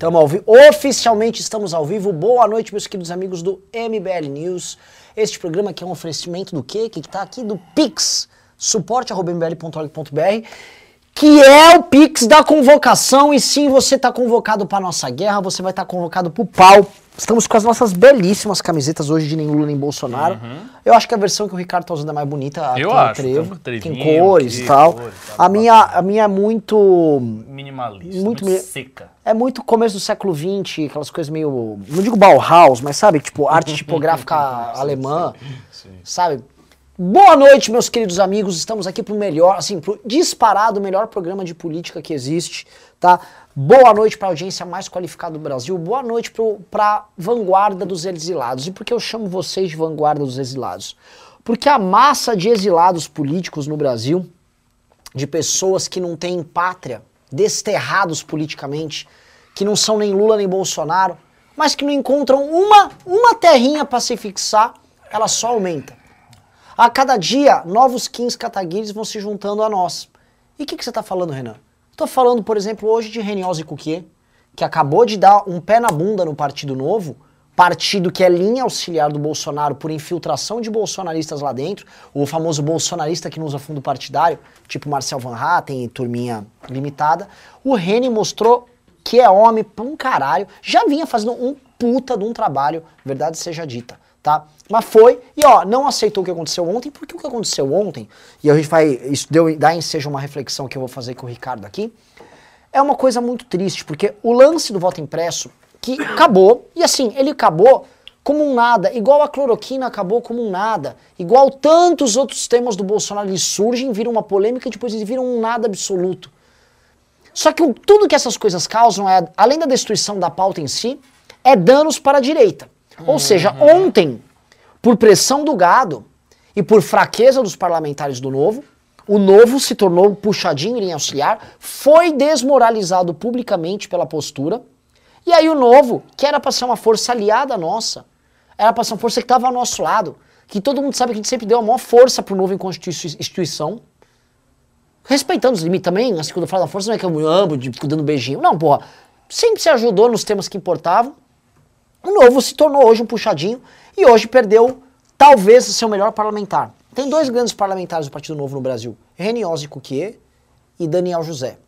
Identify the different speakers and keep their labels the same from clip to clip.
Speaker 1: Estamos ao vivo. Oficialmente estamos ao vivo. Boa noite, meus queridos amigos do MBL News. Este programa aqui é um oferecimento do quê? Que está aqui do Pix, suporte.mbl.org.br, que é o Pix da convocação. E sim, você está convocado para nossa guerra, você vai estar tá convocado para o pau. Estamos com as nossas belíssimas camisetas hoje de nem Lula nem Bolsonaro. Uhum. Eu acho que a versão que o Ricardo está usando é mais bonita.
Speaker 2: Eu acho.
Speaker 1: Trevo, tem, cores e tal. Cores, tá a, minha, a minha é muito...
Speaker 2: Minimalista, muito, muito seca.
Speaker 1: É muito começo do século XX, aquelas coisas meio... Não digo Bauhaus, mas sabe? Tipo, arte tipográfica alemã. Sim. Sabe? Boa noite, meus queridos amigos. Estamos aqui pro melhor, assim, pro disparado melhor programa de política que existe, tá? Boa noite para a audiência mais qualificada do Brasil. Boa noite para a vanguarda dos exilados. E por que eu chamo vocês de vanguarda dos exilados? Porque a massa de exilados políticos no Brasil, de pessoas que não têm pátria, desterrados politicamente, que não são nem Lula nem Bolsonaro, mas que não encontram uma, uma terrinha para se fixar, ela só aumenta. A cada dia, novos Kings Kataguires vão se juntando a nós. E o que, que você está falando, Renan? Estou falando, por exemplo, hoje de Reniose Cuquier, que acabou de dar um pé na bunda no Partido Novo, partido que é linha auxiliar do Bolsonaro por infiltração de bolsonaristas lá dentro, o famoso bolsonarista que não usa fundo partidário, tipo Marcel Van Hatten e turminha limitada. O Reni mostrou que é homem pra um caralho, já vinha fazendo um puta de um trabalho, verdade seja dita tá? Mas foi, e ó, não aceitou o que aconteceu ontem, porque o que aconteceu ontem, e a gente vai, isso deu, dá em seja uma reflexão que eu vou fazer com o Ricardo aqui, é uma coisa muito triste, porque o lance do voto impresso, que acabou, e assim, ele acabou como um nada, igual a cloroquina acabou como um nada, igual tantos outros temas do Bolsonaro, eles surgem, viram uma polêmica e depois eles viram um nada absoluto. Só que tudo que essas coisas causam, é, além da destruição da pauta em si, é danos para a direita. Ou uhum. seja, ontem, por pressão do gado e por fraqueza dos parlamentares do Novo, o Novo se tornou puxadinho em linha auxiliar, foi desmoralizado publicamente pela postura, e aí o Novo, que era para ser uma força aliada nossa, era para ser uma força que estava ao nosso lado, que todo mundo sabe que a gente sempre deu a maior força pro Novo em instituição, respeitando os limites também, assim, quando eu falo da força não é que eu amo, de, dando beijinho, não, porra, sempre se ajudou nos temas que importavam, o Novo se tornou hoje um puxadinho e hoje perdeu talvez seu melhor parlamentar. Tem dois grandes parlamentares do Partido Novo no Brasil, Reniose Cuquier e Daniel José.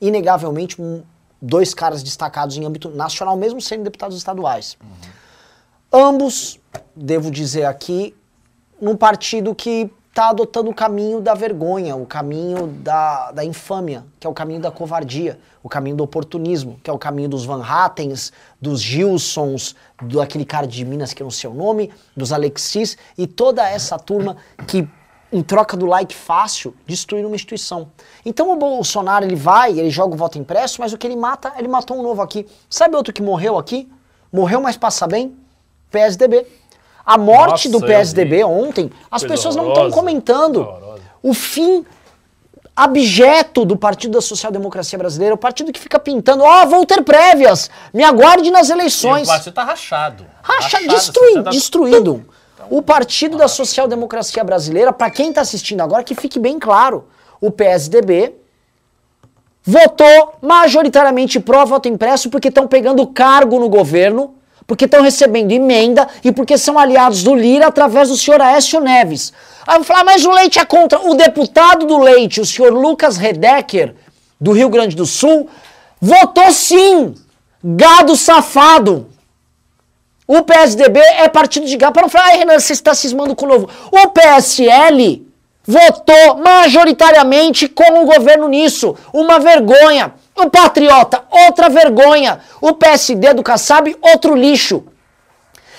Speaker 1: Inegavelmente, um, dois caras destacados em âmbito nacional, mesmo sendo deputados estaduais. Uhum. Ambos, devo dizer aqui, num partido que está adotando o caminho da vergonha, o caminho da, da infâmia, que é o caminho da covardia, o caminho do oportunismo, que é o caminho dos Van Hattens, dos Gilsons, do aquele cara de Minas que não sei o nome, dos Alexis e toda essa turma que em troca do like fácil, destruir uma instituição. Então o Bolsonaro ele vai, ele joga o voto impresso, mas o que ele mata, ele matou um novo aqui. Sabe outro que morreu aqui? Morreu, mas passa bem? PSDB. A morte Nossa, do PSDB ontem, as Coisa pessoas não estão comentando o fim abjeto do Partido da Social Democracia Brasileira, o partido que fica pintando, ó, oh, vou ter prévias, me aguarde nas eleições. E o
Speaker 2: partido tá rachado.
Speaker 1: Racha, rachado, destruído, tá... destruído. Então, o Partido da Social Democracia Brasileira, para quem está assistindo agora, que fique bem claro, o PSDB votou majoritariamente pró voto impresso porque estão pegando cargo no governo porque estão recebendo emenda e porque são aliados do Lira através do senhor Aécio Neves. Aí vou falar, mas o Leite é contra. O deputado do Leite, o senhor Lucas Redecker, do Rio Grande do Sul, votou sim. Gado safado. O PSDB é partido de gado. Para não falar, ai Renan, você está cismando com o novo. O PSL votou majoritariamente com o governo nisso. Uma vergonha. O Patriota, outra vergonha. O PSD do Kassab, outro lixo.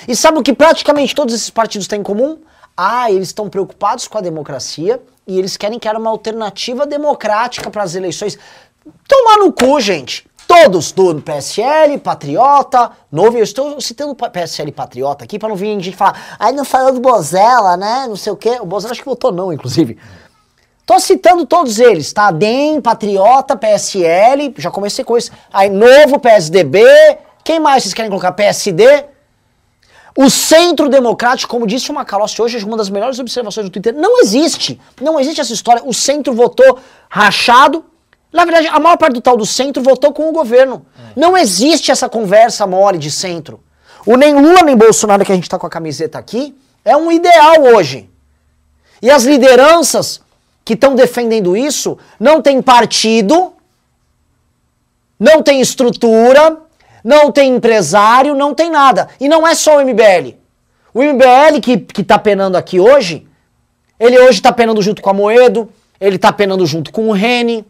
Speaker 1: E sabe o que praticamente todos esses partidos têm em comum? Ah, eles estão preocupados com a democracia e eles querem criar uma alternativa democrática para as eleições. Tomar no cu, gente. Todos do PSL, Patriota, Novo, eu estou citando PSL Patriota aqui para não vir gente falar, aí não falou do Bozella, né? Não sei o quê. O Bozella acho que votou não, inclusive. Tô citando todos eles, tá? DEM, Patriota, PSL, já comecei com isso. Aí, Novo, PSDB, quem mais vocês querem colocar? PSD? O Centro Democrático, como disse o Macalossi hoje, é uma das melhores observações do Twitter, não existe. Não existe essa história. O Centro votou rachado Na verdade, a maior parte do tal do centro votou com o governo. É. Não existe essa conversa mole de centro. O nem Lula nem Bolsonaro que a gente está com a camiseta aqui é um ideal hoje. E as lideranças que estão defendendo isso não têm partido, não tem estrutura, não tem empresário, não tem nada. E não é só o MBL. O MBL que, que tá penando aqui hoje, ele hoje está penando junto com a Moedo, ele está penando junto com o Rene,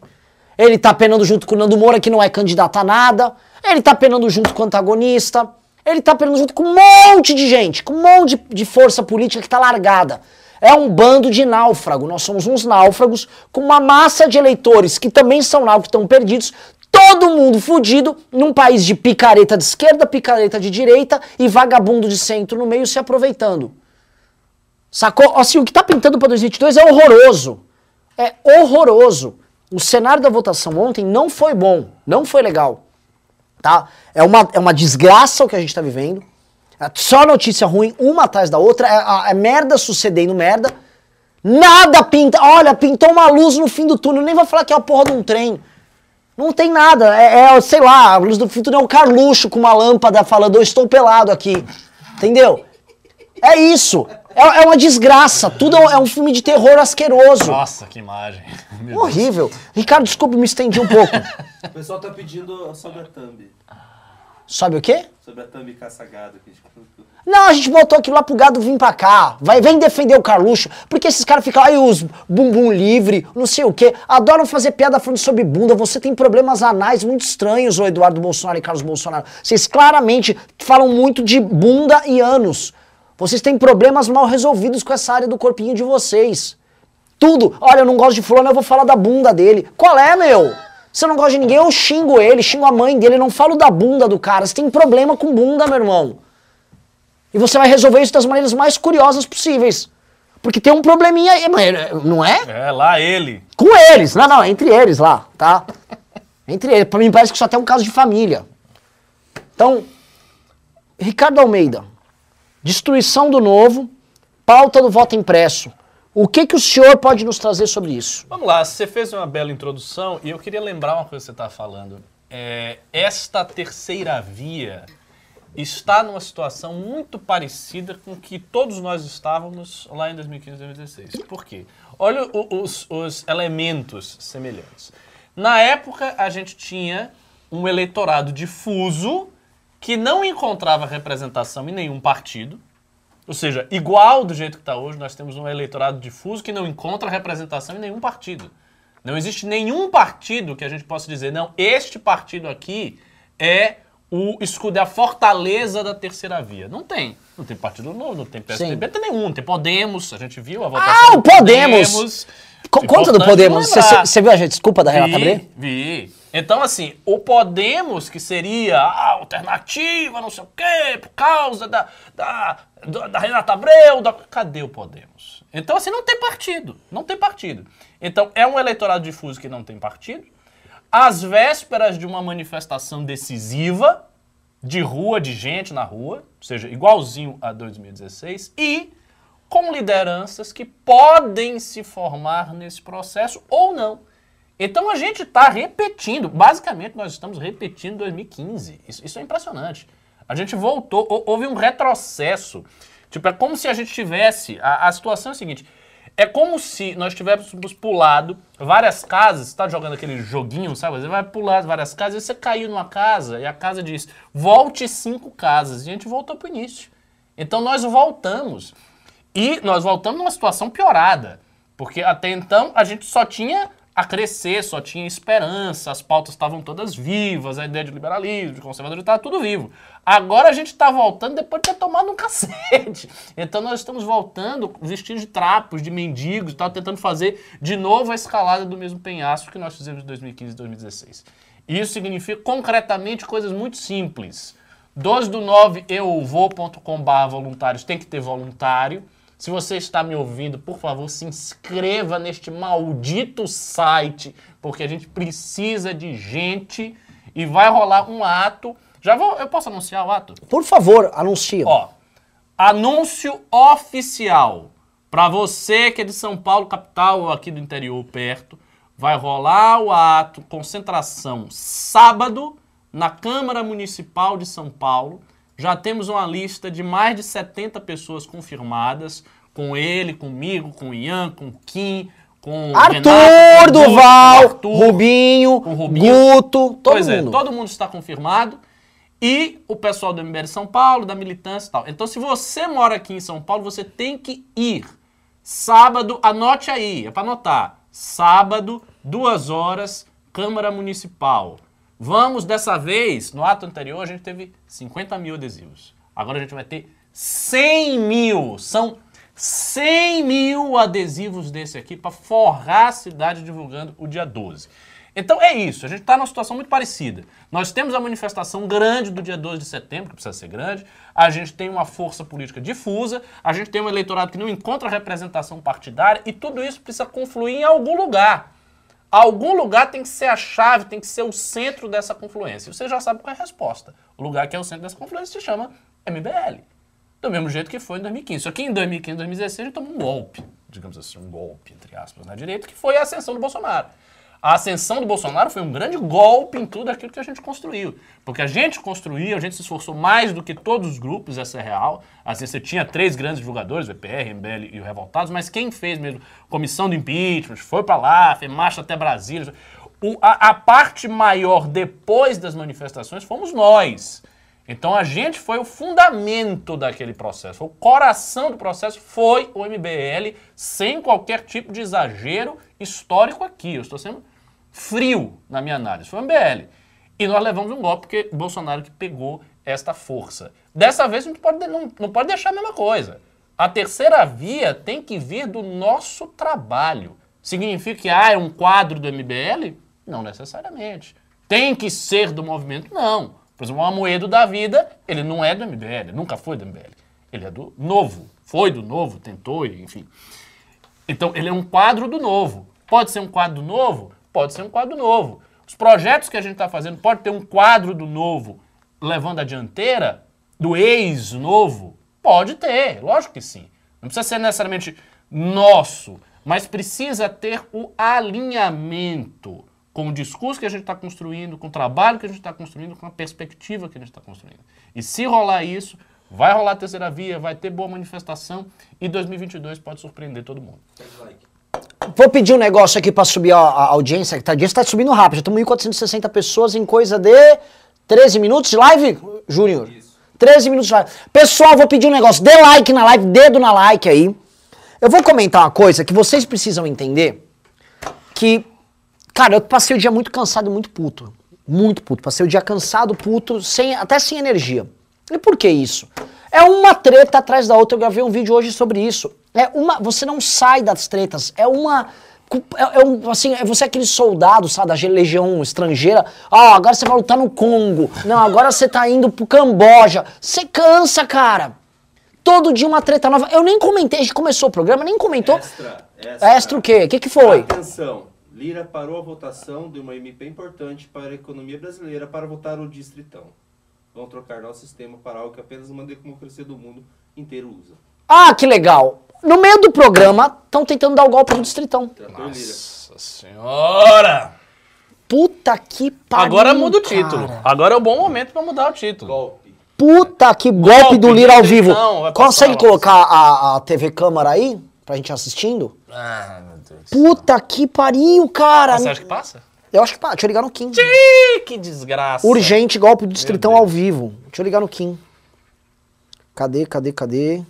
Speaker 1: ele está penando junto com o Nando Moura, que não é candidato a nada, ele está penando junto com o antagonista, ele está penando junto com um monte de gente, com um monte de, de força política que está largada. É um bando de náufrago. Nós somos uns náufragos com uma massa de eleitores que também são náufragos, estão perdidos, todo mundo fudido num país de picareta de esquerda, picareta de direita e vagabundo de centro no meio se aproveitando. Sacou? Assim, o que tá pintando para 2022 é horroroso. É horroroso. O cenário da votação ontem não foi bom, não foi legal. Tá? É uma, é uma desgraça o que a gente tá vivendo. É só notícia ruim, uma atrás da outra. É, é merda sucedendo merda. Nada pinta. Olha, pintou uma luz no fim do túnel. Nem vou falar que é a porra de um trem. Não tem nada. É, é, sei lá, a luz do fim do túnel é um Carluxo com uma lâmpada falando, eu estou pelado aqui. Entendeu? É isso. É, é uma desgraça. Tudo é um filme de terror asqueroso.
Speaker 2: Nossa, que imagem.
Speaker 1: Horrível. Ricardo, desculpe, me estendi um pouco.
Speaker 3: o pessoal tá pedindo sobre a thumb.
Speaker 1: Sobre o quê?
Speaker 3: Sobre a thumb caçagada que a gente
Speaker 1: não, a gente botou aquilo lá pro gado vir pra cá. Vai, vem defender o Carluxo. Porque esses caras ficam aí, os bumbum livre, não sei o quê. Adoram fazer piada falando sobre bunda. Você tem problemas anais muito estranhos, o Eduardo Bolsonaro e Carlos Bolsonaro. Vocês claramente falam muito de bunda e anos. Vocês têm problemas mal resolvidos com essa área do corpinho de vocês. Tudo. Olha, eu não gosto de fulano, eu vou falar da bunda dele. Qual é, meu? Se eu não gosto de ninguém, eu xingo ele, xingo a mãe dele, não falo da bunda do cara. Você tem problema com bunda, meu irmão. E você vai resolver isso das maneiras mais curiosas possíveis. Porque tem um probleminha aí, não é?
Speaker 2: É, lá ele.
Speaker 1: Com eles. Não, não, entre eles lá, tá? Entre eles. Pra mim parece que só tem um caso de família. Então, Ricardo Almeida, Destruição do novo, pauta do voto impresso. O que, que o senhor pode nos trazer sobre isso?
Speaker 2: Vamos lá, você fez uma bela introdução e eu queria lembrar uma coisa que você está falando. É, esta terceira via está numa situação muito parecida com que todos nós estávamos lá em 2015 e 2016. Por quê? Olha os, os elementos semelhantes. Na época, a gente tinha um eleitorado difuso que não encontrava representação em nenhum partido, ou seja, igual do jeito que está hoje, nós temos um eleitorado difuso que não encontra representação em nenhum partido. Não existe nenhum partido que a gente possa dizer, não, este partido aqui é o escudo, é a fortaleza da terceira via. Não tem. Não tem Partido Novo, não tem PSDB, não tem nenhum. Não tem Podemos, a gente viu a votação.
Speaker 1: Ah, o Podemos! Podemos. Conta do Podemos. Você viu a gente, desculpa da Renata Abreu?
Speaker 2: Vi. Então, assim, o Podemos, que seria a alternativa, não sei o quê, por causa da, da, da Renata Abreu, da... cadê o Podemos? Então, assim, não tem partido, não tem partido. Então, é um eleitorado difuso que não tem partido. Às vésperas de uma manifestação decisiva, de rua, de gente na rua, ou seja, igualzinho a 2016, e com lideranças que podem se formar nesse processo ou não. Então a gente está repetindo, basicamente nós estamos repetindo 2015. Isso, isso, é impressionante. A gente voltou, houve um retrocesso. Tipo, é como se a gente tivesse. A, a situação é a seguinte: é como se nós tivéssemos pulado várias casas, você está jogando aquele joguinho, sabe? Você vai pular várias casas e você caiu numa casa e a casa diz: volte cinco casas. E a gente voltou para o início. Então nós voltamos. E nós voltamos numa situação piorada. Porque até então a gente só tinha a crescer, só tinha esperança, as pautas estavam todas vivas, a ideia de liberalismo, de conservadorismo, estava tudo vivo. Agora a gente está voltando depois de ter tomado um cacete. Então nós estamos voltando vestidos de trapos, de mendigos, tá, tentando fazer de novo a escalada do mesmo penhasco que nós fizemos em 2015 e 2016. Isso significa concretamente coisas muito simples. 12 do 9 euvou.com.br voluntários tem que ter voluntário. Se você está me ouvindo, por favor, se inscreva neste maldito site, porque a gente precisa de gente e vai rolar um ato. Já vou, eu posso anunciar o ato?
Speaker 1: Por favor, anuncie.
Speaker 2: Ó, anúncio oficial para você que é de São Paulo, capital ou aqui do interior perto. Vai rolar o ato, concentração, sábado, na Câmara Municipal de São Paulo. Já temos uma lista de mais de 70 pessoas confirmadas, com ele, comigo, com o Ian, com o Kim, com
Speaker 1: Arthur
Speaker 2: Renato, com o Guto,
Speaker 1: Duval,
Speaker 2: com Arthur.
Speaker 1: Rubinho,
Speaker 2: com Rubinho.
Speaker 1: Guto, todo
Speaker 2: pois
Speaker 1: mundo.
Speaker 2: é, todo mundo está confirmado. E o pessoal do MBL São Paulo, da militância e tal. Então, se você mora aqui em São Paulo, você tem que ir. Sábado, anote aí, é para anotar. Sábado, duas horas, Câmara Municipal. Vamos dessa vez, no ato anterior a gente teve 50 mil adesivos. Agora a gente vai ter 100 mil. São 100 mil adesivos desse aqui para forrar a cidade divulgando o dia 12. Então é isso, a gente está numa situação muito parecida. Nós temos a manifestação grande do dia 12 de setembro, que precisa ser grande, a gente tem uma força política difusa, a gente tem um eleitorado que não encontra representação partidária e tudo isso precisa confluir em algum lugar. Algum lugar tem que ser a chave, tem que ser o centro dessa confluência. Você já sabe qual é a resposta. O lugar que é o centro dessa confluência se chama MBL. Do mesmo jeito que foi em 2015. Só que em 2015, 2016, a gente tomou um golpe, digamos assim, um golpe, entre aspas, na direita, que foi a ascensão do Bolsonaro. A ascensão do Bolsonaro foi um grande golpe em tudo aquilo que a gente construiu. Porque a gente construiu, a gente se esforçou mais do que todos os grupos, essa é real. Assim, você tinha três grandes divulgadores, o EPR, MBL e o Revoltados, mas quem fez mesmo comissão do impeachment, foi para lá, fez marcha até Brasília. O- a, a parte maior depois das manifestações fomos nós. Então a gente foi o fundamento daquele processo, o coração do processo foi o MBL, sem qualquer tipo de exagero histórico aqui. Eu estou sendo frio na minha análise. Foi o MBL. E nós levamos um golpe porque Bolsonaro que pegou esta força. Dessa vez não pode, não, não pode deixar a mesma coisa. A terceira via tem que vir do nosso trabalho. Significa que ah, é um quadro do MBL? Não necessariamente. Tem que ser do movimento? Não. Por exemplo, o Amoedo da vida, ele não é do MBL, nunca foi do MBL. Ele é do novo. Foi do novo, tentou, enfim. Então, ele é um quadro do novo. Pode ser um quadro novo? Pode ser um quadro novo. Os projetos que a gente está fazendo pode ter um quadro do novo levando a dianteira, do ex-novo? Pode ter, lógico que sim. Não precisa ser necessariamente nosso, mas precisa ter o alinhamento com o discurso que a gente está construindo, com o trabalho que a gente está construindo, com a perspectiva que a gente está construindo. E se rolar isso, vai rolar a terceira via, vai ter boa manifestação e 2022 pode surpreender todo mundo.
Speaker 1: Vou pedir um negócio aqui pra subir a, a audiência, que tá, a audiência tá subindo rápido. Já estamos 1.460 pessoas em coisa de 13 minutos de live, Júnior? 13 minutos de live. Pessoal, vou pedir um negócio. Dê like na live, dedo na like aí. Eu vou comentar uma coisa que vocês precisam entender. Que, cara, eu passei o dia muito cansado e muito puto. Muito puto. Passei o dia cansado, puto, sem, até sem energia. E por que isso? É uma treta atrás da outra. Eu gravei um vídeo hoje sobre isso. É uma. Você não sai das tretas. É uma. É, é um, assim, é você aquele soldado, sabe, da legião estrangeira. Ah, agora você vai lutar no Congo. Não, agora você tá indo pro Camboja. Você cansa, cara. Todo dia uma treta nova. Eu nem comentei, a gente começou o programa, nem comentou.
Speaker 3: Extra, extra.
Speaker 1: Extra o quê? O que, que foi?
Speaker 3: Atenção, Lira parou a votação de uma MP importante para a economia brasileira para votar o distritão. Vão trocar nosso sistema para algo que apenas uma democracia do mundo inteiro usa.
Speaker 1: Ah, que legal. No meio do programa, estão tentando dar o golpe do Distritão.
Speaker 3: Trator Lira.
Speaker 2: Nossa senhora!
Speaker 1: Puta que pariu.
Speaker 2: Agora muda o título.
Speaker 1: cara.
Speaker 2: Agora é o bom momento pra mudar o título.
Speaker 3: Golpe.
Speaker 1: Puta que golpe,
Speaker 2: Golpe
Speaker 1: do Lira ao vivo. Consegue colocar a, a TV câmera aí? Pra gente assistindo?
Speaker 2: Ah,
Speaker 1: Puta que pariu, cara.
Speaker 2: Você acha que passa?
Speaker 1: Eu acho que pá, deixa eu ligar no Kim.
Speaker 2: Que desgraça.
Speaker 1: Urgente golpe do Distritão ao vivo. Deixa eu ligar no Kim. Cadê, cadê, cadê?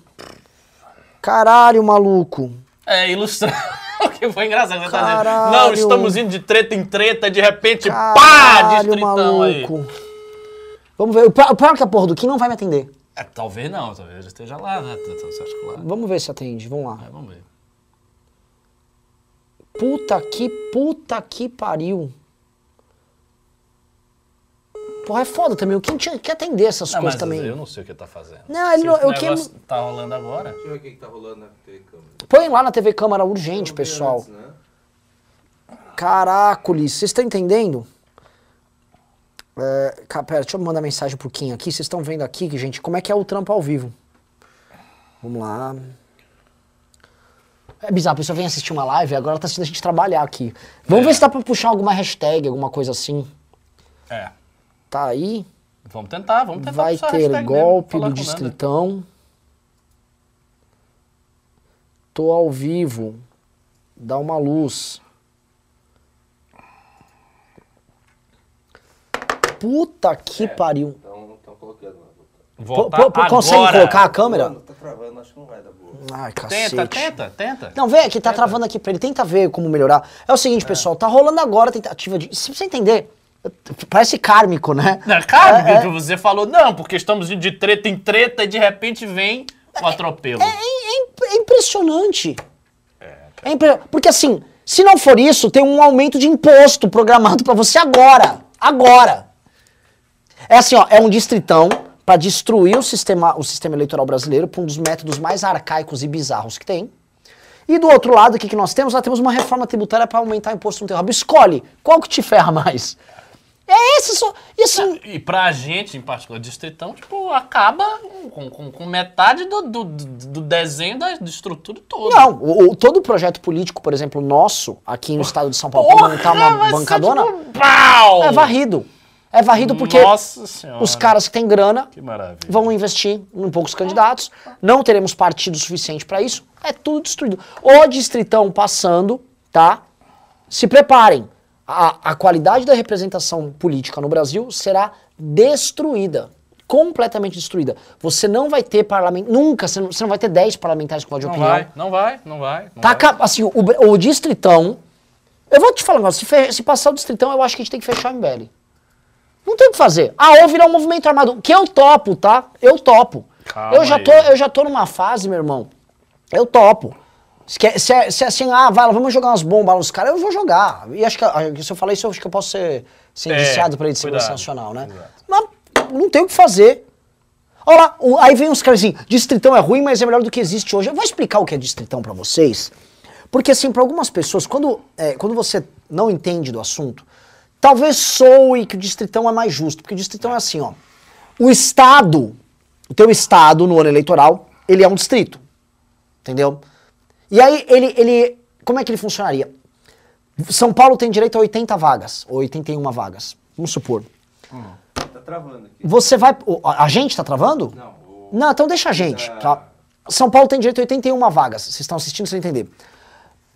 Speaker 1: Caralho, maluco.
Speaker 2: É, ilustrar o que foi engraçado. Você tá dizendo,
Speaker 1: Caralho.
Speaker 2: não, estamos indo de treta em treta, de repente, pá,
Speaker 1: Caralho,
Speaker 2: distritão aí.
Speaker 1: maluco. Vamos ver. O pior é que a porra do Kim não vai me atender.
Speaker 2: É, talvez não, talvez ele esteja lá, né?
Speaker 1: Vamos ver se atende. Vamos lá.
Speaker 2: É, vamos ver.
Speaker 1: Puta que, puta que pariu. Porra, é foda também. O Kim tinha que atender essas
Speaker 2: Não,
Speaker 1: coisas
Speaker 2: mas
Speaker 1: também.
Speaker 2: eu não sei o que ele tá fazendo.
Speaker 1: Não, ele
Speaker 2: Se
Speaker 1: não-
Speaker 2: esse
Speaker 1: eu que-
Speaker 2: negócio tá rolando agora.
Speaker 3: Deixa eu ver o que que tá rolando na TV câmera.
Speaker 1: Põe lá na TV Câmara urgente, pessoal.
Speaker 3: Antes, né?
Speaker 1: Caracoles, vocês estão entendendo? É, pera, deixa eu mandar mensagem pro Kim aqui. Vocês estão vendo aqui, gente, como é que é o trampo ao vivo. Vamos lá. É bizarro, a pessoa vem assistir uma live e agora tá assistindo a gente trabalhar aqui. Vamos
Speaker 2: É.
Speaker 1: ver se dá pra puxar alguma hashtag, alguma coisa assim.
Speaker 2: É.
Speaker 1: Tá aí.
Speaker 2: Vamos tentar, vamos tentar.
Speaker 1: Vai ter
Speaker 2: mesmo,
Speaker 1: golpe do. Distritão. Tô ao vivo. Dá uma luz. Puta que pariu.
Speaker 3: Então, estão colocando.
Speaker 2: Voltar
Speaker 1: Pô, pô, consegue
Speaker 2: agora.
Speaker 1: colocar a câmera?
Speaker 3: Tá travando, acho que não vai dar boa.
Speaker 1: Ai, cacete.
Speaker 2: Tenta, tenta, tenta.
Speaker 1: Não, vem aqui, tá travando aqui pra ele. Tenta ver como melhorar. É o seguinte, pessoal, tá rolando agora a tentativa de. Se você entender, parece kármico, né?
Speaker 2: Não, cara,
Speaker 1: É, é.
Speaker 2: que você falou, não, porque estamos indo de treta em treta e de repente vem o atropelo.
Speaker 1: É, é é impressionante. É impre- Porque assim, se não for isso, tem um aumento de imposto programado pra você agora. Agora. É assim, ó, é um distritão pra destruir o sistema, o sistema eleitoral brasileiro por um dos métodos mais arcaicos e bizarros que tem. E do outro lado, o que, que nós temos? Nós temos uma reforma tributária pra aumentar o imposto no teu rabo. Escolhe qual que te ferra mais. É esse só. E assim,
Speaker 2: E pra gente, em particular, distritão, tipo, acaba com, com, com metade do, do, do desenho da, estrutura toda.
Speaker 1: Não, o, o- todo o projeto político, por exemplo, nosso, aqui no estado de São Paulo, pra montar uma bancadona,
Speaker 2: tipo,
Speaker 1: é varrido. É varrido porque os caras que têm grana
Speaker 2: Que
Speaker 1: vão investir em poucos candidatos, não teremos partido suficiente para isso, é tudo destruído. O distritão passando, tá? Se preparem. A, a qualidade da representação política no Brasil será destruída. Completamente destruída. Você não vai ter parlamento. Nunca, você não, você não vai ter 10 parlamentares com voto de
Speaker 2: Não
Speaker 1: opinião.
Speaker 2: vai, não vai, não vai. não
Speaker 1: Tá,
Speaker 2: vai.
Speaker 1: assim, o, o distritão. Eu vou te falar um negócio. Se, fe- se passar o distritão, eu acho que a gente tem que fechar o MBL. Não tem o que fazer. Ah, ou virar um movimento armado. Que eu topo, tá? Eu topo.
Speaker 2: Calma
Speaker 1: eu, já
Speaker 2: aí.
Speaker 1: tô, eu já tô numa fase, meu irmão. Eu topo. Se, é- se é assim, ah, vai, vamos jogar umas bombas lá nos caras, eu vou jogar. E acho que ah, se eu falar isso, eu acho que eu posso ser, ser
Speaker 2: É,
Speaker 1: indiciado pela lei de segurança nacional, né?
Speaker 2: Exato.
Speaker 1: Mas não tem o que fazer. Olha lá, aí vem uns caras assim, distritão é ruim, mas é melhor do que existe hoje. Eu vou explicar o que é distritão pra vocês, porque assim, pra algumas pessoas, quando, é, quando você não entende do assunto, talvez soe que o distritão é mais justo, porque o distritão é assim, ó, o estado, o teu estado no ano eleitoral, ele é um distrito, entendeu? E aí ele, ele, como é que ele funcionaria? São Paulo tem direito a 80 vagas, ou 81 vagas, vamos supor.
Speaker 3: Tá travando aqui.
Speaker 1: Você vai. A gente tá travando?
Speaker 3: Não, o...
Speaker 1: Não, então deixa a gente. Tá? São Paulo tem direito a 81 vagas. Vocês estão assistindo, vocês entender.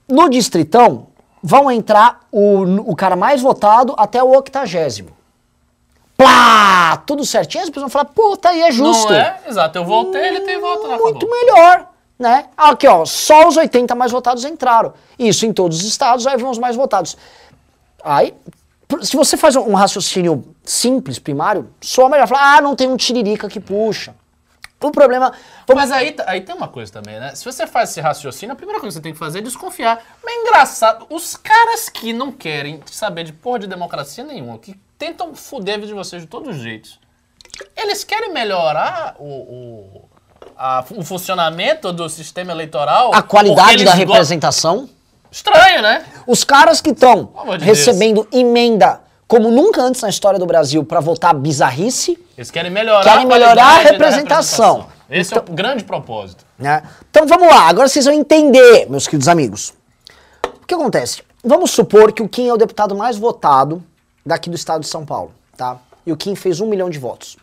Speaker 1: No Distritão, vão entrar o, o cara mais votado até o octagésimo. Plá! Tudo certinho. As pessoas vão falar, pô, tá aí, é justo.
Speaker 2: Não é? Exato, eu voltei, ele tem voto na
Speaker 1: Muito
Speaker 2: acabou.
Speaker 1: melhor, né? Aqui, ó, só os 80 mais votados entraram. Isso em todos os estados, aí vão os mais votados. Aí, se você faz um um raciocínio simples, primário, só melhor falar, ah, não tem um tiririca que puxa. O problema.
Speaker 2: Mas aí, aí tem uma coisa também, né? Se você faz esse raciocínio, a primeira coisa que você tem que fazer é desconfiar. Mas é engraçado, os caras que não querem saber de porra de democracia nenhuma, que tentam foder a vida de vocês de todos os jeitos, eles querem melhorar o, o, a- o funcionamento do sistema eleitoral.
Speaker 1: A qualidade da representação.
Speaker 2: Estranho, né?
Speaker 1: Os caras que estão recebendo emenda como nunca antes na história do Brasil pra votar bizarrice,
Speaker 2: Eles querem melhorar,
Speaker 1: Querem melhorar a
Speaker 2: qualidade da
Speaker 1: representação.
Speaker 2: Esse é o grande propósito.
Speaker 1: né? Então vamos lá, agora vocês vão entender, meus queridos amigos. O que acontece? Vamos supor que o Kim é o deputado mais votado daqui do estado de São Paulo, tá? E o Kim fez um milhão de votos.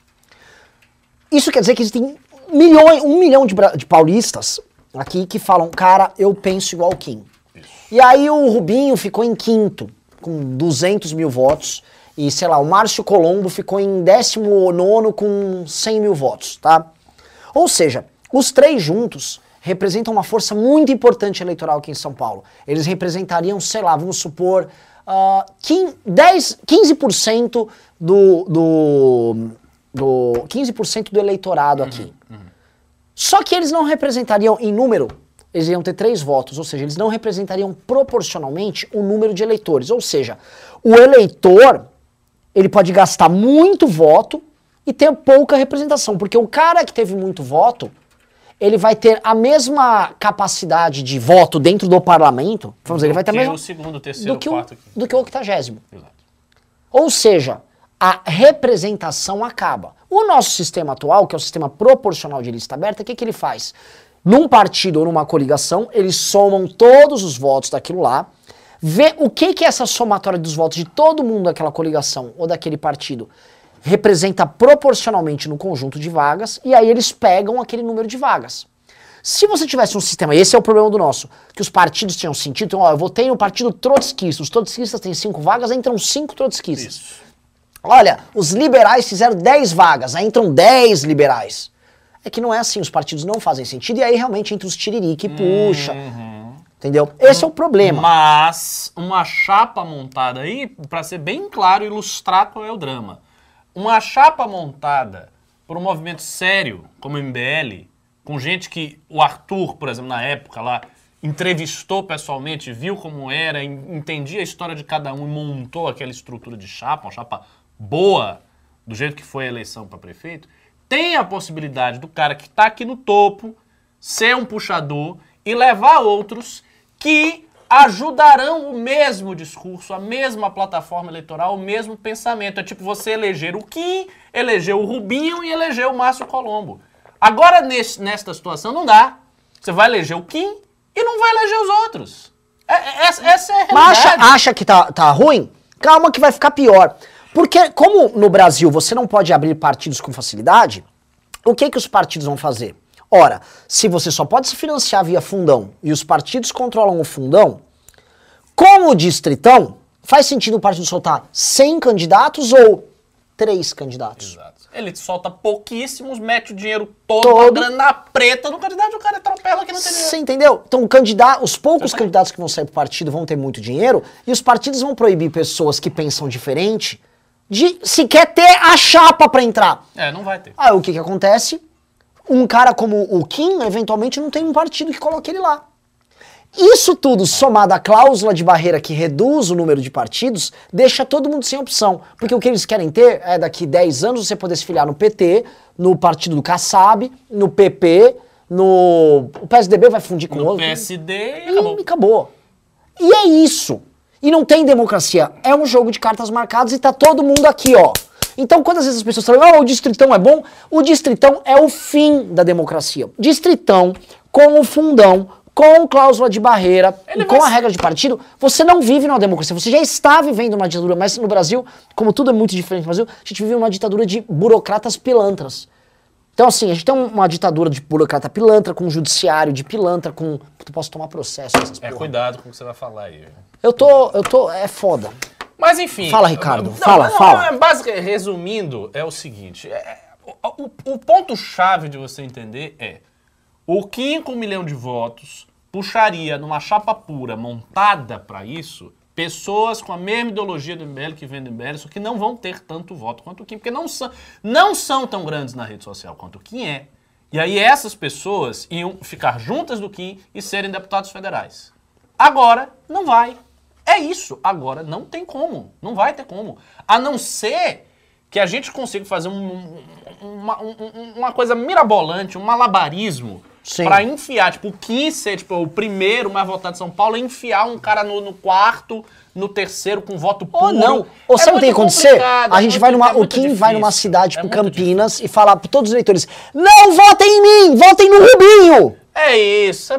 Speaker 1: Isso quer dizer que existem milhões, um milhão de, de paulistas aqui que falam, cara, eu penso igual o Kim. E aí o Rubinho ficou em quinto, com 200 mil votos. E, sei lá, o Márcio Colombo ficou em 19 com 100 mil votos, tá? Ou seja, os três juntos representam uma força muito importante eleitoral aqui em São Paulo. Eles representariam, sei lá, vamos supor, ah, 15, 10, 15% do, do, do 15% do eleitorado aqui. Só que eles não representariam em número, eles iam ter três votos, ou seja, eles não representariam proporcionalmente o número de eleitores. Ou seja, o eleitor, ele pode gastar muito voto e ter pouca representação, porque o cara que teve muito voto, ele vai ter a mesma capacidade de voto dentro do parlamento, vamos dizer, ele vai ter a
Speaker 2: Que
Speaker 1: mesma
Speaker 2: o segundo, terceiro,
Speaker 1: do que o,
Speaker 2: quarto
Speaker 1: do que o octagésimo.
Speaker 2: Exato.
Speaker 1: Ou seja, a representação acaba. O nosso sistema atual, que é o sistema proporcional de lista aberta, o que, que ele faz? Num partido ou numa coligação, eles somam todos os votos daquilo lá, vê o que que essa somatória dos votos de todo mundo daquela coligação ou daquele partido representa proporcionalmente no conjunto de vagas, e aí eles pegam aquele número de vagas. Se você tivesse um sistema, esse é o problema do nosso, que os partidos tinham sentido, então, ó, eu votei no partido trotskista, os trotskistas têm cinco vagas, entram cinco trotskistas.
Speaker 2: Isso.
Speaker 1: Olha, os liberais fizeram 10 vagas, aí entram 10 liberais. É que não é assim, os partidos não fazem sentido, e aí realmente entra os tiriri que puxa. Entendeu? Esse é o problema.
Speaker 2: Mas uma chapa montada aí, pra ser bem claro, ilustrar qual é o drama. Uma chapa montada por um movimento sério como o MBL, com gente que o Arthur, por exemplo, na época lá, entrevistou pessoalmente, viu como era, en- entendia a história de cada um e montou aquela estrutura de chapa, uma chapa boa, do jeito que foi a eleição para prefeito, tem a possibilidade do cara que está aqui no topo ser um puxador e levar outros que ajudarão o mesmo discurso, a mesma plataforma eleitoral, o mesmo pensamento. É tipo você eleger o Kim, eleger o Rubinho e eleger o Márcio Colombo. Agora, nesse- nesta situação, não dá. Você vai eleger o Kim e não vai eleger os outros. É- é- essa, é a
Speaker 1: Mas acha,
Speaker 2: realidade.
Speaker 1: acha que tá, tá ruim? Calma que vai ficar pior. Porque como no Brasil você não pode abrir partidos com facilidade, o que que os partidos vão fazer? Ora, se você só pode se financiar via fundão e os partidos controlam o fundão, com o distritão, faz sentido o partido soltar 100 candidatos ou 3 candidatos?
Speaker 2: Exato. Ele solta pouquíssimos, mete o dinheiro todo,
Speaker 1: Todo.
Speaker 2: grana preta no candidato e o cara atropela que não tem dinheiro.
Speaker 1: Você entendeu? Então, candidato, os poucos candidatos que vão sair pro partido vão ter muito dinheiro e os partidos vão proibir pessoas que pensam diferente de sequer ter a chapa pra entrar.
Speaker 2: É, não vai ter.
Speaker 1: Aí o que que acontece? Um cara como o Kim, eventualmente, não tem um partido que coloque ele lá. Isso tudo somado à cláusula de barreira que reduz o número de partidos, deixa todo mundo sem opção. Porque o que eles querem ter é daqui 10 anos você poder se filiar no PT, no partido do Kassab, no PP, no. O PSDB vai fundir com
Speaker 2: No
Speaker 1: outro.
Speaker 2: PSD e
Speaker 1: E
Speaker 2: acabou.
Speaker 1: acabou. E é isso. E não tem democracia. É um jogo de cartas marcadas e tá todo mundo aqui, ó. Então, quando às vezes as pessoas falam, ah, o distritão é bom, o distritão é o fim da democracia. Distritão, com o fundão, com cláusula de barreira
Speaker 2: Ele
Speaker 1: e com
Speaker 2: vai
Speaker 1: a regra de partido, você não vive numa democracia. Você já está vivendo uma ditadura, mas no Brasil, como tudo é muito diferente no Brasil, a gente vive uma ditadura de burocratas pilantras. Então, assim, a gente tem uma ditadura de burocrata pilantra, com um judiciário de pilantra, com. Puta, posso tomar processo essas
Speaker 2: É,
Speaker 1: porra.
Speaker 2: cuidado com o que você vai falar aí.
Speaker 1: Eu tô. Eu tô. É foda.
Speaker 2: Mas enfim.
Speaker 1: Fala, Ricardo.
Speaker 2: Não,
Speaker 1: Fala,
Speaker 2: não,
Speaker 1: fala.
Speaker 2: é, basic- resumindo, é o seguinte: é, o, o- ponto-chave de você entender é: o Kim com um milhão de votos puxaria numa chapa pura montada para isso pessoas com a mesma ideologia do MBL que vem do MBL, só que não vão ter tanto voto quanto o Kim, porque não são, não são tão grandes na rede social quanto o Kim é. E aí essas pessoas iam ficar juntas do Kim e serem deputados federais. Agora não vai. É isso. Agora não tem como. Não vai ter como. A não ser que a gente consiga fazer um- um- uma, um- uma coisa mirabolante, um malabarismo pra enfiar, tipo, o Kim ser tipo, o primeiro mais votado de São Paulo, enfiar um cara no, no quarto, no terceiro, com voto puro.
Speaker 1: Ou não.
Speaker 2: É
Speaker 1: Ou sabe o que tem que acontecer? A
Speaker 2: é
Speaker 1: gente vai numa.
Speaker 2: é
Speaker 1: o Kim vai numa
Speaker 2: difícil.
Speaker 1: cidade,
Speaker 2: É
Speaker 1: tipo
Speaker 2: muito
Speaker 1: Campinas, e falar pra todos os eleitores: Não votem em mim! Votem no Rubinho!
Speaker 2: É isso. É,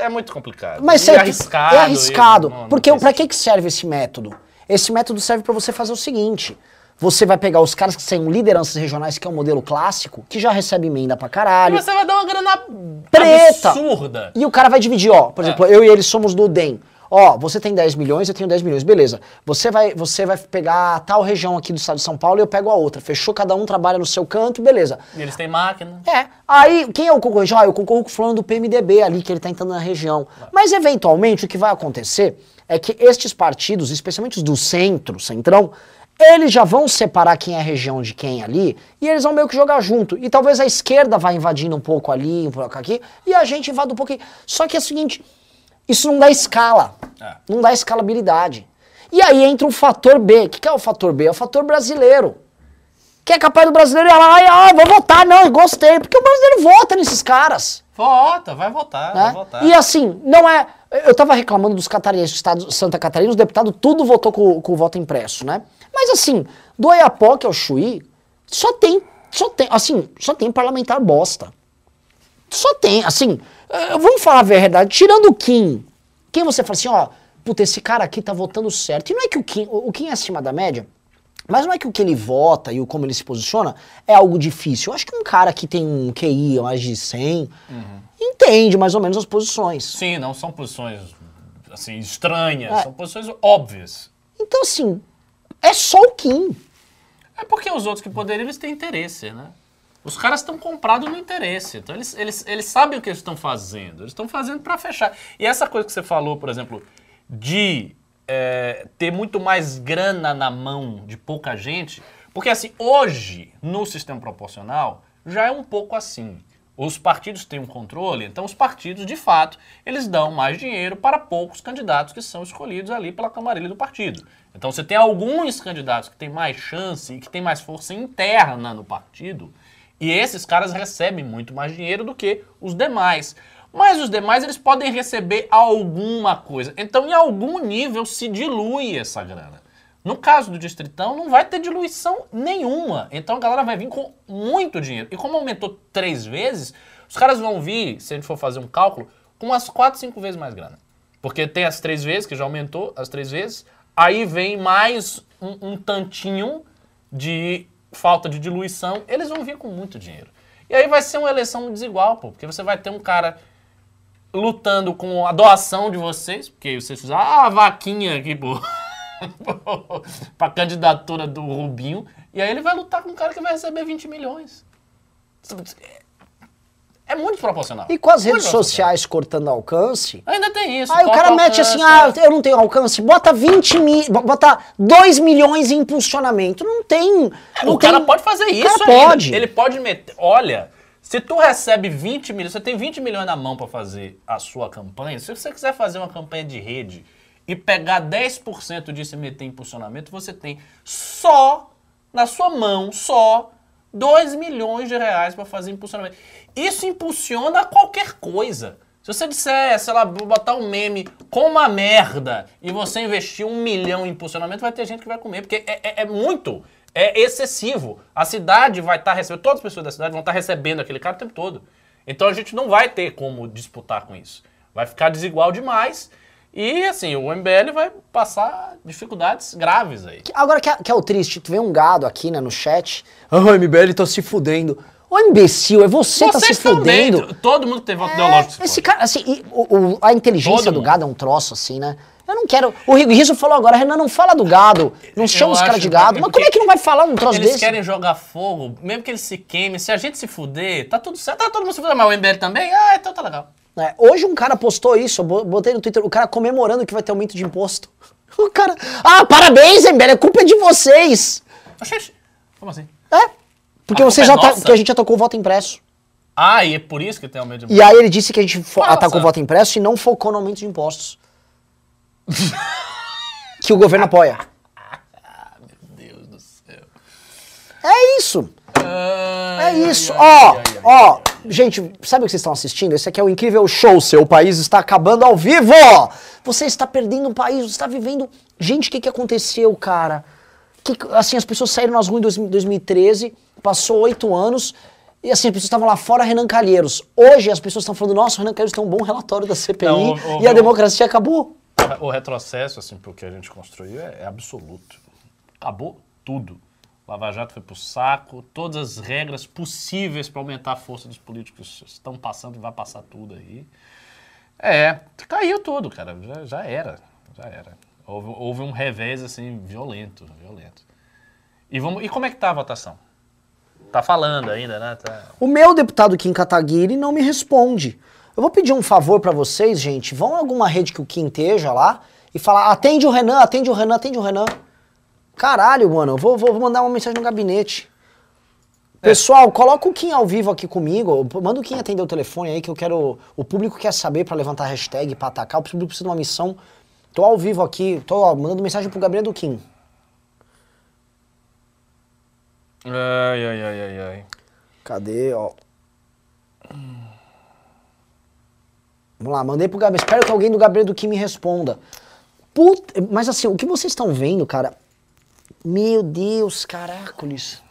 Speaker 2: é- é muito complicado.
Speaker 1: Mas certo,
Speaker 2: arriscado.
Speaker 1: é arriscado.
Speaker 2: e não- não
Speaker 1: porque pra que, que serve esse método? Esse método serve pra você fazer o seguinte: você vai pegar os caras que são lideranças regionais, que é um modelo clássico, que já recebe emenda pra
Speaker 2: E
Speaker 1: caralho.
Speaker 2: você vai dar uma grana
Speaker 1: Preta.
Speaker 2: absurda.
Speaker 1: E o cara vai dividir, ó. Por exemplo, eu e ele somos do DEM. Ó, você tem 10 milhões, eu tenho 10 milhões, beleza. Você vai, você vai pegar tal região aqui do estado de São Paulo e eu pego a outra. Fechou? Cada um trabalha no seu canto, beleza.
Speaker 2: E eles têm máquina.
Speaker 1: É. Aí, quem é o concorrente? Ah, eu concorro com o fulano do PMDB ali, que ele tá entrando na região. Mas, eventualmente, o que vai acontecer é que estes partidos, especialmente os do centro, centrão, eles já vão separar quem é a região de quem ali, e eles vão meio que jogar junto. E talvez a esquerda vá invadindo um pouco ali, um pouco aqui, e a gente invada um pouquinho. Só que é o seguinte, isso não dá escala.
Speaker 2: É.
Speaker 1: Não dá escalabilidade. E aí entra o fator B. O que que é o fator B? É o fator brasileiro. Que é capaz do brasileiro ir lá e, ah, vou votar, não, gostei. Porque o brasileiro vota nesses caras.
Speaker 2: Vota, vai votar, vai
Speaker 1: Né?
Speaker 2: votar.
Speaker 1: E assim, não é. Eu tava reclamando dos catarinenses do estado de Santa Catarina, os deputados tudo votou com, com o voto impresso, né? Mas assim, do Oiapoque ao Chuí, só tem, só tem, assim, só tem parlamentar bosta. Só tem, assim, eh, vamos falar a verdade, tirando o Kim, quem você fala assim, ó, puta, esse cara aqui tá votando certo. E não é que o Kim, o Kim é acima da média, mas não é que o que ele vota e o como ele se posiciona é algo difícil. Eu acho que um cara que tem um QI mais de 100 entende mais ou menos as posições.
Speaker 2: Sim, não são posições assim estranhas,
Speaker 1: É.
Speaker 2: são posições óbvias.
Speaker 1: Então, assim, é só o Kim.
Speaker 2: É porque os outros que poderiam, eles têm interesse, né? Os caras estão comprados no interesse. Então eles, eles, eles sabem o que eles estão fazendo. Eles estão fazendo para fechar. E essa coisa que você falou, por exemplo, de é, ter muito mais grana na mão de pouca gente. Porque assim, hoje, no sistema proporcional, já é um pouco assim. Os partidos têm um controle, então os partidos, de fato, eles dão mais dinheiro para poucos candidatos que são escolhidos ali pela camarilha do partido. Então você tem alguns candidatos que têm mais chance e que têm mais força interna no partido, e esses caras recebem muito mais dinheiro do que os demais. Mas os demais eles podem receber alguma coisa. Então, em algum nível, se dilui essa grana. No caso do Distritão, não vai ter diluição nenhuma. Então a galera vai vir com muito dinheiro. E como aumentou três vezes, os caras vão vir, se a gente for fazer um cálculo, com umas quatro, cinco vezes mais grana. Porque tem as três vezes, que já aumentou as três vezes, aí vem mais um, um tantinho de falta de diluição, eles vão vir com muito dinheiro. E aí vai ser uma eleição desigual, pô, porque você vai ter um cara lutando com a doação de vocês, porque vocês fizeram ah, a vaquinha aqui, pô, pra candidatura do Rubinho, e aí ele vai lutar com um cara que vai receber 20 milhões. É muito proporcional.
Speaker 1: E com as
Speaker 2: Muito
Speaker 1: redes sociais cortando alcance,
Speaker 2: Ainda tem isso.
Speaker 1: Aí o cara mete
Speaker 2: alcance,
Speaker 1: assim, ah, eu não tenho alcance, bota 20 mil, bota 2 milhões em impulsionamento. Não tem. Não
Speaker 2: o
Speaker 1: tem-
Speaker 2: cara pode fazer isso
Speaker 1: pode.
Speaker 2: Ele pode meter. Olha, se tu recebe 20 milhões, você tem 20 milhões na mão pra fazer a sua campanha. Se você quiser fazer uma campanha de rede e pegar 10% disso e meter em impulsionamento, você tem só na sua mão, só 2 milhões de reais pra fazer impulsionamento. Isso impulsiona qualquer coisa. Se você disser, sei lá, botar um meme com uma merda e você investir um milhão em impulsionamento, vai ter gente que vai comer, porque é, é- é muito, é excessivo. A cidade vai estar recebendo, todas as pessoas da cidade vão estar recebendo aquele cara o tempo todo. Então a gente não vai ter como disputar com isso. Vai ficar desigual demais e, assim, o MBL vai passar dificuldades graves aí.
Speaker 1: Agora que é, que é o triste, tu vê um gado aqui, né, no chat. Ah, o MBL tá se fudendo. Ô imbecil, é você, que tá se
Speaker 2: Vocês também,
Speaker 1: fudendo.
Speaker 2: todo mundo tem voto
Speaker 1: É,
Speaker 2: ideológico. se
Speaker 1: esse cara, assim, e o- o- a inteligência
Speaker 2: Todo
Speaker 1: do
Speaker 2: mundo.
Speaker 1: gado é um troço, assim, né? Eu não quero. O Riso falou agora, Renan, não fala do gado. Não chama os caras de
Speaker 2: que-
Speaker 1: gado. Mas como é que não vai falar um troço
Speaker 2: Eles
Speaker 1: desse?
Speaker 2: querem jogar fogo, mesmo que eles se queimem. Se a gente se fuder, tá tudo certo. Tá todo mundo se fudendo, mas o MBL também? Ah, então tá legal.
Speaker 1: É, hoje um cara postou isso, eu bo- botei no Twitter, o cara comemorando que vai ter aumento de imposto. O cara. Ah, parabéns, MBL, a culpa é de vocês!
Speaker 2: Oxente, como assim?
Speaker 1: É. Porque
Speaker 2: A
Speaker 1: você
Speaker 2: culpa
Speaker 1: já
Speaker 2: é
Speaker 1: tá,
Speaker 2: nossa?
Speaker 1: que a gente já tocou o voto impresso.
Speaker 2: Ah, e é por isso que tem aumento de
Speaker 1: E aí ele disse que a gente
Speaker 2: Nossa.
Speaker 1: atacou o voto impresso e não focou no aumento de impostos. que o governo apoia.
Speaker 2: Meu Deus do céu.
Speaker 1: É isso. É
Speaker 2: Ai,
Speaker 1: isso.
Speaker 2: ai,
Speaker 1: Ó, ó. Gente, sabe o que vocês estão assistindo? Esse aqui é o incrível show. Seu país está acabando ao vivo. Você está perdendo o país, você está vivendo. Gente, o que, que aconteceu, cara? Que, assim, as pessoas saíram nas ruas em 2000 2013, passou oito anos. E assim, as pessoas estavam lá fora, Renan Calheiros. Hoje as pessoas estão falando, nossa, o Renan Calheiros tem um bom relatório da CPI
Speaker 2: Não, o- o-
Speaker 1: e a democracia acabou.
Speaker 2: O retrocesso, assim, pro que a gente construiu é, é absoluto. Acabou tudo. Lava Jato foi pro saco, todas as regras possíveis para aumentar a força dos políticos estão passando vai passar tudo aí. É, caiu tudo, cara. Já, já era. Já era. Houve, houve um revés, assim, violento, violento. E, vamos, e como é que tá a votação? Tá falando ainda, né? Tá...
Speaker 1: O meu deputado Kim Kataguiri não me responde. Eu vou pedir um favor pra vocês, gente. Vão em alguma rede que o Kim esteja lá e falar: atende o Renan, atende o Renan, atende o Renan. Caralho, mano, eu vou, vou mandar uma mensagem no gabinete. Pessoal, coloca o Kim ao vivo aqui comigo. Manda o Kim atender o telefone aí que eu quero. O público quer saber pra levantar hashtag, pra atacar. O público precisa de uma missão. Tô ao vivo aqui, tô ó, mandando mensagem pro Gabriel do Kim.
Speaker 2: Ai, ai, ai, ai, ai.
Speaker 1: Cadê, ó? Vamos lá, mandei pro Gabriel. Espero que alguém do Gabriel do Kim me responda. Puta, mas assim, o que vocês estão vendo, cara? Meu Deus, caracoles.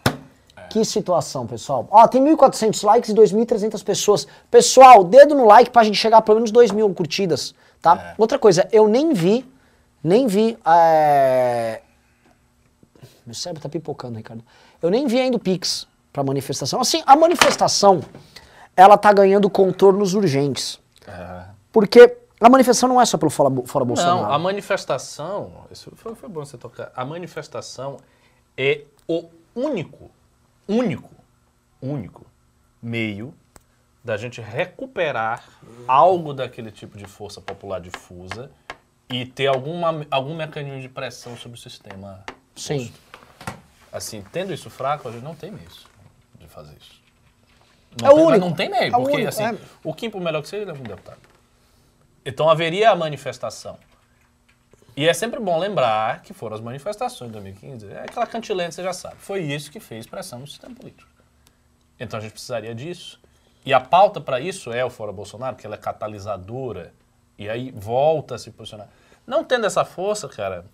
Speaker 2: É.
Speaker 1: Que situação, pessoal. Ó, tem 1.400 likes e 2.300 pessoas. Pessoal, dedo no like pra gente chegar a pelo menos 2.000 curtidas, tá? Outra coisa, eu nem vi, nem vi, é... Meu cérebro tá pipocando, Ricardo. Eu nem vi ainda o Pix pra manifestação. Assim, a manifestação, ela tá ganhando contornos urgentes.
Speaker 2: É.
Speaker 1: Porque a manifestação não é só pelo Fora, fora Bolsonaro.
Speaker 2: Não, a manifestação, isso foi, foi bom você tocar. A manifestação é o único, único, único meio da gente recuperar algo daquele tipo de força popular difusa e ter alguma, algum mecanismo de pressão sobre o sistema.
Speaker 1: Sim.
Speaker 2: Assim, tendo isso fraco, a gente não tem meio de fazer isso.
Speaker 1: É
Speaker 2: Não
Speaker 1: o
Speaker 2: tem, mas
Speaker 1: único.
Speaker 2: não tem meio,
Speaker 1: É o
Speaker 2: porque
Speaker 1: único,
Speaker 2: assim,
Speaker 1: é.
Speaker 2: o Kim, por melhor que seja, ele é um deputado. Então haveria a manifestação. E é sempre bom lembrar que foram as manifestações de 2015. É aquela cantilena, você já sabe. Foi isso que fez pressão no sistema político. Então a gente precisaria disso. E a pauta para isso é o Fora Bolsonaro, que ela é catalisadora. E aí volta a se posicionar. Não tendo essa força, cara,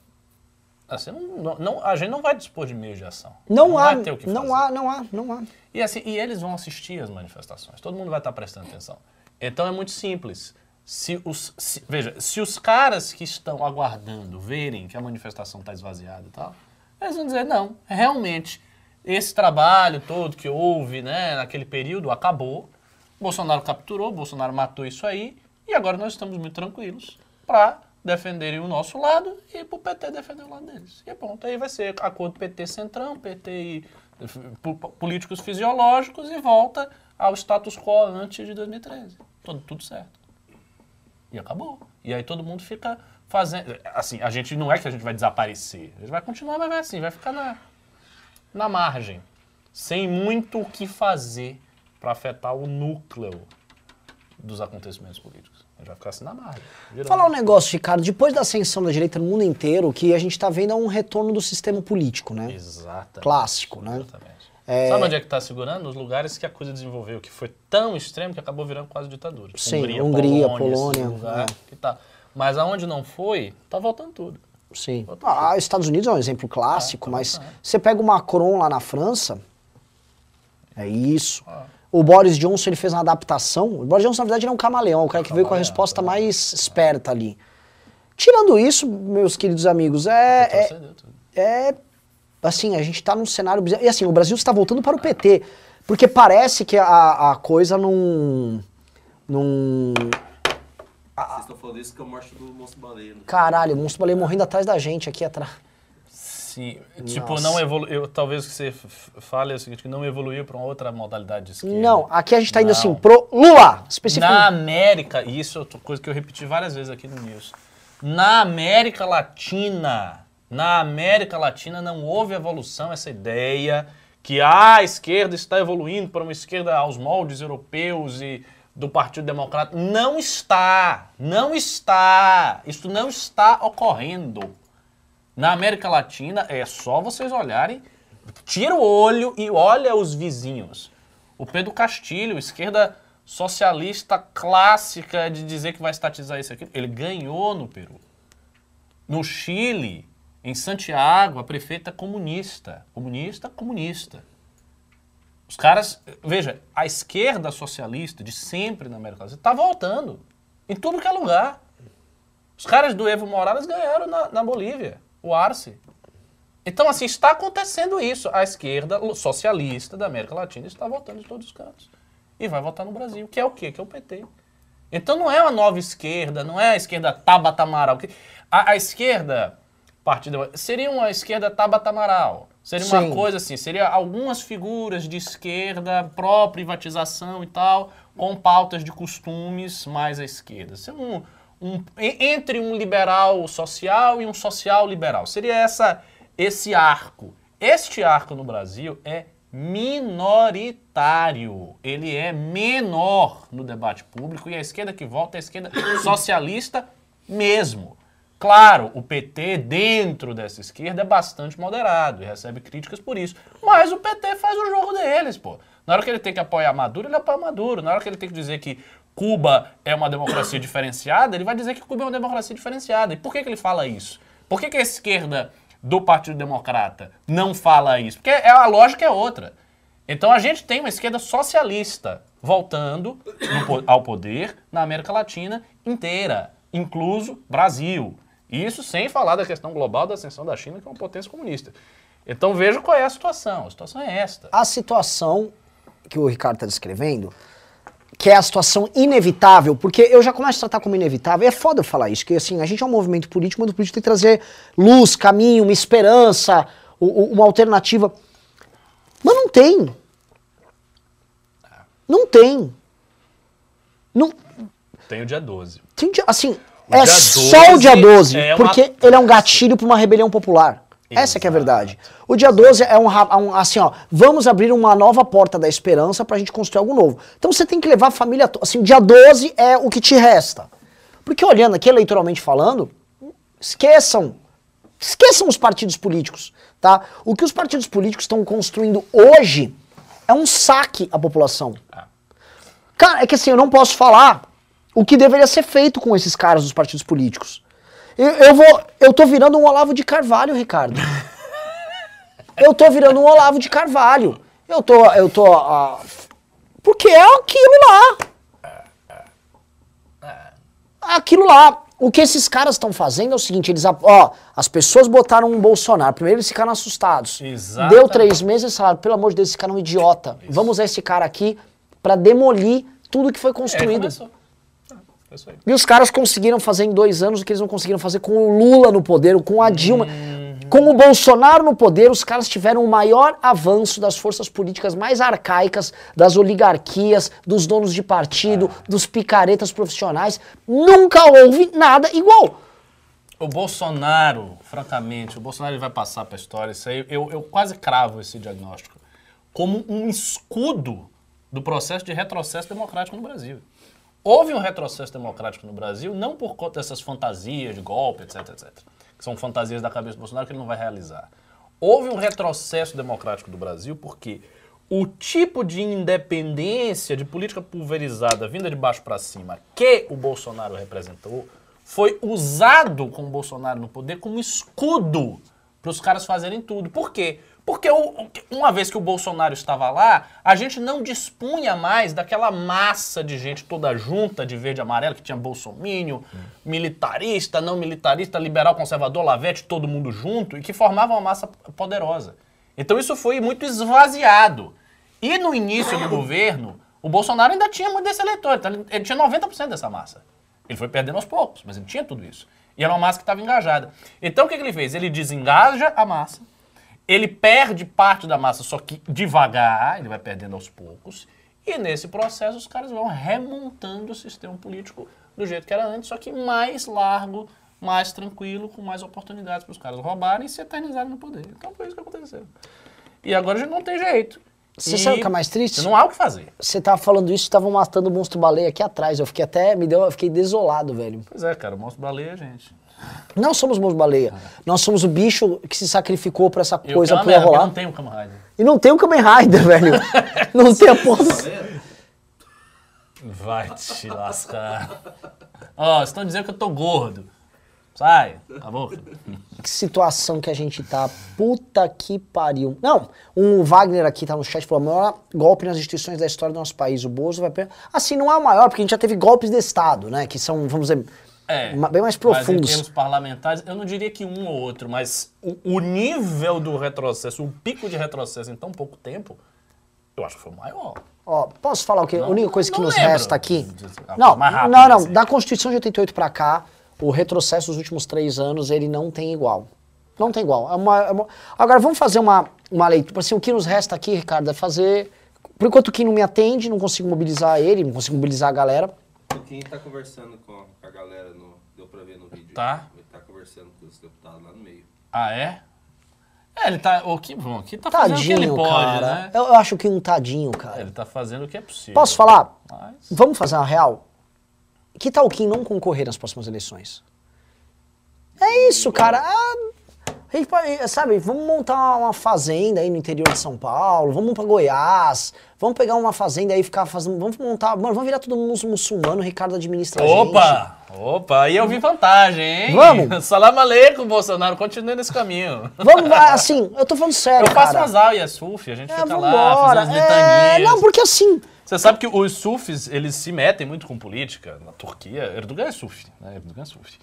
Speaker 2: assim, não, não- não- a gente não vai dispor de meios de ação.
Speaker 1: Não, há,
Speaker 2: vai ter o que
Speaker 1: não há, não há, não há.
Speaker 2: E, assim, e eles vão assistir as manifestações. Todo mundo vai estar prestando atenção. Então é muito simples. Se os, se- veja, se os caras que estão aguardando verem que a manifestação está esvaziada e tal, eles vão dizer, não, realmente, esse trabalho todo que houve né, naquele período acabou, Bolsonaro capturou, Bolsonaro matou isso aí, e agora nós estamos muito tranquilos para defenderem o nosso lado e para o PT defender o lado deles. E pronto, aí vai ser acordo PT-Centrão, PT e po- políticos fisiológicos e volta ao status quo antes de 2013. Tudo, tudo certo. E acabou. E aí todo mundo fica fazendo. Assim, a gente não é que a gente vai desaparecer. A gente vai continuar, mas vai assim, vai ficar na, na margem. Sem muito o que fazer para afetar o núcleo dos acontecimentos políticos. A gente vai ficar assim na margem. virando.
Speaker 1: Falar um negócio, Ricardo, depois da ascensão da direita no mundo inteiro, que a gente tá vendo é um retorno do sistema político, né?
Speaker 2: Exatamente.
Speaker 1: Clássico, né?
Speaker 2: Exatamente. Sabe onde é que está segurando? Nos lugares que a coisa desenvolveu, que foi tão extremo que acabou virando quase ditadura.
Speaker 1: Sim, Hungria,
Speaker 2: esse
Speaker 1: Polônia,
Speaker 2: lugar
Speaker 1: é.
Speaker 2: que tá. Mas aonde não foi, tá voltando tudo.
Speaker 1: Sim. Ah, Estados Unidos é um exemplo clássico,
Speaker 2: É,
Speaker 1: mas
Speaker 2: tá, é.
Speaker 1: você pega o Macron lá na França, é isso.
Speaker 2: Ah.
Speaker 1: O Boris Johnson ele fez uma adaptação. O Boris Johnson, na verdade, ele é um camaleão, o cara que veio com a resposta
Speaker 2: é.
Speaker 1: mais esperta ali. Tirando isso, meus queridos amigos, é, é,
Speaker 2: tudo.
Speaker 1: é assim, a gente tá num cenário bizarro. E assim, o Brasil está voltando para o PT. Porque parece que a, a coisa não. Não.
Speaker 3: Vocês estão falando isso que é o morte do monstro baleia. né?
Speaker 1: Caralho, o monstro baleia morrendo atrás da gente aqui atrás.
Speaker 2: Sim, tipo,
Speaker 1: Nossa.
Speaker 2: não evoluiu. Talvez o que você fale é o seguinte: que não evoluiu para uma outra modalidade de esquerda.
Speaker 1: Não, aqui a gente tá indo
Speaker 2: Não.
Speaker 1: assim, pro Lula, especificamente.
Speaker 2: Na América, e isso é coisa que eu repeti várias vezes aqui no News. Na América Latina, na América Latina não houve evolução, essa ideia que ah, a esquerda está evoluindo para uma esquerda aos moldes europeus e do Partido Democrata. Não está, não está. Isso não está ocorrendo. Na América Latina é só vocês olharem, tira o olho e olha os vizinhos. O Pedro Castilho, esquerda socialista clássica de dizer que vai estatizar isso aqui, ele ganhou no Peru. No Chile, em Santiago, a prefeita comunista. Comunista, comunista. Os caras, veja, a esquerda socialista de sempre na América Latina está voltando. Em tudo que é lugar. Os caras do Evo Morales ganharam na, na Bolívia, o Arce. Então, assim, está acontecendo isso. A esquerda socialista da América Latina está votando de todos os cantos. E vai votar no Brasil, que é o quê? Que é o PT. Então não é uma nova esquerda, não é a esquerda Tabata Amaral. A, a esquerda, partido, seria uma esquerda Tabata Amaral. Seria uma
Speaker 1: Sim.
Speaker 2: coisa assim, seria algumas figuras de esquerda, pró-privatização e tal, com pautas de costumes mais à esquerda. Seria um, um- entre um liberal social e um social liberal. Seria essa, esse arco. Este arco no Brasil é minoritário. Ele é menor no debate público e a esquerda que volta é a esquerda socialista mesmo. Claro, o PT dentro dessa esquerda é bastante moderado e recebe críticas por isso. Mas o PT faz o jogo deles, pô. Na hora que ele tem que apoiar Maduro, ele apoia Maduro. Na hora que ele tem que dizer que Cuba é uma democracia diferenciada, ele vai dizer que Cuba é uma democracia diferenciada. E por que, que ele fala isso? Por que, que a esquerda do Partido Democrata não fala isso? Porque é- a lógica é outra. Então a gente tem uma esquerda socialista voltando no ao poder na América Latina inteira, incluso Brasil. Isso sem falar da questão global da ascensão da China, que é uma potência comunista. Então veja qual é a situação. A situação é esta.
Speaker 1: A situação que o Ricardo está descrevendo, que é a situação inevitável, porque eu já começo a tratar como inevitável, é foda eu falar isso, que assim, a gente é um movimento político, mas o político tem que trazer luz, caminho, uma esperança, uma alternativa. Mas não tem. Não tem. Não,
Speaker 2: Tem o dia 12.
Speaker 1: tem dia- assim, é só o
Speaker 2: 12
Speaker 1: dia 12,
Speaker 2: é uma-
Speaker 1: porque ele é um gatilho para uma rebelião popular. Essa que é a verdade. O dia 12 é um, ra- um, assim, ó, vamos abrir uma nova porta da esperança pra gente construir algo novo. Então você tem que levar a família, assim, dia 12 é o que te resta. Porque olhando aqui eleitoralmente falando, esqueçam, esqueçam os partidos políticos, tá? O que os partidos políticos estão construindo hoje é um saque à população. Cara, é que assim, eu não posso falar o que deveria ser feito com esses caras dos partidos políticos. Eu, eu vou. Eu tô virando um Olavo de Carvalho, Ricardo. Eu tô virando um Olavo de Carvalho. Eu tô. Eu tô. ah, porque é aquilo lá. Aquilo lá. O que esses caras estão fazendo é o seguinte, eles, ó, as pessoas botaram um Bolsonaro, primeiro eles ficaram assustados.
Speaker 2: Exatamente.
Speaker 1: Deu três meses, eles falaram, pelo amor de Deus, esse cara é um idiota. Vamos usar esse cara aqui pra demolir tudo que foi
Speaker 2: É,
Speaker 1: construído.
Speaker 2: começou. Ah, isso aí.
Speaker 1: E os caras conseguiram fazer em dois anos o que eles não conseguiram fazer com o Lula no poder, com a Dilma. Com o Bolsonaro no poder, os caras tiveram o maior avanço das forças políticas mais arcaicas, das oligarquias, dos donos de partido, dos picaretas profissionais. Nunca houve nada igual.
Speaker 2: O Bolsonaro, francamente, o Bolsonaro vai passar para a história, isso aí, eu, eu quase cravo esse diagnóstico, como um escudo do processo de retrocesso democrático no Brasil. Houve um retrocesso democrático no Brasil, não por conta dessas fantasias de golpe, etc, etc, que são fantasias da cabeça do Bolsonaro que ele não vai realizar. Houve um retrocesso democrático do Brasil porque o tipo de independência, de política pulverizada, vinda de baixo para cima, que o Bolsonaro representou, foi usado com o Bolsonaro no poder como escudo para os caras fazerem tudo. Por quê? Porque uma vez que o Bolsonaro estava lá, a gente não dispunha mais daquela massa de gente toda junta de verde e amarelo, que tinha bolsomínio, militarista, não militarista, liberal, conservador, lavete, todo mundo junto, e que formava uma massa poderosa. Então isso foi muito esvaziado. E no início do governo, o Bolsonaro ainda tinha muito desse eleitor, então ele, ele tinha 90% dessa massa. Ele foi perdendo aos poucos, mas ele tinha tudo isso. E era uma massa que estava engajada. Então o que, que ele fez? Ele desengaja a massa, ele perde parte da massa, só que devagar, ele vai perdendo aos poucos. E nesse processo os caras vão remontando o sistema político do jeito que era antes, só que mais largo, mais tranquilo, com mais oportunidades para os caras roubarem e se eternizarem no poder. Então foi isso que aconteceu. E agora a gente não tem jeito.
Speaker 1: Você
Speaker 2: E
Speaker 1: sabe o que é mais triste?
Speaker 2: Não há o que fazer.
Speaker 1: Você tava falando isso, estavam matando o monstro baleia aqui atrás. Eu fiquei até, me deu, eu fiquei desolado, velho.
Speaker 2: Pois é, cara, o monstro baleia, gente.
Speaker 1: Não somos monstro baleia. Nós somos o bicho que se sacrificou pra essa
Speaker 2: E
Speaker 1: coisa
Speaker 2: Rider,
Speaker 1: rolar.
Speaker 2: não tem o Kamen Rider.
Speaker 1: E não tem o Kamen Rider, velho. Não tem a porra. do-
Speaker 2: Vai te lascar. Ó, vocês estão dizendo que eu tô gordo. Sai, tá bom?
Speaker 1: Que situação que a gente tá. Puta que pariu. Não, um Wagner aqui tá no chat falou: maior golpe nas instituições da história do nosso país. O Bozo vai. per-" Assim, não é o maior, porque a gente já teve golpes de Estado, né? Que são, vamos dizer,
Speaker 2: É,
Speaker 1: bem mais
Speaker 2: Mas em
Speaker 1: profundos.
Speaker 2: termos parlamentares, eu não diria que um ou outro, mas o, o nível do retrocesso, o pico de retrocesso em tão pouco tempo, eu acho que foi o maior.
Speaker 1: Ó, posso falar o quê? a única coisa que
Speaker 2: não
Speaker 1: nos
Speaker 2: lembro.
Speaker 1: resta aqui. Não,
Speaker 2: rápido,
Speaker 1: não, não.
Speaker 2: assim.
Speaker 1: Da Constituição de 88 pra cá, o retrocesso dos últimos três anos, ele não tem igual. Não tem igual. É uma- é uma- Agora, vamos fazer uma, uma leitura. Assim, o que nos resta aqui, Ricardo, é fazer. Por enquanto, Kim não me atende, não consigo mobilizar ele, não consigo mobilizar a galera.
Speaker 3: O Kim tá conversando com a galera, no, deu pra ver no vídeo.
Speaker 2: Tá.
Speaker 3: Ele tá conversando com os deputados lá no meio.
Speaker 2: Ah, é? É, ele tá. O que, bom, aqui tá fazendo o que ele
Speaker 1: Tadinho,
Speaker 2: pode,
Speaker 1: cara.
Speaker 2: né?
Speaker 1: Eu, eu acho que um tadinho, cara.
Speaker 2: Ele tá fazendo o que é possível.
Speaker 1: Posso falar?
Speaker 2: Mas-
Speaker 1: Vamos fazer uma real? Que tal o Kim não concorrer nas próximas eleições? É isso, cara. Ah, A gente pode, sabe, vamos montar uma fazenda aí no interior de São Paulo, vamos pra Goiás, vamos pegar uma fazenda aí e ficar fazendo. Vamos montar. Mano, vamos virar todo mundo muçulmano, Ricardo administra.
Speaker 2: Opa! Opa, aí eu vi vantagem, hein?
Speaker 1: Vamos.
Speaker 2: Salam aleikum, Bolsonaro. Continue nesse caminho.
Speaker 1: Vamos, assim, eu tô falando sério.
Speaker 2: Eu faço umas aulas sufi, a gente
Speaker 1: É,
Speaker 2: fica
Speaker 1: vambora.
Speaker 2: lá, fazendo as
Speaker 1: É, não, porque assim.
Speaker 2: Você sabe que os sufis, eles se metem muito com política. Na Turquia, Erdogan é sufi, né? Erdogan é sufi.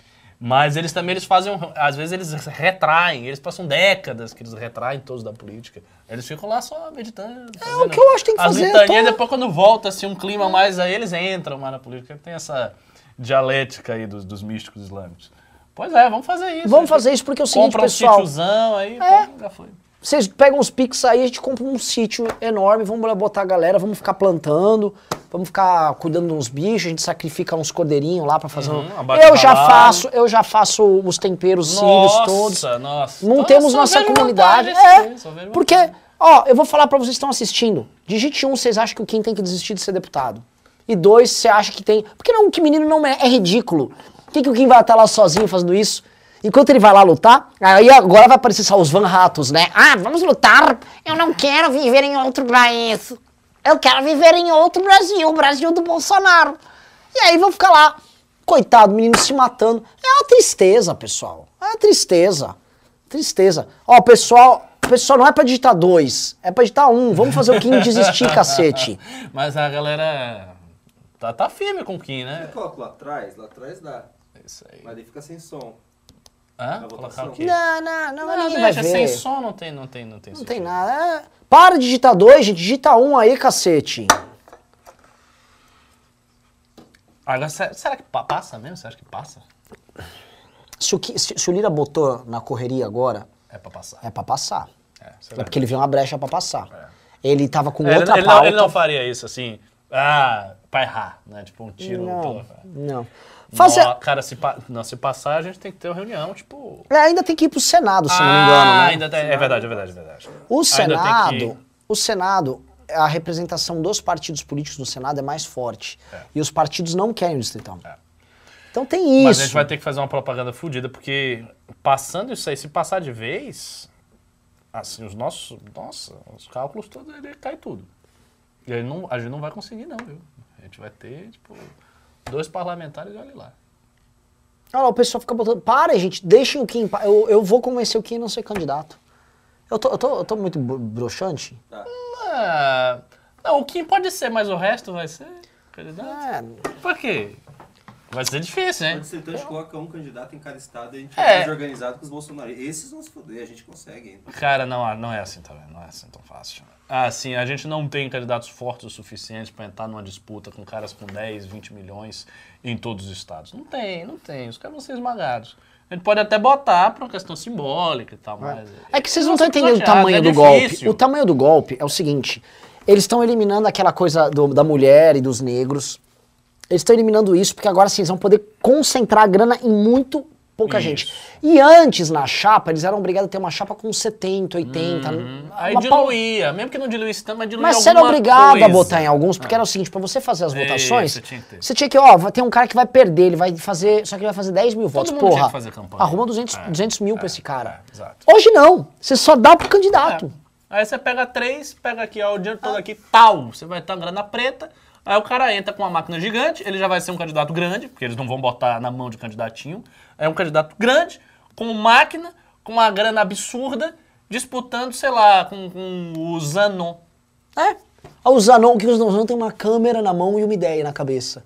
Speaker 2: Mas eles também, eles fazem, às vezes eles retraem, eles passam décadas que eles retraem todos da política. Eles ficam lá só meditando.
Speaker 1: É o que eu acho que tem que
Speaker 2: As
Speaker 1: fazer,
Speaker 2: litanias,
Speaker 1: tô-
Speaker 2: depois quando volta, assim, um clima mais aí, eles entram mais na política. Tem essa dialética aí dos, dos místicos islâmicos. Pois é, vamos fazer isso.
Speaker 1: Vamos fazer isso porque é o seguinte,
Speaker 2: Compra um
Speaker 1: pessoal.
Speaker 2: aí,
Speaker 1: É.
Speaker 2: pô, já foi.
Speaker 1: Vocês pegam os pics aí, a gente compra um sítio enorme, vamos botar a galera, vamos ficar plantando, vamos ficar cuidando de uns bichos, a gente sacrifica uns cordeirinhos lá pra fazer um...
Speaker 2: Uhum, abate
Speaker 1: Eu já faço, eu já faço os temperos sírios todos.
Speaker 2: Nossa, nossa.
Speaker 1: Não temos nossa comunidade. É, porque, ó, eu vou falar pra vocês que estão assistindo. Digite um, vocês acham que o Kim tem que desistir de ser deputado. E dois, você acha que tem... Porque não, que menino não é, é ridículo. Por que, que o Kim vai estar lá sozinho fazendo isso? Enquanto ele vai lá lutar, aí agora vai aparecer só os Van Ratos, né? Ah, vamos lutar. Eu não quero viver em outro país. Eu quero viver em outro Brasil, o Brasil do Bolsonaro. E aí vão ficar lá, coitado, o menino se matando. É uma tristeza, pessoal. É uma tristeza. Tristeza. Ó, pessoal, pessoal, não é pra digitar dois, é pra digitar um. Vamos fazer o Kim desistir, cacete.
Speaker 2: Mas a galera tá, tá firme com o Kim,
Speaker 3: Eu
Speaker 2: né?
Speaker 3: coloco lá atrás, lá atrás dá.
Speaker 2: É Isso aí.
Speaker 3: Mas daí fica sem som.
Speaker 2: Hã? Colocar o quê?
Speaker 1: Não, não, não,
Speaker 2: Não,
Speaker 1: ninguém vai
Speaker 2: deixa,
Speaker 1: ver.
Speaker 2: sem som não tem, não tem, não tem
Speaker 1: Não tem nada. É, Para de digitar dois, gente. Digita um aí, cacete.
Speaker 2: Agora, será, que pa- passa mesmo? Você acha que passa?
Speaker 1: Se o, se- se o Lira botou na correria agora,
Speaker 2: É pra passar.
Speaker 1: é pra passar.
Speaker 2: É,
Speaker 1: É porque ele viu uma brecha pra passar.
Speaker 2: É.
Speaker 1: Ele tava com
Speaker 2: É, ele,
Speaker 1: outra
Speaker 2: ele
Speaker 1: pauta.
Speaker 2: não, ele não faria isso assim, ah, pra errar, né? Tipo um tiro
Speaker 1: Não,
Speaker 2: pela...
Speaker 1: não. Fazer...
Speaker 2: Cara, se, pa- não, se passar, a gente tem que ter uma reunião, tipo...
Speaker 1: É, ainda tem que ir pro Senado, se não me
Speaker 2: Ah,
Speaker 1: engano, né?
Speaker 2: ainda tem, é verdade, é verdade, é verdade.
Speaker 1: O Senado,
Speaker 2: que-
Speaker 1: o Senado, a representação dos partidos políticos no Senado é mais forte.
Speaker 2: É.
Speaker 1: E os partidos não querem o distritão.
Speaker 2: É.
Speaker 1: Então tem isso.
Speaker 2: Mas a gente vai ter que fazer uma propaganda fodida, porque passando isso aí, se passar de vez, assim, os nossos, nossa, os cálculos todos, ele cai tudo. E aí não, a gente não vai conseguir não, viu? A gente vai ter, tipo, dois parlamentares e olha lá.
Speaker 1: Olha lá, o pessoal fica botando. Para, gente, deixem o Kim. Eu, eu vou convencer o Kim a não ser candidato. Eu tô, eu tô, eu tô muito bro- broxante?
Speaker 3: Tá.
Speaker 2: Ah, não, o Kim pode ser, mas o resto vai ser candidato?
Speaker 1: É.
Speaker 2: Por quê? Vai ser difícil, hein?
Speaker 3: Ser, então a gente coloca um candidato em cada estado e a gente
Speaker 2: É.
Speaker 3: é organizado com os bolsonaristas. Esses vão se foder, a gente consegue ainda.
Speaker 2: Cara, não, não é assim, vendo? Não é assim tão fácil. Ah, sim, a gente não tem candidatos fortes o suficiente para entrar numa disputa com caras com 10, 20 milhões em todos os estados. Não tem, não tem. Os caras vão ser esmagados. A gente pode até botar por uma questão simbólica e tal, mas...
Speaker 1: É que vocês não estão entendendo o tamanho
Speaker 2: é
Speaker 1: do
Speaker 2: difícil.
Speaker 1: golpe. O tamanho do golpe é o seguinte: eles estão eliminando aquela coisa do- da mulher e dos negros. Eles estão eliminando isso porque agora sim eles vão poder concentrar a grana em muito pouca
Speaker 2: Isso.
Speaker 1: gente. E antes, na chapa, eles eram obrigados a ter uma chapa com 70, 80.
Speaker 2: Uhum. Aí
Speaker 1: pau-
Speaker 2: diluía, mesmo que não diluísse tanto, mas diluía
Speaker 1: Mas você era obrigado
Speaker 2: coisa.
Speaker 1: a botar em alguns, porque era o seguinte, pra você fazer as
Speaker 2: É,
Speaker 1: votações,
Speaker 2: você tinha que ter.
Speaker 1: você tinha que, ó, ter um cara que vai perder, ele vai fazer, só que ele vai fazer 10 mil votos.
Speaker 2: mundo
Speaker 1: Porra, arruma 200,
Speaker 2: É,
Speaker 1: 200 mil pra
Speaker 2: é,
Speaker 1: esse cara.
Speaker 2: é.
Speaker 1: Hoje não, você só dá pro candidato.
Speaker 2: É. Aí você pega três, pega aqui, ó, o dinheiro todo aqui, tal. Você vai estar grana preta. Aí o cara entra com uma máquina gigante, ele já vai ser um candidato grande, porque eles não vão botar na mão de candidatinho. É um candidato grande, com máquina, com uma grana absurda, disputando, sei lá, com, com o Zanon.
Speaker 1: É. O Zanon, que o Zanon tem uma câmera na mão e uma ideia na cabeça.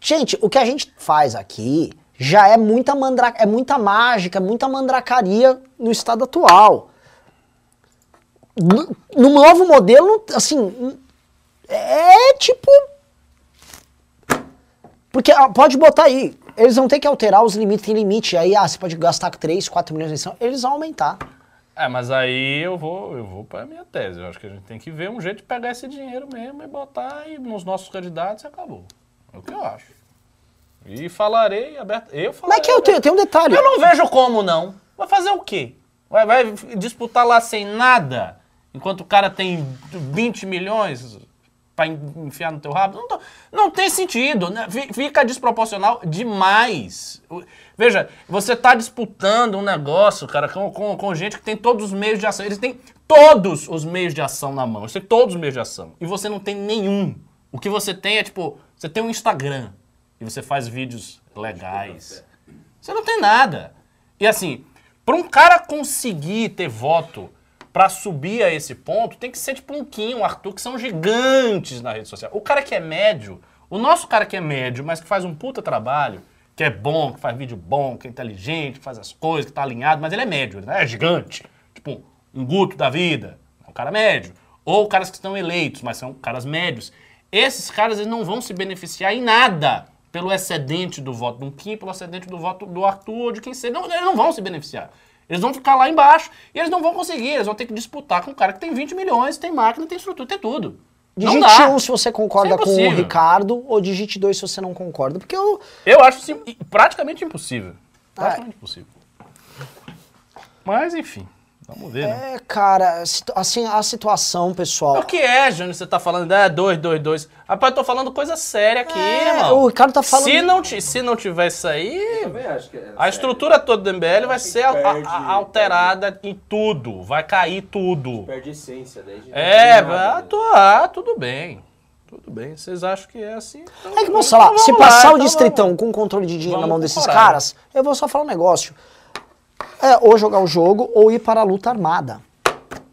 Speaker 1: Gente, o que a gente faz aqui já é muita, mandra... é muita mágica, muita mandracaria no estado atual. No, no novo modelo, assim, é tipo. Porque ah, pode botar aí, eles vão ter que alterar os limites, tem limite. Aí, ah, você pode gastar 3, 4 milhões de eleição, eles vão aumentar.
Speaker 2: É, mas aí eu vou, eu vou pra minha tese. Eu acho que a gente tem que ver um jeito de pegar esse dinheiro mesmo e botar aí nos nossos candidatos e acabou. É o que eu acho. E falarei aberto. Eu falarei.
Speaker 1: Mas é que eu tenho, tem um detalhe.
Speaker 2: Eu não vejo como não. Vai fazer o quê? Vai, vai disputar lá sem nada? Enquanto o cara tem 20 milhões en- enfiar no teu rabo. Não, não tem sentido, né? Fi- Fica desproporcional demais. Veja, você tá disputando um negócio, cara, com, com, com gente que tem todos os meios de ação. Eles têm todos os meios de ação na mão. Eles têm todos os meios de ação. E você não tem nenhum. O que você tem é, tipo, você tem um Instagram e você faz vídeos legais. Você não tem nada. E assim, para um cara conseguir ter voto para subir a esse ponto, tem que ser tipo um Kim, um Arthur, que são gigantes na rede social. O cara que é médio, o nosso cara que é médio, mas que faz um puta trabalho, que é bom, que faz vídeo bom, que é inteligente, que faz as coisas, que tá alinhado, mas ele é médio, ele não é gigante. Tipo, um Guto da vida, é um cara médio. Ou caras que estão eleitos, mas são caras médios. Esses caras eles não vão se beneficiar em nada pelo excedente do voto do Kim, pelo excedente do voto do Arthur ou de quem seja. Não, eles não vão se beneficiar. Eles vão ficar lá embaixo e eles não vão conseguir. Eles vão ter que disputar com um cara que tem 20 milhões, tem máquina, tem estrutura, tem tudo. não
Speaker 1: Digite
Speaker 2: dá.
Speaker 1: um se você concorda
Speaker 2: é
Speaker 1: com o
Speaker 2: impossível.
Speaker 1: Ricardo, ou digite dois se você não concorda. Porque eu.
Speaker 2: Eu acho sim, praticamente impossível.
Speaker 1: Ah.
Speaker 2: Praticamente impossível. Mas, enfim, vamos ver, né?
Speaker 1: É, cara, assim, a situação, pessoal.
Speaker 2: O que é, Júnior? Você tá falando, é, dois, dois, dois. Rapaz, eu tô falando coisa séria aqui,
Speaker 1: É,
Speaker 2: irmão.
Speaker 1: o Ricardo tá falando-
Speaker 2: Se não, se não tiver isso aí,
Speaker 3: Eu também acho que é
Speaker 2: a
Speaker 3: sério.
Speaker 2: estrutura toda do MBL vai ser a- a-
Speaker 3: perde-
Speaker 2: a- alterada em tudo. Vai cair tudo.
Speaker 3: Perde essência, gente não
Speaker 2: É, vai
Speaker 3: né?
Speaker 2: atuar, tudo bem. Tudo bem. Vocês acham que é assim? Então,
Speaker 1: É que,
Speaker 2: então
Speaker 1: falar,
Speaker 2: vamos
Speaker 1: se
Speaker 2: lá,
Speaker 1: passar o
Speaker 2: então
Speaker 1: distritão
Speaker 2: vamos.
Speaker 1: com controle de dinheiro na mão desses caras, eu vou só falar um negócio. É, ou jogar o jogo, ou ir para a luta armada.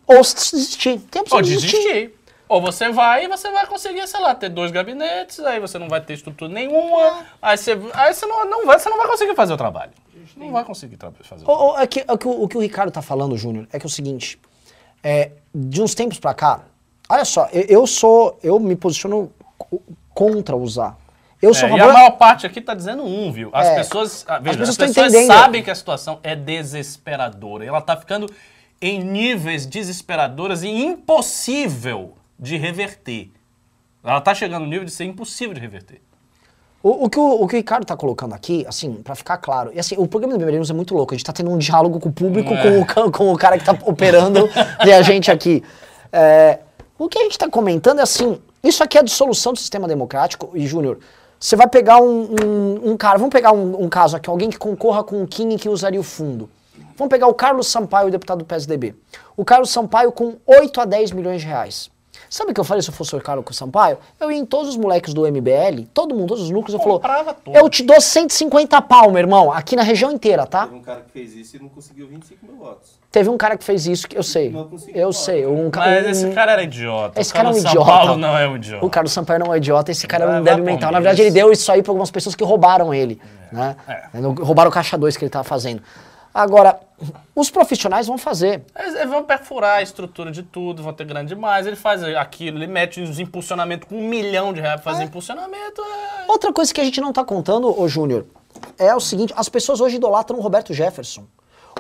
Speaker 1: Ou se desistir. Tem
Speaker 2: Ou
Speaker 1: de desistir.
Speaker 2: desistir. Ou você vai e você vai conseguir, sei lá, ter dois gabinetes, aí você não vai ter estrutura nenhuma, aí você, aí você, não, não vai, você não vai conseguir fazer o trabalho. Não vai conseguir fazer o trabalho.
Speaker 1: ou é que- é que o, o que o Ricardo tá falando, Júnior, é que é o seguinte. é, de uns tempos pra cá, olha só, eu, eu sou. Eu me posiciono co- contra usar. Eu sou
Speaker 2: É,
Speaker 1: a
Speaker 2: e a
Speaker 1: favor-
Speaker 2: maior parte aqui tá dizendo um, viu? As
Speaker 1: É.
Speaker 2: pessoas, ah, veja,
Speaker 1: pessoas
Speaker 2: as pessoas
Speaker 1: entendendo.
Speaker 2: sabem que a situação é desesperadora. Ela tá ficando em níveis desesperadores e impossível de reverter. Ela tá chegando no nível de ser impossível de reverter.
Speaker 1: O, o que o, o que o Ricardo tá colocando aqui, assim, pra ficar claro, e assim, o programa do Beberinos é muito louco, a gente tá tendo um diálogo com o público,
Speaker 2: É.
Speaker 1: com, o, com o cara que tá operando e a gente aqui. É, o que a gente tá comentando é assim, isso aqui é a dissolução do sistema democrático, e Júnior, você vai pegar um, um, um cara, vamos pegar um, um caso aqui, alguém que concorra com o Kim e que usaria o fundo. Vamos pegar o Carlos Sampaio, deputado do PSDB. O Carlos Sampaio com 8 a 10 milhões de reais. Sabe o que eu falei se eu fosse o Carlos Sampaio? Eu ia em todos os moleques do MBL, todo mundo, todos os núcleos, eu
Speaker 2: tudo.
Speaker 1: eu te dou 150 pau, meu irmão, aqui na região inteira, tá?
Speaker 3: Teve um cara que fez isso e não conseguiu 25 mil votos.
Speaker 1: Teve um cara que fez isso, que eu sei.
Speaker 3: Não
Speaker 1: Eu sei. Um, ca-
Speaker 2: Mas esse cara era idiota.
Speaker 1: Esse
Speaker 2: O
Speaker 1: cara é um
Speaker 2: Carlos São
Speaker 1: idiota.
Speaker 2: Paulo não é um idiota.
Speaker 1: O Carlos Sampaio não é um idiota, esse cara é um
Speaker 2: vai
Speaker 1: débil mental. Na verdade, ele deu isso aí pra algumas pessoas que roubaram ele. Né?
Speaker 2: É.
Speaker 1: Roubaram o caixa 2 que ele tava fazendo. Agora, os profissionais vão fazer.
Speaker 2: Eles, eles vão perfurar a estrutura de tudo, vão ter grande demais. Ele faz aquilo, ele mete os impulsionamentos com um milhão de reais pra fazer impulsionamento. é-
Speaker 1: Outra coisa que a gente não tá contando, ô Júnior, é o seguinte: as pessoas hoje idolatram o Roberto Jefferson.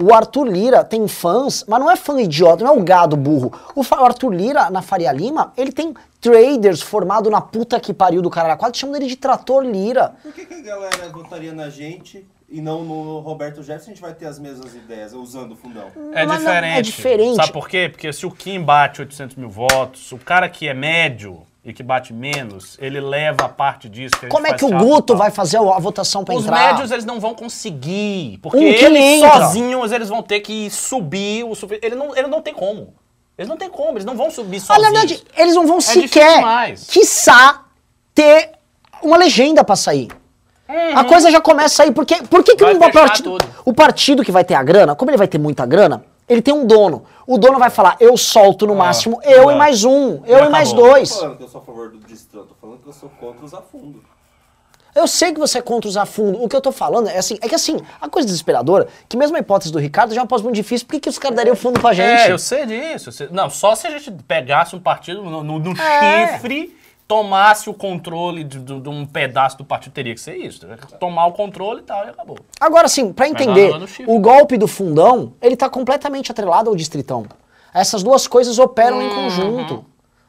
Speaker 1: O Arthur Lira tem fãs, mas não é fã idiota, não é o gado burro. O, Arthur Lira, na Faria Lima, ele tem traders formado na puta que pariu do cara quase chamam ele de trator Lira.
Speaker 3: Por que, que a galera votaria na gente e não no Roberto Jefferson? A gente vai ter as mesmas ideias usando o fundão.
Speaker 2: É
Speaker 1: Mas não,
Speaker 2: diferente.
Speaker 1: é diferente.
Speaker 2: Sabe por quê? Porque se o Kim bate 800 mil votos, o cara que é médio e que bate menos, ele leva a parte disso.
Speaker 1: Como é que o Guto vai fazer a votação
Speaker 2: Os
Speaker 1: entrar?
Speaker 2: médios eles não vão conseguir, porque
Speaker 1: Um
Speaker 2: eles
Speaker 1: entra.
Speaker 2: sozinhos eles vão ter que subir o ele não ele não tem como. Eles não tem como, eles não vão subir
Speaker 1: Ah,
Speaker 2: sozinhos.
Speaker 1: na verdade, eles não vão
Speaker 2: difícil
Speaker 1: sequer, quiçá, ter uma legenda pra sair. A coisa já começa aí, porque por que, que
Speaker 2: Vai
Speaker 1: não vai
Speaker 2: fechar
Speaker 1: partido?
Speaker 2: tudo.
Speaker 1: O partido que vai ter a grana, como ele vai ter muita grana, ele tem um dono. O dono vai falar, eu solto no máximo eu e mais um, eu e mais
Speaker 2: acabou.
Speaker 3: Não tô
Speaker 1: dois.
Speaker 3: falando que eu sou a favor do distrito, tô falando que eu sou contra usar fundo.
Speaker 1: Eu sei que você é contra usar fundo. O que eu tô falando é assim, é que assim, a coisa desesperadora, que mesmo a hipótese do Ricardo já é uma pose muito difícil, por que, que os caras dariam fundo pra gente?
Speaker 2: É, eu sei disso. eu sei- Não, só se a gente pegasse um partido no, no- no
Speaker 1: É.
Speaker 2: chifre, tomasse o controle de, de- de um pedaço do partido, teria que ser isso. teria que Tomar o controle e tal, e acabou.
Speaker 1: Agora sim, pra
Speaker 2: lá
Speaker 1: entender, o golpe do fundão, ele tá completamente atrelado ao distritão. Essas duas coisas operam
Speaker 2: Uhum.
Speaker 1: em conjunto.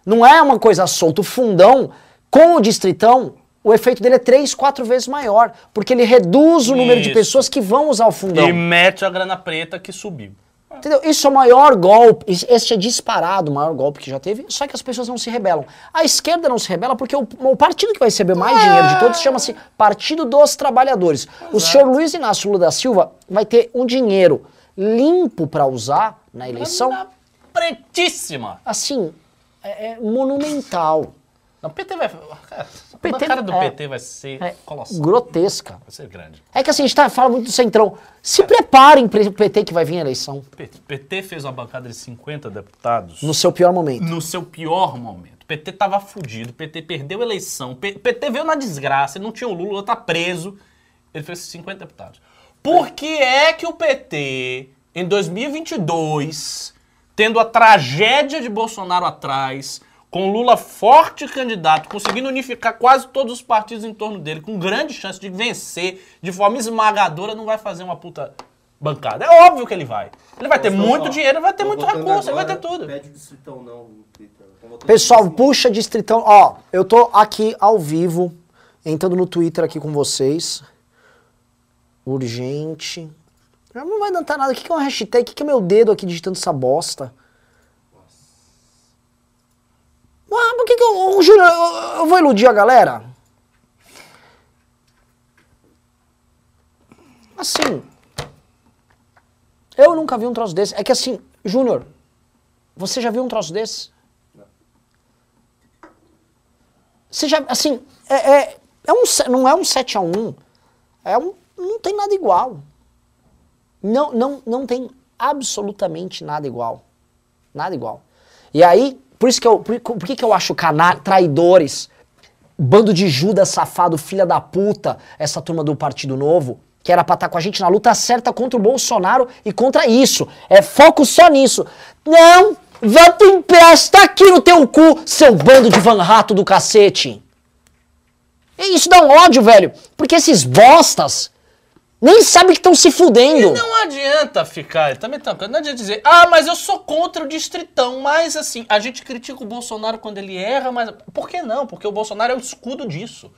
Speaker 1: Não é uma coisa solta. O fundão com o distritão, o efeito dele é três, quatro vezes maior, porque ele reduz o número de
Speaker 2: Isso.
Speaker 1: pessoas que vão usar o fundão.
Speaker 2: E mete a grana preta que subiu.
Speaker 1: Entendeu? Isso é o maior golpe, esse é disparado o maior golpe que já teve, só que as pessoas não se rebelam. A esquerda não se rebela porque o, o partido que vai receber mais dinheiro de todos chama-se Partido dos Trabalhadores. O senhor Luiz Inácio Lula da Silva vai ter um dinheiro limpo para usar na eleição.
Speaker 2: Pretíssima.
Speaker 1: Assim, é, é monumental.
Speaker 2: Não, PT vai. Cara,
Speaker 1: PT
Speaker 2: a cara do
Speaker 1: é,
Speaker 2: PT vai ser
Speaker 1: É
Speaker 2: colossal.
Speaker 1: grotesca.
Speaker 2: Vai ser grande.
Speaker 1: É que assim, a gente tá, fala muito do Centrão. Se preparem para o PT que vai vir a eleição.
Speaker 2: O PT fez uma bancada de 50 deputados
Speaker 1: No seu pior momento.
Speaker 2: no seu pior momento. O PT tava fudido, o PT perdeu a eleição, PT veio na desgraça, não tinha o Lula, o Lula tá preso. Ele fez 50 deputados. Por que é que o PT, em 2022, tendo a tragédia de Bolsonaro atrás, com Lula forte candidato, conseguindo unificar quase todos os partidos em torno dele, com grande chance de vencer de forma esmagadora, não vai fazer uma puta bancada? É óbvio que ele vai. Ele vai ter muito
Speaker 3: estamos-
Speaker 2: dinheiro, vai ter muito recurso, ele vai ter tudo.
Speaker 3: Pede o distritão não
Speaker 1: Pessoal,
Speaker 3: assim.
Speaker 1: puxa distritão. Ó, eu tô aqui ao vivo, entrando no Twitter aqui com vocês. Urgente. Não vai adiantar nada. O que que é uma hashtag? O que é meu dedo aqui digitando essa bosta? Ah, por que que eu... Ô, Júnior, eu, eu vou iludir a galera? Assim... Eu nunca vi um troço desse. É que assim, Júnior, você já viu um troço desse? Você já, assim, é, é, é um, não é um 7 a 1 é um, não tem nada igual. Não, não, não tem absolutamente nada igual. Nada igual. E aí, por isso que eu, por, por que que eu acho cana traidores, bando de Judas safado, filha da puta, essa turma do Partido Novo, que era pra estar com a gente na luta certa contra o Bolsonaro e contra isso. É foco só nisso. Não, voto impresso, tá aqui no teu cu, seu bando de van rato do cacete. E isso dá um ódio, velho, porque esses bostas nem sabem que estão se fudendo.
Speaker 2: Não adianta ficar, também tá, não adianta dizer, ah, mas eu sou contra o distritão, mas assim, a gente critica o Bolsonaro quando ele erra, mas por que não? Porque o Bolsonaro é o escudo disso.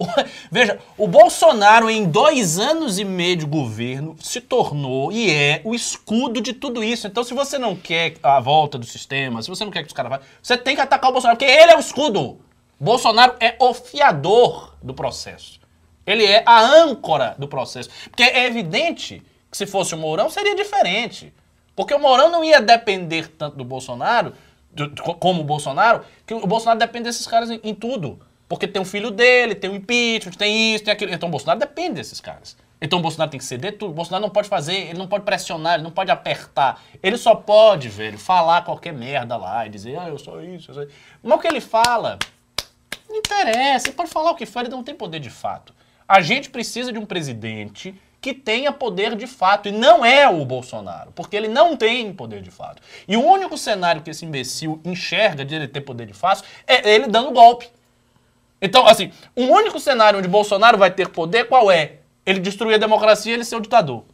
Speaker 2: Veja, o Bolsonaro em dois anos e meio de governo se tornou e é o escudo de tudo isso. Então, se você não quer a volta do sistema, se você não quer que os caras você tem que atacar o Bolsonaro, porque ele é o escudo. Bolsonaro é o fiador do processo. Ele é a âncora do processo. Porque é evidente que se fosse o Mourão seria diferente. Porque o Mourão não ia depender tanto do Bolsonaro, do- como o Bolsonaro, que o Bolsonaro depende desses caras em, em tudo. Porque tem o filho dele, tem o impeachment, tem isso, tem aquilo. Então o Bolsonaro depende desses caras. Então o Bolsonaro tem que ceder tudo. O Bolsonaro não pode fazer, ele não pode pressionar, ele não pode apertar. Ele só pode, velho, falar qualquer merda lá e dizer, ah, eu sou isso, eu sou isso. Mas o que ele fala, não interessa, ele pode falar o que for, ele não tem poder de fato. A gente precisa de um presidente que tenha poder de fato, e não é o Bolsonaro, porque ele não tem poder de fato. E o único cenário que esse imbecil enxerga de ele ter poder de fato é ele dando golpe. Então, assim, o único cenário onde Bolsonaro vai ter poder, qual é? Ele destruir a democracia e ele ser o ditador.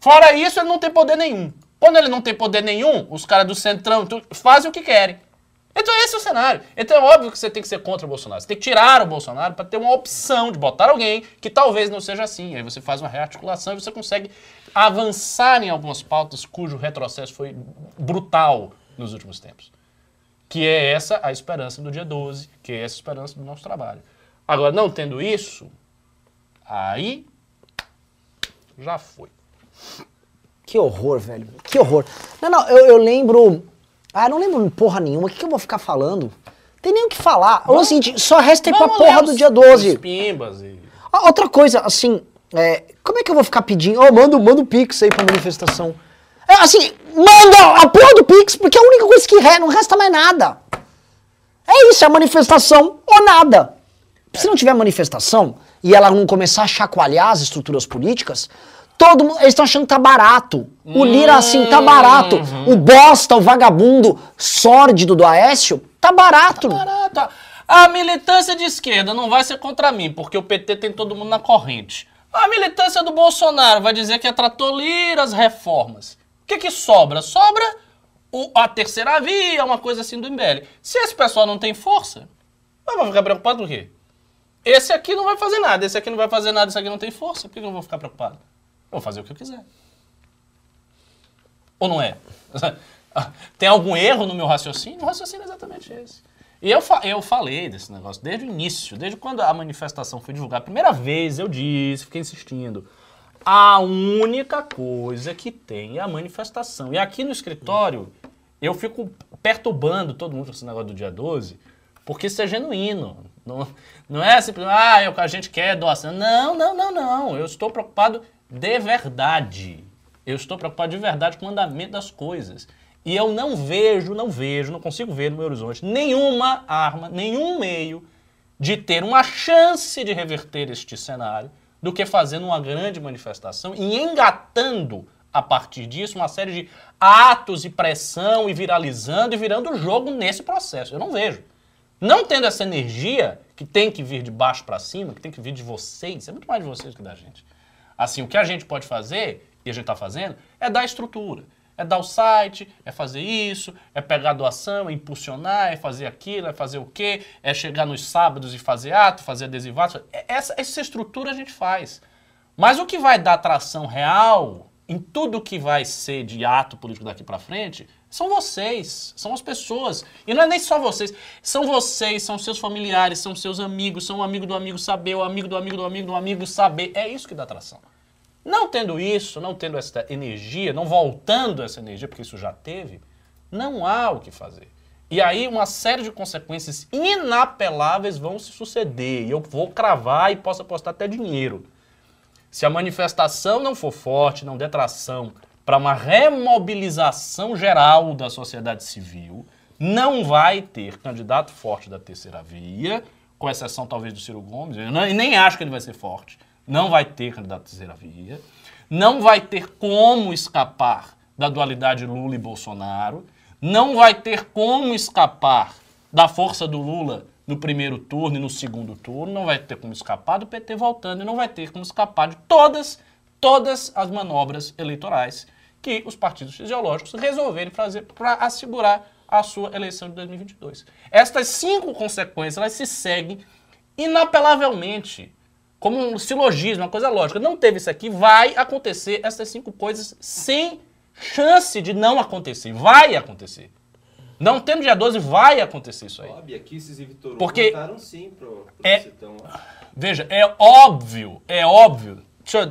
Speaker 2: Fora isso, ele não tem poder nenhum. Quando ele não tem poder nenhum, os caras do Centrão fazem o que querem. Então esse é o cenário. Então é óbvio que você tem que ser contra o Bolsonaro. Você tem que tirar o Bolsonaro para ter uma opção de botar alguém que talvez não seja assim. Aí você faz uma rearticulação e você consegue avançar em algumas pautas cujo retrocesso foi brutal nos últimos tempos. Que é essa a esperança do dia 12, que é essa a esperança do nosso trabalho. Agora, não tendo isso, aí já foi.
Speaker 1: Que horror, velho. Que horror. Não, não, eu, eu lembro. Ah, não lembro porra nenhuma. O que, que eu vou ficar falando? Tem nem o que falar. Ou assim, só resta ir pra
Speaker 2: Vamos
Speaker 1: porra
Speaker 2: ler
Speaker 1: do
Speaker 2: os-
Speaker 1: dia 12.
Speaker 2: Os pimbas e...
Speaker 1: Ah, Outra coisa, assim, é, como é que eu vou ficar pedindo? Ô, manda, manda o Pix aí pra manifestação. É, assim, manda a porra do Pix, porque é a única coisa que resta, não resta mais nada. É isso, é a manifestação ou nada. Se não tiver manifestação e ela não começar a chacoalhar as estruturas políticas, todo mundo, eles estão achando que tá barato. O Lira, assim, tá barato. O bosta, o vagabundo sórdido do Aécio, tá barato.
Speaker 2: Barato. A militância de esquerda não vai ser contra mim, porque o PT tem todo mundo na corrente. A militância do Bolsonaro vai dizer que é tratolir as reformas. O que que sobra? Sobra o- a terceira via, uma coisa assim do MBL. Se esse pessoal não tem força, vou ficar preocupado por quê? Esse aqui não vai fazer nada, esse aqui não vai fazer nada, esse aqui não tem força. Por que que eu vou ficar preocupado? Eu vou fazer o que eu quiser. Ou não é? Tem algum erro no meu raciocínio? O raciocínio é exatamente esse. E eu, fa eu falei desse negócio desde o início, desde quando a manifestação foi divulgada. Primeira vez eu disse, fiquei insistindo. A única coisa que tem é a manifestação. E aqui no escritório, eu fico perturbando todo mundo com esse negócio do dia 12, porque isso é genuíno. Não, não é simplesmente, ah, é que a gente quer doação. Não, não, não, não. Eu estou preocupado de verdade. Eu estou preocupado de verdade com o andamento das coisas. E eu não vejo, não vejo, não consigo ver no meu horizonte nenhuma arma, nenhum meio de ter uma chance de reverter este cenário do que fazendo uma grande manifestação e engatando a partir disso uma série de atos e pressão e viralizando e virando o jogo nesse processo. Eu não vejo. Não tendo essa energia que tem que vir de baixo para cima, que tem que vir de vocês, é muito mais de vocês que da gente. Assim, o que a gente pode fazer, e a gente está fazendo, é dar estrutura. É dar o site, é fazer isso, é pegar a doação, é impulsionar, é fazer aquilo, é fazer o quê? É chegar nos sábados e fazer ato, fazer adesivato. É, essa, essa estrutura a gente faz. Mas o que vai dar atração real em tudo que vai ser de ato político daqui para frente são vocês, são as pessoas. E não é nem só vocês, são vocês, são seus familiares, são seus amigos, são o amigo do amigo saber, o amigo do amigo do amigo do amigo saber. É isso que dá atração. Não tendo isso, não tendo essa energia, não voltando essa energia, porque isso já teve, não há o que fazer. E aí uma série de consequências inapeláveis vão se suceder. E eu vou cravar e posso apostar até dinheiro. Se a manifestação não for forte, não der tração para uma remobilização geral da sociedade civil, não vai ter candidato forte da terceira via, com exceção talvez do Ciro Gomes, eu nem acho que ele vai ser forte, não vai ter candidato da terceira via, não vai ter como escapar da dualidade Lula e Bolsonaro, não vai ter como escapar da força do Lula no primeiro turno e no segundo turno, não vai ter como escapar do PT voltando e não vai ter como escapar de todas, todas as manobras eleitorais que os partidos fisiológicos resolverem fazer para assegurar a sua eleição de 2022. Estas cinco consequências elas se seguem inapelavelmente como um silogismo, uma coisa lógica. Não teve isso aqui, vai acontecer essas cinco coisas sem chance de não acontecer. Vai acontecer. Não tendo dia 12, vai acontecer isso aí.
Speaker 3: Óbvio, aqui esses Vitor
Speaker 2: Porque
Speaker 3: votaram sim pro, pro
Speaker 2: é,
Speaker 3: Citão.
Speaker 2: Veja, é óbvio, é óbvio, eu,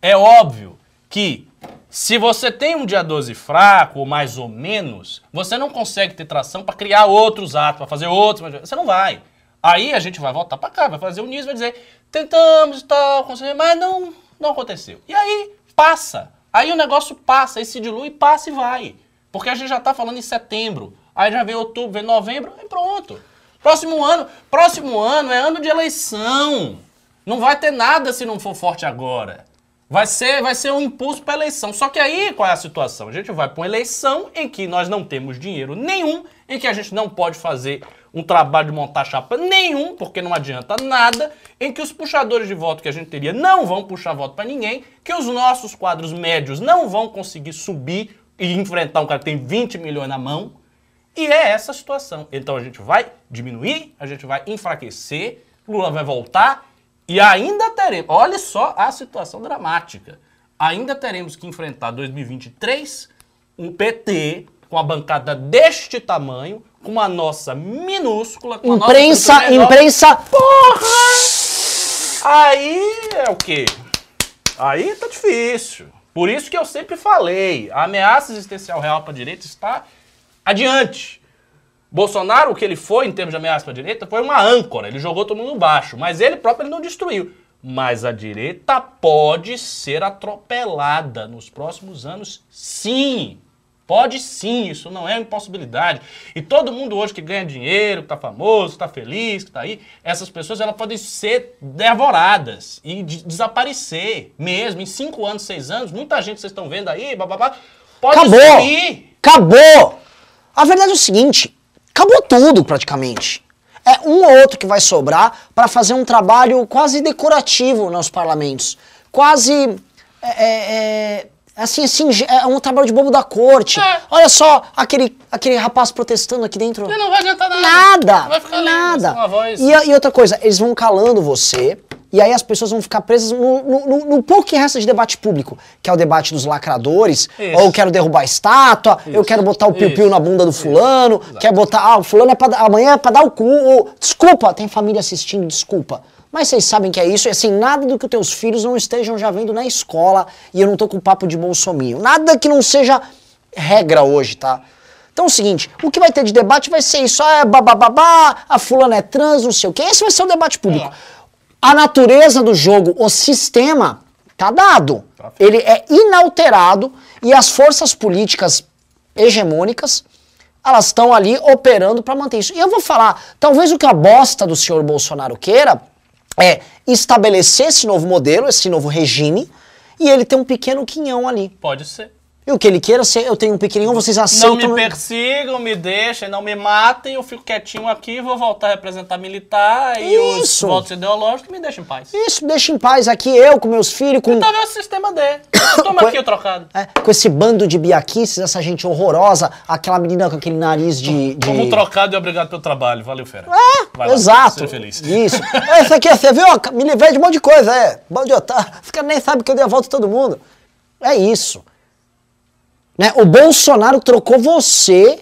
Speaker 2: é óbvio que se você tem um dia 12 fraco, ou mais ou menos, você não consegue ter tração para criar outros atos, para fazer outros. Você não vai. Aí a gente vai voltar para cá, vai fazer o NIS, vai dizer, tentamos e tal, mas não, não aconteceu. E aí passa. Aí o negócio passa, aí se dilui, passa e vai. Porque a gente já está falando em setembro. Aí já vem outubro, vem novembro, e pronto. Próximo ano, próximo ano é ano de eleição. Não vai ter nada se não for forte agora. Vai ser, vai ser um impulso para eleição. Só que aí qual é a situação? A gente vai para uma eleição em que nós não temos dinheiro nenhum, em que a gente não pode fazer um trabalho de montar chapa nenhum, porque não adianta nada, em que os puxadores de voto que a gente teria não vão puxar voto para ninguém, que os nossos quadros médios não vão conseguir subir e enfrentar um cara que tem 20 milhões na mão. E é essa a situação. Então a gente vai diminuir, a gente vai enfraquecer, Lula vai voltar e ainda teremos, olha só a situação dramática. Ainda teremos que enfrentar 2023 um PT com a bancada deste tamanho, com a nossa minúscula, com
Speaker 1: imprensa,
Speaker 2: a nossa
Speaker 1: imprensa.
Speaker 2: Porra! Aí é o quê? Aí tá difícil. Por isso que eu sempre falei, a ameaça existencial real para a direita está adiante. Bolsonaro, o que ele foi em termos de ameaça para a direita, foi uma âncora. Ele jogou todo mundo baixo. Mas ele próprio ele não destruiu. Mas a direita pode ser atropelada nos próximos anos, sim. Pode sim, isso não é impossibilidade. E todo mundo hoje que ganha dinheiro, que está famoso, que está feliz, que está aí, essas pessoas elas podem ser devoradas e de desaparecer mesmo. Em cinco anos, seis anos, muita gente vocês estão vendo aí, bababá, pode
Speaker 1: Acabou!
Speaker 2: sumir.
Speaker 1: Acabou! A verdade é o seguinte: acabou tudo praticamente. É um ou outro que vai sobrar para fazer um trabalho quase decorativo nos parlamentos. Quase. É, é, assim, assim, é um trabalho de bobo da corte.
Speaker 2: É.
Speaker 1: Olha só aquele, aquele rapaz protestando aqui dentro.
Speaker 2: E não vai adiantar nada.
Speaker 1: Nada,
Speaker 2: Vai ficar lindo,
Speaker 1: nada.
Speaker 2: voz.
Speaker 1: E, e outra coisa, eles vão calando você, E aí as pessoas vão ficar presas no, no- no- no pouco que resta de debate público, que é o debate dos lacradores,
Speaker 2: Isso.
Speaker 1: ou eu quero derrubar a estátua, eu
Speaker 2: Isso.
Speaker 1: quero botar o piu-piu na bunda do fulano, quer botar, ah, o fulano é pra, amanhã é pra dar o cu, ou, desculpa, tem família assistindo, desculpa. Mas vocês sabem que é isso, e assim, nada do que os teus filhos não estejam já vendo na escola, e eu não tô com papo de bolsominho. Nada que não seja regra hoje, tá? Então é o seguinte, o que vai ter de debate vai ser isso, ah, é babababá, a fulana é trans, não sei o quê. Esse vai ser o debate público. A natureza do jogo, o sistema, tá dado. Ele é inalterado e as forças políticas hegemônicas, elas estão ali operando para manter isso. E eu vou falar, talvez o que a bosta do senhor Bolsonaro queira é estabelecer esse novo modelo, esse novo regime, e ele tem um pequeno quinhão ali.
Speaker 2: Pode ser.
Speaker 1: E o que ele queira ser, eu tenho um pequenininho, vocês
Speaker 2: Não
Speaker 1: aceitam.
Speaker 2: me persigam, me deixem, não me matem, eu fico quietinho aqui, vou voltar a representar militar e os votos ideológicos me deixem em paz.
Speaker 1: Isso, deixa em paz aqui, eu com meus filhos, com,
Speaker 2: Então é o sistema D. Toma aqui o trocado.
Speaker 1: é, com esse bando de biaquices, essa gente horrorosa, aquela menina com aquele nariz de. de...
Speaker 2: Como um trocado e obrigado pelo trabalho. Valeu, fera. Vai lá,
Speaker 1: É, Exato.
Speaker 2: Seja feliz.
Speaker 1: Isso. É, Isso aqui, você viu? Me livrei de um monte de coisa, é. Bando de otário. Os caras nem sabem que eu dei a volta a todo mundo. É isso. Né? O Bolsonaro trocou você,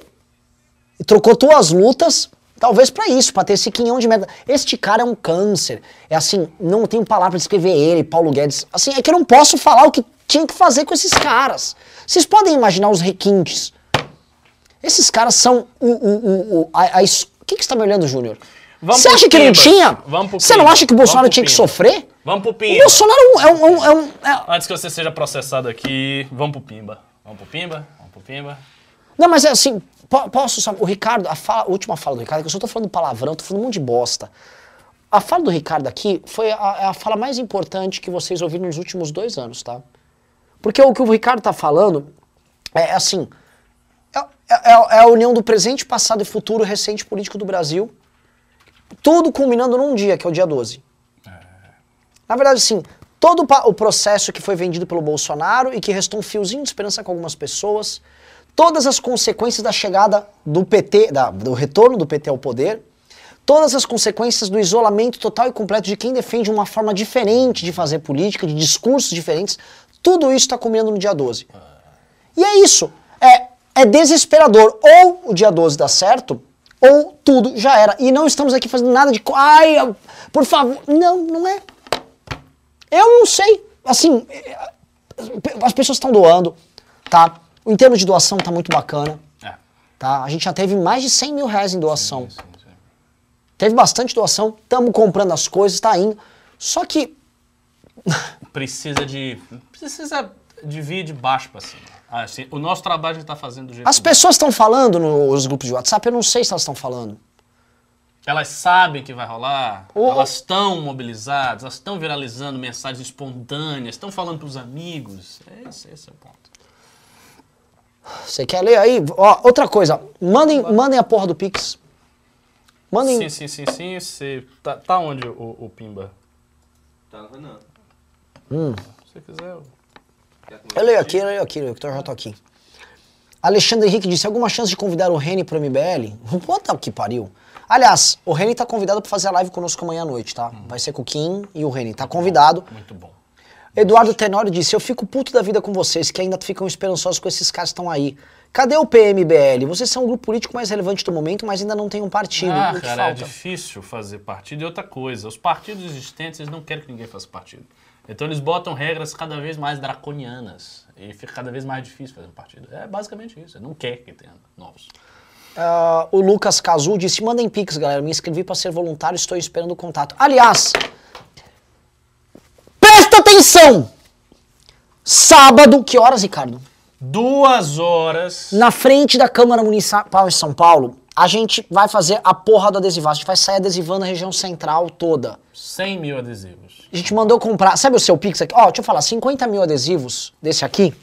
Speaker 1: trocou tuas lutas, talvez pra isso, pra ter esse quinhão de merda. Este cara é um câncer. É assim, não tenho palavra pra descrever ele, Paulo Guedes. Assim, é que eu não posso falar o que tinha que fazer com esses caras. Vocês podem imaginar os requintes. Esses caras são o. o, o, o, a, a o que, que você tá me olhando, Júnior? Você acha que não tinha? Você não acha que o Bolsonaro tinha que sofrer?
Speaker 2: Vamos pro
Speaker 1: O
Speaker 2: Pimba.
Speaker 1: Bolsonaro é um. É um, é um- é um- é-
Speaker 2: Antes que você seja processado aqui, vamos pro Pimba. Vamos pro Pimba, vamos pro Pimba.
Speaker 1: Não, mas é assim, po- posso só. O Ricardo, a, fala- a última fala do Ricardo, que eu só tô falando palavrão, tô falando um monte de bosta. A fala do Ricardo aqui foi a, é a fala mais importante que vocês ouviram nos últimos dois anos, tá? Porque o que o Ricardo tá falando é assim. É, é- é a união do presente, passado e futuro recente político do Brasil. Tudo culminando num dia, que é o dia 12. Na verdade, sim, todo o processo que foi vendido pelo Bolsonaro e que restou um fiozinho de esperança com algumas pessoas, todas as consequências da chegada do PT, da- do retorno do PT ao poder, todas as consequências do isolamento total e completo de quem defende uma forma diferente de fazer política, de discursos diferentes, tudo isso está culminando no dia 12. E é isso. É, é desesperador. Ou o dia 12 dá certo, ou tudo já era. E não estamos aqui fazendo nada de. Ai, por favor. Não, não é. Eu não sei. Assim, as pessoas estão doando, tá? Em termos de doação tá muito bacana,
Speaker 2: É.
Speaker 1: tá? A gente já teve mais de 100 mil reais em doação.
Speaker 2: Sim, sim.
Speaker 1: Teve bastante doação, estamos comprando as coisas, tá indo. Só que
Speaker 2: Precisa de. Precisa de vir de baixo pra cima. Assim, o nosso trabalho a gente tá fazendo do jeito
Speaker 1: as pessoas estão falando nos grupos de WhatsApp, eu não sei se elas estão falando.
Speaker 2: Elas sabem que vai rolar, elas estão mobilizadas, elas estão viralizando mensagens espontâneas, estão falando pros amigos. Esse, esse é o ponto.
Speaker 1: Você quer ler aí? Ó, outra coisa, mandem, mandem a porra do Pix. Mandem.
Speaker 2: Sim, sim, sim, sim. Você, tá, tá onde o, o Pimba?
Speaker 3: Tá no Renan.
Speaker 2: Se você quiser. eu-
Speaker 1: Eu leio aqui, eu leio aqui, eu já tô aqui. Alexandre Henrique disse: alguma chance de convidar o Reni pro MBL? Puta que pariu. Aliás, o Reni tá convidado pra fazer a live conosco amanhã à noite, tá? Vai ser com o Kim e o Reni. Tá convidado.
Speaker 2: Muito bom.
Speaker 1: Eduardo Tenório disse: Eu fico puto da vida com vocês, que ainda ficam esperançosos com esses caras que estão aí. Cadê o PMBL? Vocês são o grupo político mais relevante do momento, mas ainda não tem um partido.
Speaker 2: Ah, cara, é
Speaker 1: falta?
Speaker 2: difícil fazer partido. E outra coisa, os partidos existentes, eles não querem que ninguém faça partido. Então eles botam regras cada vez mais draconianas. E fica cada vez mais difícil fazer um partido. É basicamente isso. Ele não quer que tenha novos.
Speaker 1: Ah, o Lucas Cazu disse: mandem pix, galera. Me inscrevi pra ser voluntário, estou esperando o contato. Aliás, presta atenção! Sábado, que horas, Ricardo?
Speaker 2: Duas horas.
Speaker 1: Na frente da Câmara Municipal de São Paulo, a gente vai fazer a porra do adesivar. A gente vai sair adesivando a região central toda.
Speaker 2: 100 mil adesivos.
Speaker 1: A gente mandou comprar. Sabe o seu Pix aqui? Ó, deixa eu falar, 50 mil adesivos desse aqui.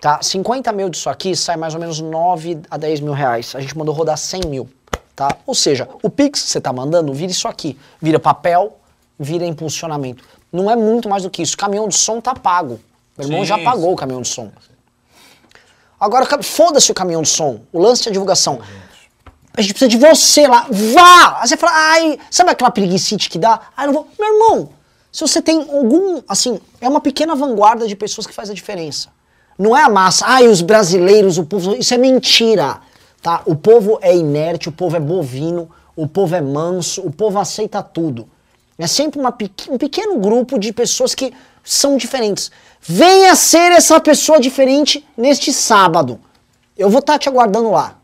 Speaker 1: Tá? 50 mil disso aqui sai mais ou menos 9 a 10 mil reais. A gente mandou rodar 100 mil. Tá? Ou seja, o Pix que você tá mandando vira isso aqui. Vira papel, vira impulsionamento. Não é muito mais do que isso. Caminhão de som tá pago. Meu irmão
Speaker 2: Sim,
Speaker 1: já pagou o caminhão de som. Agora, foda-se o caminhão de som. O lance é a divulgação. A gente precisa de você lá. Vá! Aí você fala, ai, sabe aquela preguiçite que dá? Ai, não vou. Meu irmão, se você tem algum, assim, é uma pequena vanguarda de pessoas que faz a diferença. Não é a massa, ai, os brasileiros, o povo, isso é mentira, tá? O povo é inerte, o povo é bovino, o povo é manso, o povo aceita tudo. É sempre uma, um pequeno grupo de pessoas que são diferentes. Venha ser essa pessoa diferente neste sábado. Eu vou estar te aguardando lá.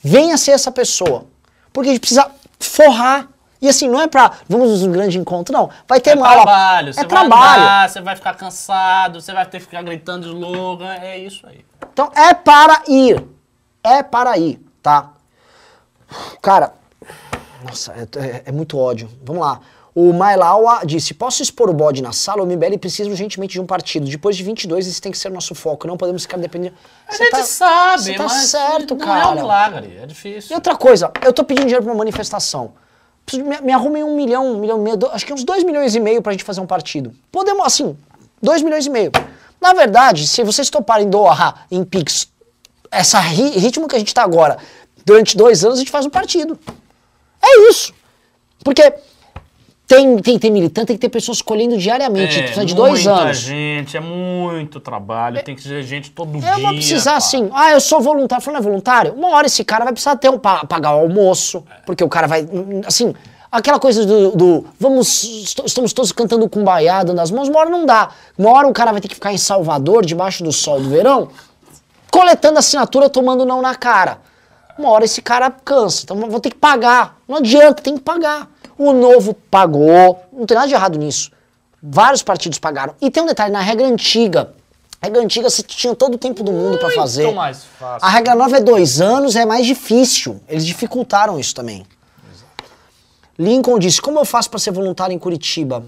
Speaker 1: Venha ser essa pessoa. Porque a gente precisa forrar. E assim, não é pra. Vamos num grande encontro, não. Vai ter
Speaker 2: É
Speaker 1: uma aula.
Speaker 2: trabalho,
Speaker 1: É
Speaker 2: você vai
Speaker 1: trabalho.
Speaker 2: andar, você vai ficar cansado, você vai ter que ficar gritando slogan, é isso aí.
Speaker 1: Então é para ir. É para ir, tá? Cara, nossa, é, é- é muito ódio. Vamos lá. O Mailawa disse: Posso expor o bode na sala? O MBL precisa urgentemente de um partido. Depois de 22, esse tem que ser o nosso foco. Não podemos ficar dependendo.
Speaker 2: A
Speaker 1: Você
Speaker 2: gente
Speaker 1: tá-
Speaker 2: sabe,
Speaker 1: você tá
Speaker 2: mas
Speaker 1: certo,
Speaker 2: não
Speaker 1: cara.
Speaker 2: é um milagre, é
Speaker 1: E
Speaker 2: difícil.
Speaker 1: outra coisa, eu tô pedindo dinheiro pra uma manifestação. Preciso- Me, me arrumem um milhão, um milhão e meio, do- acho que uns dois milhões e meio pra gente fazer um partido. Podemos, assim, dois milhões e meio. Na verdade, se vocês toparem doar em Pix essa ri- ritmo que a gente tá agora, durante dois anos a gente faz um partido. É isso. Porque tem, tem, tem militante, tem que ter pessoas escolhendo diariamente.
Speaker 2: É,
Speaker 1: precisa de dois
Speaker 2: muita
Speaker 1: anos.
Speaker 2: gente, é muito trabalho, tem que ser gente todo dia.
Speaker 1: Eu vou precisar
Speaker 2: pá.
Speaker 1: assim, ah, eu sou voluntário, falando é voluntário, uma hora esse cara vai precisar ter um, pa- pagar o almoço, porque o cara vai, assim, aquela coisa do, do, vamos, est- estamos todos cantando com dando nas mãos, uma hora não dá. Uma hora o cara vai ter que ficar em Salvador, debaixo do sol do verão, coletando assinatura, tomando não na cara. Uma hora esse cara cansa, então vou ter que pagar. Não adianta, tem que pagar. O novo pagou, não tem nada de errado nisso. Vários partidos pagaram. E tem um detalhe, na regra antiga, regra antiga você tinha todo o tempo do mundo
Speaker 2: Muito
Speaker 1: fazer.
Speaker 2: mais fácil.
Speaker 1: A regra nova é dois anos, é mais difícil. Eles dificultaram isso também. Lincoln disse: Como eu faço para ser voluntário em Curitiba?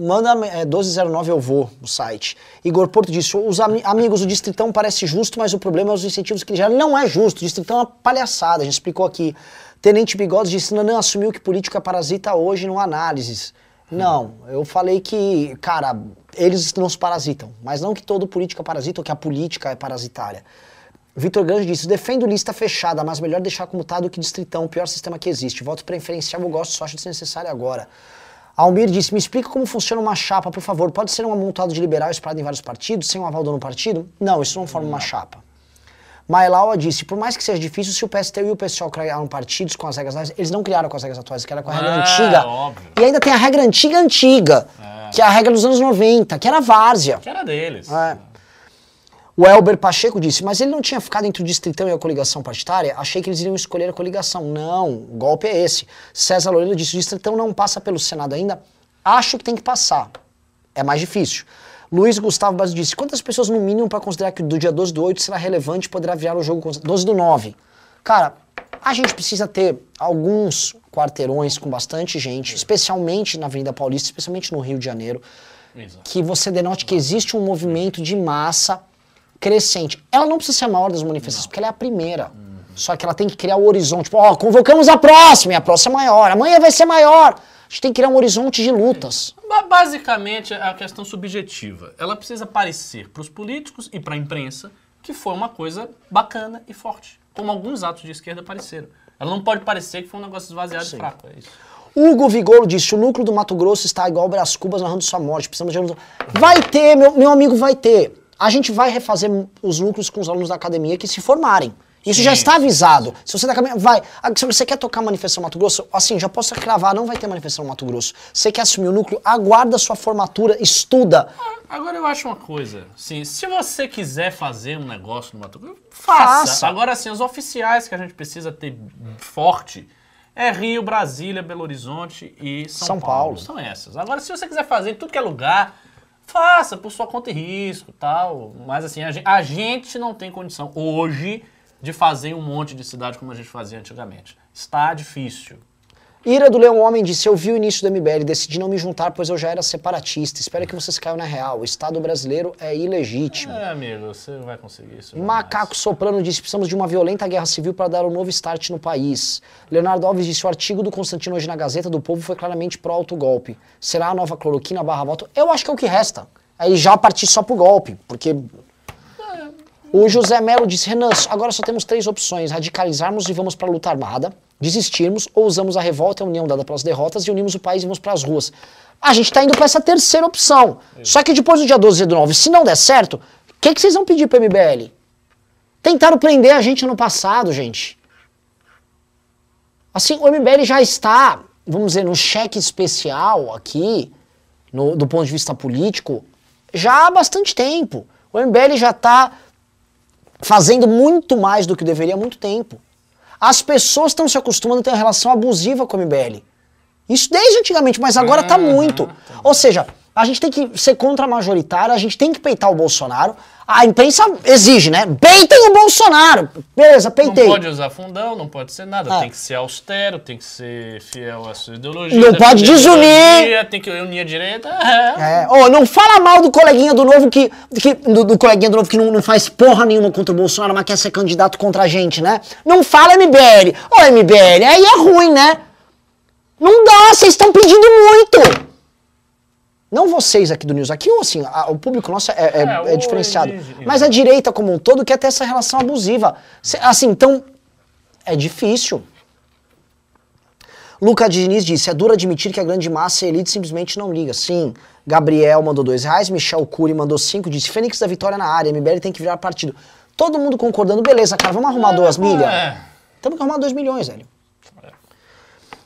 Speaker 1: Manda é, 1209 eu vou no site. Igor Porto disse: Os ami- amigos, o Distritão parece justo, mas o problema é os incentivos que ele gera. Não é justo, o Distritão é uma palhaçada, a gente explicou aqui. Tenente Bigodes disse: Nanã assumiu que política parasita hoje no análises. Não, eu falei que, cara, eles não se parasitam, mas não que todo político é parasita ou que a política é parasitária. Vitor Ganjo disse: defendo lista fechada, mas melhor deixar como tá do que distritão, o pior sistema que existe. Voto preferencial, eu gosto, só acho desnecessário agora. Almir disse: me explica como funciona uma chapa, por favor. Pode ser um amontado de liberal espalhado em vários partidos, sem um aval do no partido? Não, isso não forma uma chapa. Mailaua disse: por mais que seja difícil, se o PSTU e o PSOL criaram partidos com as regras atuais, eles não criaram com as regras atuais, que era com a regra
Speaker 2: Ah,
Speaker 1: antiga.
Speaker 2: óbvio.
Speaker 1: E ainda tem a regra antiga, antiga, que é a regra dos anos 90, que era a várzea.
Speaker 2: Que era deles.
Speaker 1: É. O Elber Pacheco disse, mas ele não tinha ficado entre o Distritão e a coligação partidária? Achei que eles iriam escolher a coligação. Não, o golpe é esse. César Loureiro disse, o Distritão não passa pelo Senado ainda? Acho que tem que passar. É mais difícil. Luiz Gustavo Bastos disse, quantas pessoas no mínimo para considerar que do dia 12 do 8 será relevante e poderá virar o jogo com- 12 do 9? Cara, a gente precisa ter alguns quarteirões com bastante gente, especialmente na Avenida Paulista, especialmente no Rio de Janeiro,
Speaker 2: Exato.
Speaker 1: que você denote que existe um movimento de massa crescente. Ela não precisa ser a maior das manifestações, porque ela é a primeira. Só que ela tem que criar o horizonte. Tipo, ó, convocamos a próxima, e a próxima é maior, amanhã vai ser maior. A gente tem que criar um horizonte de lutas.
Speaker 2: Ba- Basicamente, é a questão subjetiva. Ela precisa parecer para os políticos e para a imprensa que foi uma coisa bacana e forte. Como alguns atos de esquerda pareceram. Ela não pode parecer que foi um negócio esvaziado e fraco. É isso.
Speaker 1: Hugo Vigolo disse: o núcleo do Mato Grosso está igual Brás Cubas narrando sua morte. Precisamos de alunos. Vai ter, meu, meu amigo, vai ter. A gente vai refazer os núcleos com os alunos da academia que se formarem. Isso já
Speaker 2: Sim.
Speaker 1: está avisado. Se você academia. Vai. Ah, Se você quer tocar manifestação no Mato Grosso, assim, já posso cravar, não vai ter manifestação no Mato Grosso. Você quer assumir o núcleo, aguarda a sua formatura, estuda.
Speaker 2: Agora eu acho uma coisa, sim, se você quiser fazer um negócio no Mato Grosso, faça.
Speaker 1: Faça.
Speaker 2: Agora, assim, os oficiais que a gente precisa ter forte é Rio, Brasília, Belo Horizonte e São,
Speaker 1: São
Speaker 2: Paulo.
Speaker 1: Paulo.
Speaker 2: São essas. Agora, se você quiser fazer em tudo que é lugar, faça por sua conta e risco tal. Mas assim, a gente não tem condição hoje de fazer um monte de cidade como a gente fazia antigamente. Está difícil.
Speaker 1: Ira do Leão Homem disse: Eu vi o início do MBL, decidi não me juntar, pois eu já era separatista. Espero que vocês caiam na real. O Estado brasileiro é ilegítimo.
Speaker 2: É, amigo, você vai conseguir isso.
Speaker 1: Macaco Soprano disse: precisamos de uma violenta guerra civil para dar um novo start no país. Leonardo Alves disse: o artigo do Constantino hoje na Gazeta do Povo foi claramente pró-autogolpe. Será a nova cloroquina barra voto? Eu acho que é o que resta. Aí já partir só pro golpe, porque O José Melo disse, Renan, agora só temos três opções, radicalizarmos e vamos para a luta armada, desistirmos ou usamos a revolta e a união dada pelas derrotas e unimos o país e vamos para as ruas. A gente está indo para essa terceira opção. Só que depois do dia 12 do 9, se não der certo, o que, que vocês vão pedir para o MBL? Tentaram prender a gente no passado, gente. Assim, o MBL já está, vamos dizer, no cheque especial aqui, no, do ponto de vista político, já há bastante tempo. O MBL já está fazendo muito mais do que deveria há muito tempo. As pessoas estão se acostumando a ter uma relação abusiva com o MBL. Isso desde antigamente, mas agora está muito. Ou seja, a gente tem que ser contra-majoritário, a gente tem que peitar o Bolsonaro. A imprensa exige, né? Peitem o Bolsonaro. Beleza, peitei.
Speaker 2: Não pode usar fundão, não pode ser nada.
Speaker 1: Ah.
Speaker 2: Tem que ser austero, tem que ser fiel à sua ideologia.
Speaker 1: Não pode
Speaker 2: a
Speaker 1: desunir.
Speaker 2: Tem que unir a direita. É.
Speaker 1: É, ô, não fala mal do coleguinha do novo que. que- do, do coleguinha do novo que não, não faz porra nenhuma contra o Bolsonaro, mas quer ser candidato contra a gente, né? Não fala MBL. Ô, MBL, aí é ruim, né? Não dá, vocês estão pedindo muito. Não vocês aqui do News, aqui assim, a- o público nosso é, é-
Speaker 2: É,
Speaker 1: é diferenciado.
Speaker 2: exige-
Speaker 1: Mas a direita como um todo quer ter essa relação abusiva. Assim, então, é difícil. Luca Diniz disse, é duro admitir que a grande massa e a elite simplesmente não liga. Sim, Gabriel mandou dois reais, Michel Cury mandou cinco, disse, Fênix da Vitória na área, MBL tem que virar partido. Todo mundo concordando, beleza, cara, vamos arrumar duas milhas?
Speaker 2: É.
Speaker 1: Temos que arrumar dois milhões, velho.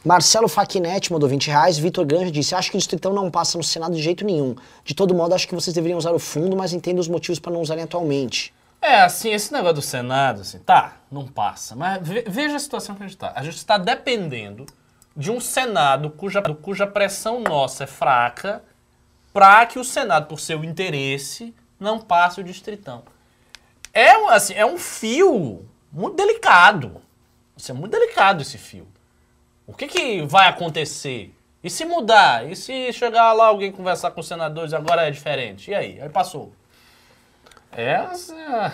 Speaker 1: Marcelo Faquinetti mandou 20 reais. Vitor Granja disse: Acho que o Distritão não passa no Senado de jeito nenhum. De todo modo, acho que vocês deveriam usar o fundo, mas entendo os motivos para não usarem atualmente.
Speaker 2: É, assim, esse negócio do Senado, assim, tá, não passa. Mas ve- veja a situação que a gente está. A gente está dependendo de um Senado cuja, cuja pressão nossa é fraca para que o Senado, por seu interesse, não passe o distritão. É, assim, é um fio muito delicado. É muito delicado esse fio. O que, que vai acontecer? E se mudar? E se chegar lá alguém conversar com os senadores agora é diferente? E aí? Aí passou. É, é,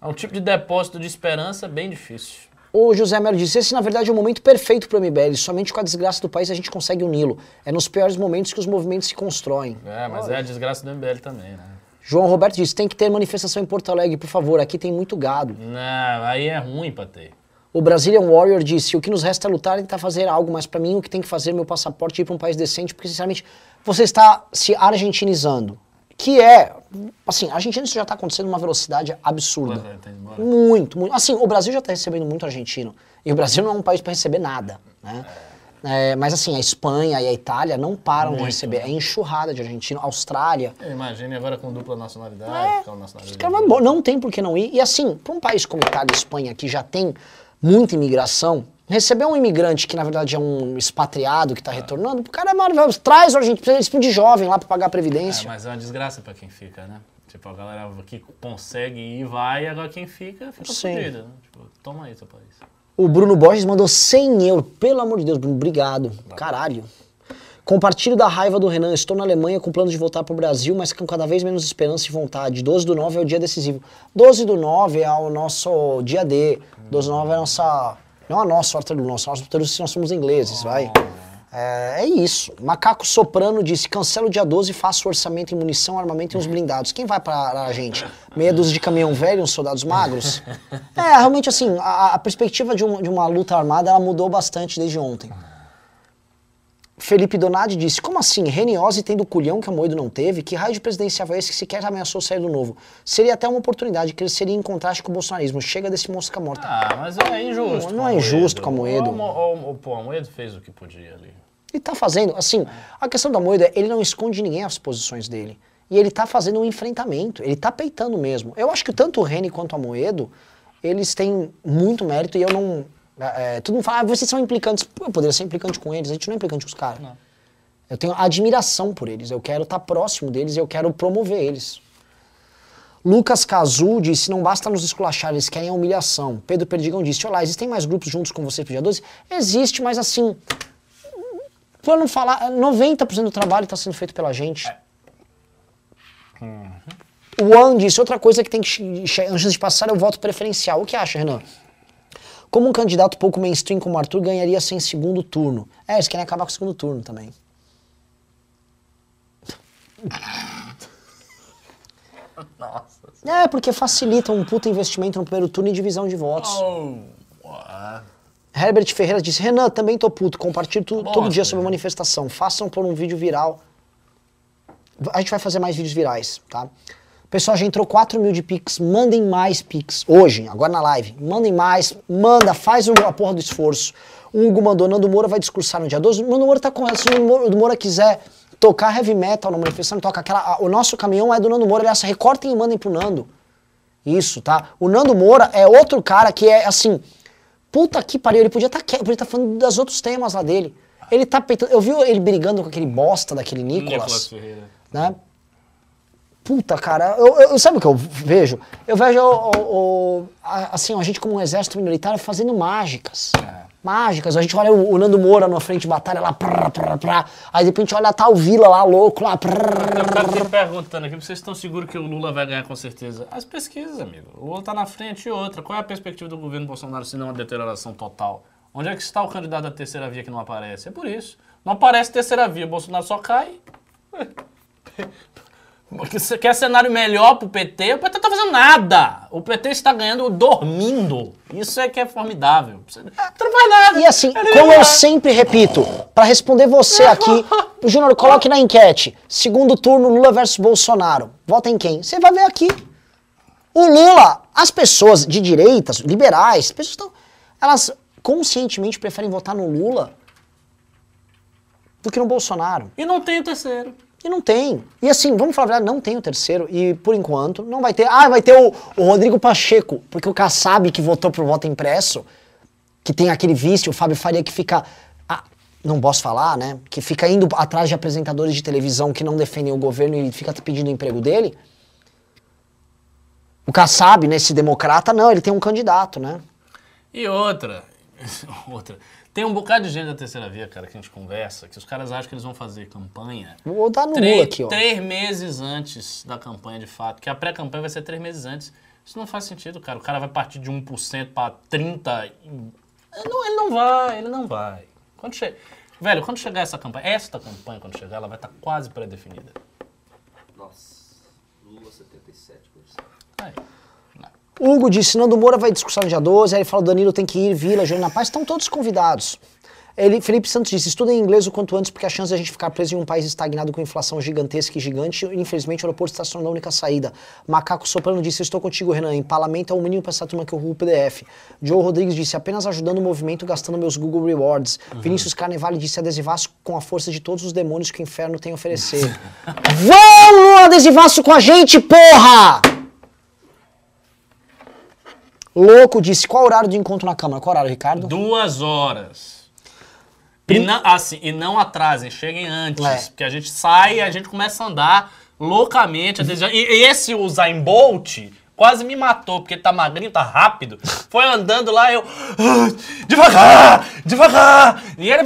Speaker 2: é um tipo de depósito de esperança bem difícil.
Speaker 1: O José Melo disse: Esse, na verdade, é o momento perfeito para o MBL. Somente com a desgraça do país a gente consegue uni-lo. É nos piores momentos que os movimentos se constroem.
Speaker 2: É, mas é a desgraça do MBL também, né?
Speaker 1: João Roberto disse: Tem que ter manifestação em Porto Alegre, por favor. Aqui tem muito gado.
Speaker 2: Não, aí é ruim pra ter.
Speaker 1: O Brazilian Warrior disse: O que nos resta é lutar e tentar fazer algo, mas para mim o que tem que fazer é meu passaporte é ir para um país decente, porque sinceramente você está se argentinizando. Que é, assim, a Argentina isso já está acontecendo numa velocidade absurda.
Speaker 2: É, tá.
Speaker 1: Muito, muito. Assim, o Brasil já está recebendo muito argentino. E o Brasil não é um país para receber nada, né? É, mas assim, a Espanha e a Itália não param de
Speaker 2: Muito,
Speaker 1: receber. É enxurrada de argentino. Austrália.
Speaker 2: Imagine agora com dupla nacionalidade.
Speaker 1: É,
Speaker 2: nacionalidade.
Speaker 1: não tem por que não ir. E assim, para um país como Itália e Espanha, que já tem muita imigração, receber um imigrante que na verdade é um expatriado que está retornando, o cara é maravilhoso. Traz o argentino, eles precisam de jovem lá para pagar a
Speaker 2: É,
Speaker 1: previdência.
Speaker 2: mas é uma desgraça pra quem fica, né? Tipo, a galera que consegue ir e vai, agora quem fica, fica fodida. Né? Tipo, toma aí seu país.
Speaker 1: O Bruno Borges mandou 100 euros. Pelo amor de Deus, Bruno, obrigado. Caralho. Compartilho da raiva do Renan. Estou na Alemanha com planos de voltar para o Brasil, mas com cada vez menos esperança e vontade. 12 do 9 é o dia decisivo. 12 do 9 é o nosso dia D. 12 do 9 é a nossa. Não a nossa horta do nosso, do se nós somos ingleses, vai. É, é isso. Macaco Soprano disse: cancela o dia 12 e faça o orçamento em munição, armamento e uns blindados. Quem vai para a gente? Meia dúzia de caminhão velho, uns soldados magros? É, realmente assim, a, a perspectiva de, um- de uma luta armada ela mudou bastante desde ontem. Felipe Donadi disse: Como assim? Reniose tendo culhão que a Moedo não teve? Que raio de presidencial é esse que sequer ameaçou sair do novo? Seria até uma oportunidade, que ele seria em contraste com o bolsonarismo. Chega desse mosca morta.
Speaker 2: Ah, mas é injusto.
Speaker 1: Não
Speaker 2: com
Speaker 1: é injusto com a Moedo.
Speaker 2: O, o, o, pô, a Moedo fez o que podia ali.
Speaker 1: Ele tá fazendo, assim, a questão da Moeda, ele não esconde ninguém as posições dele. E ele tá fazendo um enfrentamento, ele tá peitando mesmo. Eu acho que tanto o Reni quanto a Moedo, eles têm muito mérito e eu não. É, todo mundo fala, ah, vocês são implicantes. Pô, eu poderia ser implicante com eles, a gente não é implicante com os caras. Eu tenho admiração por eles, eu quero estar próximo deles, eu quero promover eles. Lucas Cazu disse: não basta nos esculachar, eles querem a humilhação. Pedro Perdigão disse: Olá, existem mais grupos juntos com você pro dia 12? Existe, mas assim. Pra não falar, 90% do trabalho está sendo feito pela gente. O Juan disse: outra coisa que tem que, antes de passar é o voto preferencial. O que acha, Renan? Como um candidato pouco mainstream como o Arthur ganharia sem segundo turno? É, eles querem acabar com o segundo turno também.
Speaker 2: Nossa.
Speaker 1: É, porque facilita um puta investimento no primeiro turno e divisão de votos.
Speaker 2: Oh.
Speaker 1: Herbert Ferreira disse, Renan, também tô puto, compartilho tu-
Speaker 2: Bom,
Speaker 1: todo dia sobre manifestação. Façam por um vídeo viral. A gente vai fazer mais vídeos virais, tá? Pessoal, já entrou 4 mil de Pix. Mandem mais Pix. Hoje, agora na live. Mandem mais. Manda, faz o- a porra do esforço. O Hugo mandou, Nando Moura vai discursar no dia 12. O Nando Moura tá com essa. Se o Nando Moura- quiser tocar heavy metal na manifestação, toca aquela. a- o nosso caminhão é do Nando Moura. Aliás, recortem e mandem pro Nando. Isso, tá? O Nando Moura é outro cara que é assim. Puta que pariu, ele podia estar tá, podia tá falando dos outros temas lá dele. Ele tá peitando. Eu vi ele brigando com aquele bosta daquele
Speaker 2: Nicolas
Speaker 1: Nicolas,
Speaker 2: Ferreira.
Speaker 1: né? Puta, cara, eu, eu- sabe o que eu vejo? Eu vejo o, o- a- assim, a gente como um exército minoritário fazendo mágicas. Mágicas. A gente olha o, o Nando Moura na frente de batalha lá, prá, prá, prá. aí de repente olha tal Vila lá, louco lá. prá.
Speaker 2: Perguntando aqui, vocês estão seguros que o Lula vai ganhar com certeza? As pesquisas, amigo. O Lula tá na frente e outra. Qual é a perspectiva do governo Bolsonaro se não uma deterioração total? Onde é que está o candidato da terceira via que não aparece? É por isso. Não aparece terceira via, Bolsonaro só cai. Quer cenário melhor pro PT? O PT não tá fazendo nada. O PT está ganhando dormindo. Isso é que é formidável. Você não faz nada.
Speaker 1: E assim,
Speaker 2: Ele
Speaker 1: como eu sempre repito, pra responder você aqui, Júnior, coloque na enquete. Segundo turno, Lula versus Bolsonaro. Vota em quem? Você vai ver aqui. O Lula, as pessoas de direitas, liberais, pessoas estão, elas conscientemente preferem votar no Lula do que no Bolsonaro.
Speaker 2: E não tem o terceiro.
Speaker 1: E não tem. E assim, vamos falar a verdade, não tem o terceiro. E por enquanto, não vai ter. Ah, vai ter o, o Rodrigo Pacheco, porque o Kassab que votou pro voto impresso, que tem aquele vício, o Fábio Faria que fica. ah, não posso falar, né? Que fica indo atrás de apresentadores de televisão que não defendem o governo e fica pedindo o emprego dele. O Kassab, né, esse democrata, não, ele tem um candidato, né?
Speaker 2: E outra, outra. Tem um bocado de gente da terceira via, cara, que a gente conversa, que os caras acham que eles vão fazer campanha
Speaker 1: Vou dar no
Speaker 2: três,
Speaker 1: aqui, ó.
Speaker 2: três meses antes da campanha, de fato. Que a pré-campanha vai ser três meses antes. Isso não faz sentido, cara. O cara vai partir de 1% para 30%. Ele não, ele não vai, ele não vai. Quando che... Velho, quando chegar essa campanha, esta campanha, quando chegar, ela vai estar quase pré-definida.
Speaker 3: Nossa, Lula 77%.
Speaker 2: Aí.
Speaker 1: Hugo disse, Nando Moura vai discursar no dia 12, aí ele falou, Danilo tem que ir, Vila, Júnior na Paz, estão todos convidados. Ele, Felipe Santos disse, estudem inglês o quanto antes, porque a chance de a gente ficar preso em um país estagnado com inflação gigantesca e gigante, infelizmente o aeroporto está se tornando a única saída. Macaco Soprano disse, estou contigo, Renan, empalamento é o mínimo para essa turma que eu o PDF. Joe Rodrigues disse, apenas ajudando o movimento, gastando meus Google Rewards. Vinícius Carnevale disse, adesivaço com a força de todos os demônios que o inferno tem a oferecer. Vamos adesivaço com a gente, porra! Louco disse, qual horário de encontro na Câmara? Qual horário, Ricardo?
Speaker 2: Duas horas. E não, assim, e não atrasem, cheguem antes.
Speaker 1: É.
Speaker 2: Porque a gente sai e a gente começa a andar loucamente. desejar- E, e esse Usain Bolt quase me matou, porque ele tá magrinho, tá rápido. Foi andando lá, eu. "Ah, Devagar! Devagar! E ele.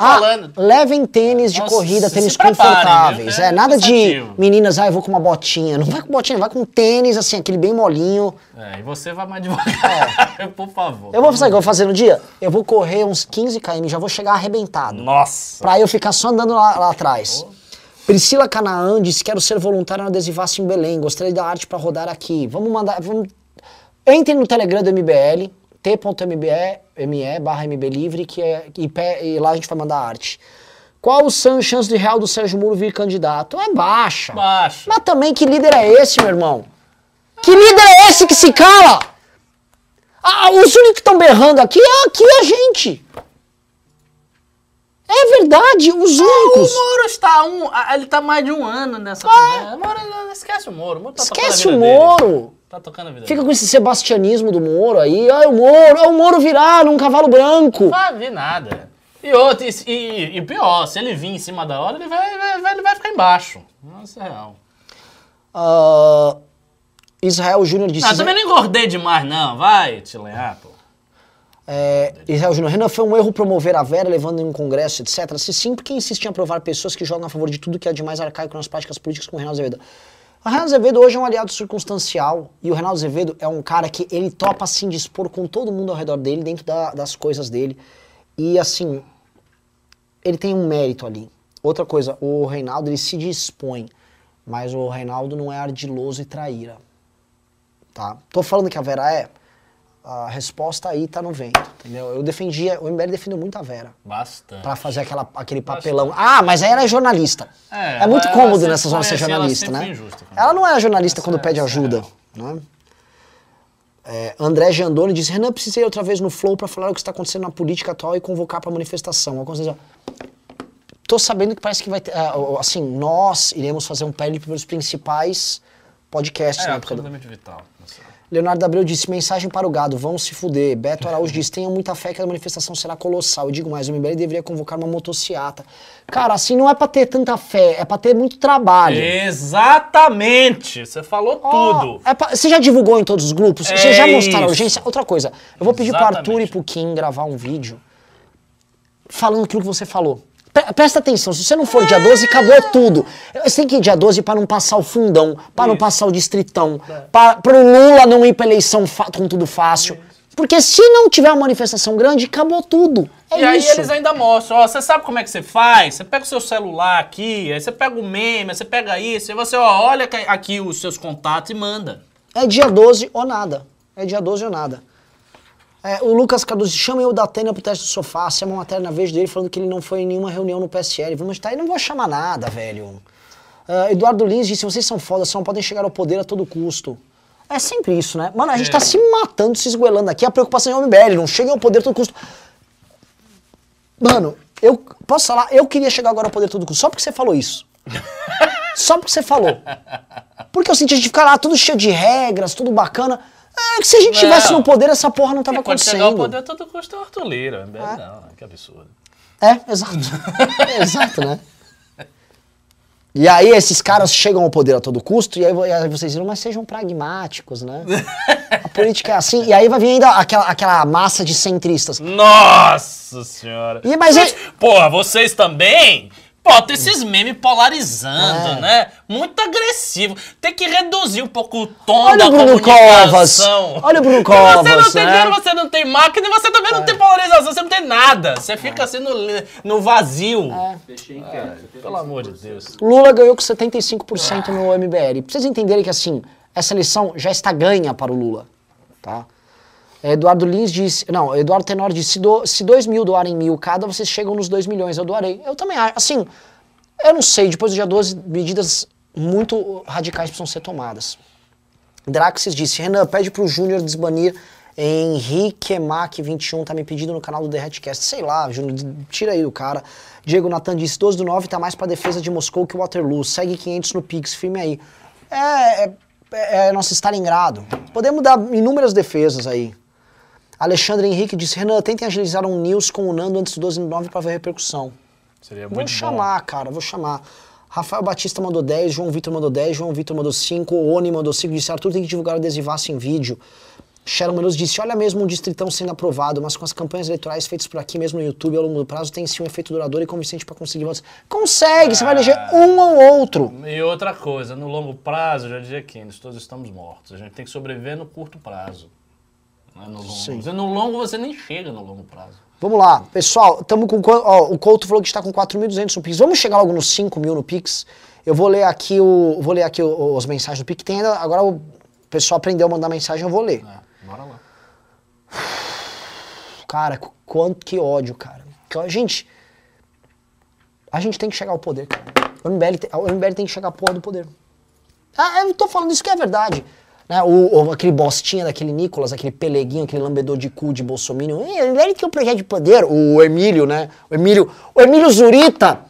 Speaker 1: Ah,
Speaker 2: colando.
Speaker 1: levem tênis de
Speaker 2: Nossa,
Speaker 1: corrida, tênis confortáveis.
Speaker 2: viu?
Speaker 1: É,
Speaker 2: É
Speaker 1: nada de meninas, ah, eu vou com uma botinha. Não vai com botinha, vai com tênis, assim, aquele bem molinho.
Speaker 2: É, e você vai mais devagar, por favor.
Speaker 1: Eu vou fazer o que eu vou fazer no dia? Eu vou correr uns 15 km, já vou chegar arrebentado.
Speaker 2: Nossa!
Speaker 1: Pra eu ficar só andando lá, lá atrás. Priscila Canaã disse: Quero ser voluntária no Adesivaço em Belém. Gostaria da arte pra rodar aqui. Vamos mandar. Vamos... Entre no Telegram do MBL, t.me barra mblivre, que é, e, e lá a gente vai mandar arte. Qual o san- chance de real do Sérgio Muro vir candidato? É baixa.
Speaker 2: Baixa.
Speaker 1: Mas também que líder é esse, meu irmão? Que líder é esse que se cala? Ah, os únicos que estão berrando aqui é aqui a gente. É verdade, os
Speaker 2: O
Speaker 1: únicos.
Speaker 2: Moro está um. ah, Ele tá mais de um ano nessa conversa. Moro, esquece o Moro. o Moro tá
Speaker 1: Esquece o
Speaker 2: vida dele.
Speaker 1: Moro.
Speaker 2: Tá tocando a vida
Speaker 1: Fica
Speaker 2: dele.
Speaker 1: com esse sebastianismo do Moro aí. Ai, o Moro, é o Moro virar num cavalo branco.
Speaker 2: Não vai vir nada. E outro, e, e, pior, se ele vir em cima da hora, ele vai, vai- vai- ele vai ficar embaixo. Nossa, é real.
Speaker 1: Ah, Israel Júnior disse.
Speaker 2: Ah, também não engordei demais, não. Vai te lenhar, pô.
Speaker 1: É, Israel Júnior, Renan, foi um erro promover a Vera levando em um congresso, etc. Se sim, por que insiste em aprovar pessoas que jogam a favor de tudo que é de mais arcaico nas práticas políticas com o Reinaldo Azevedo? O Reinaldo Azevedo hoje é um aliado circunstancial e o Reinaldo Azevedo é um cara que ele topa se dispor com todo mundo ao redor dele, dentro da- das coisas dele. E assim, ele tem um mérito ali. Outra coisa, o Reinaldo ele se dispõe. Mas o Reinaldo não é ardiloso e traíra. Tá? Tô falando que a Vera é. A resposta aí tá no vento, entendeu? Eu defendia, o MBL defendeu muito a Vera.
Speaker 2: Bastante.
Speaker 1: Pra fazer aquela, aquele papelão. Ah, mas aí ela é jornalista.
Speaker 2: É,
Speaker 1: É, muito
Speaker 2: ela-
Speaker 1: cômodo
Speaker 2: ela
Speaker 1: nessa
Speaker 2: sempre
Speaker 1: zona ser
Speaker 2: assim, ela
Speaker 1: jornalista,
Speaker 2: sempre
Speaker 1: né?
Speaker 2: injusta,
Speaker 1: ela não é jornalista
Speaker 2: Essa
Speaker 1: quando
Speaker 2: é-
Speaker 1: pede
Speaker 2: é
Speaker 1: ajuda.
Speaker 2: real.
Speaker 1: Né? É, André Giandoni diz: Renan, precisei outra vez no Flow pra falar o que está acontecendo na política atual e convocar pra manifestação. Alguma coisa- Tô sabendo que parece que vai ter. ah, assim, nós iremos fazer um pele pelos principais podcasts
Speaker 2: É
Speaker 1: na época do-
Speaker 2: absolutamente vital.
Speaker 1: Leonardo Abreu disse: mensagem para o gado, vão se fuder. Beto Araújo disse: tenham muita fé que a manifestação será colossal. Eu digo mais: o MBL deveria convocar uma motociata. Cara, assim não é pra ter tanta fé, é pra ter muito trabalho.
Speaker 2: Exatamente! Você falou
Speaker 1: Ó,
Speaker 2: tudo.
Speaker 1: é pra- você já divulgou em todos os grupos?
Speaker 2: É
Speaker 1: você já mostraram a urgência? Outra coisa, eu vou pedir pro
Speaker 2: Exatamente.
Speaker 1: Arthur e pro Kim gravar um vídeo falando aquilo que você falou. Pre- Presta atenção, se você não for dia 12, acabou tudo. Você tem que ir dia 12 pra não passar o fundão, pra não passar o distritão, pra, pro Lula não ir pra eleição com tudo fácil. Porque se não tiver uma manifestação grande, acabou tudo. É
Speaker 2: e aí
Speaker 1: isso.
Speaker 2: eles ainda mostram, ó, você sabe como é que você faz? Você pega o seu celular aqui, aí você pega o meme, aí você pega isso, aí você, ó, olha aqui os seus contatos e manda.
Speaker 1: É dia 12 ou nada. É dia 12 ou nada. É, o Lucas Cardoso chamem o Datena pro teste do sofá. Se é uma matéria na vez dele falando que ele não foi em nenhuma reunião no PSL. Vamos estar aí, não vou chamar nada, velho. Ah, Eduardo Lins disse, vocês são foda, só não podem chegar ao poder a todo custo. É sempre isso, né? Mano, a gente
Speaker 2: É.
Speaker 1: tá se matando, se esgoelando aqui. A preocupação é o MBL, não chega ao poder a todo custo. Mano, eu posso falar, eu queria chegar agora ao poder a todo custo, só porque você falou isso. só porque você falou. Porque eu senti a gente ficar lá tudo cheio de regras, tudo bacana. É que se a gente
Speaker 2: Não.
Speaker 1: tivesse no poder, essa porra não tava
Speaker 2: E pode chegar ao
Speaker 1: acontecendo.
Speaker 2: poder a todo custo é o Arthur Lira. Não, não, que absurdo.
Speaker 1: É, exato. É, exato, né? E aí esses caras chegam ao poder a todo custo, e aí, e aí vocês dizem, mas sejam pragmáticos, né? A política é assim, e aí vai vir ainda aquela, aquela massa de centristas.
Speaker 2: Nossa senhora.
Speaker 1: E, mas é-
Speaker 2: Porra, vocês também? Bota esses memes polarizando,
Speaker 1: É.
Speaker 2: né? Muito agressivo. Tem que reduzir um pouco o tom
Speaker 1: Olha
Speaker 2: da
Speaker 1: o Bruno Covas.
Speaker 2: comunicação.
Speaker 1: Olha o Bruno
Speaker 2: Se Você não
Speaker 1: Covas,
Speaker 2: tem
Speaker 1: né?
Speaker 2: dinheiro, você não tem máquina, e você também não tem polarização, você não tem nada. Você fica assim no, no vazio.
Speaker 3: Fechei enquete.
Speaker 2: Pelo amor de Deus.
Speaker 1: Lula ganhou com 75% no MBL. Pra vocês entenderem que, assim, essa eleição já está ganha para o Lula, tá? Eduardo Lins disse... Não, Eduardo Tenor disse, se, do, se 2 mil doarem mil cada, vocês chegam nos 2 milhões. Eu doarei. Eu também acho. Assim, eu não sei, depois do dia 12, medidas muito radicais precisam ser tomadas. Draxis disse, Renan, pede pro Júnior desbanir Henrique Mac 21, tá me pedindo no canal do The Hatcast. Sei lá, Júnior, tira aí do cara. Diego Natan disse, 12 do 9 tá mais pra defesa de Moscou que Waterloo. Segue 500 no Pix, firme aí. É, é, é nosso Stalingrado. Podemos dar inúmeras defesas aí. Alexandre Henrique disse, Renan, tentem agilizar um news com o Nando antes do 12 do 9 pra ver a repercussão.
Speaker 2: Seria
Speaker 1: Vou
Speaker 2: muito
Speaker 1: chamar, cara, vou chamar. Rafael Batista mandou 10, João Vitor mandou 10, João Vitor mandou 5, Oni mandou 5, disse Arthur tem que divulgar o adesivaço em vídeo. Sharon Menos disse, olha mesmo um distritão sendo aprovado, mas com as campanhas eleitorais feitas por aqui mesmo no YouTube ao longo do prazo, tem sim um efeito duradouro e convincente pra conseguir votos. Consegue, você vai eleger um ou outro.
Speaker 2: E outra coisa, no longo prazo, eu já dizia aqui, nós todos estamos mortos. A gente tem que sobreviver no curto prazo. Não é no longo.
Speaker 1: Sim.
Speaker 2: Você- No longo você nem chega no longo prazo.
Speaker 1: Vamos lá, pessoal, estamos com. Ó, o Couto falou que está com 4.200 no Pix. Vamos chegar logo nos 5 mil no Pix. Eu vou ler aqui o. Vou ler aqui o- as mensagens do Pix. Tem ainda. Agora o pessoal aprendeu a mandar mensagem, eu vou ler.
Speaker 2: É, bora lá.
Speaker 1: Cara, qu- quanto que ódio, cara. Gente, a gente tem que chegar ao poder, cara. O MBL, tem- o MBL tem que chegar à porra do poder. Ah, eu tô falando isso que é verdade. Né? Aquele bostinha daquele Nicolas, aquele peleguinho, aquele lambedor de cu de Bolsonaro. "Ih, O MBL tem um projeto de poder. O Emílio, né? O Emílio, o Emílio Zurita,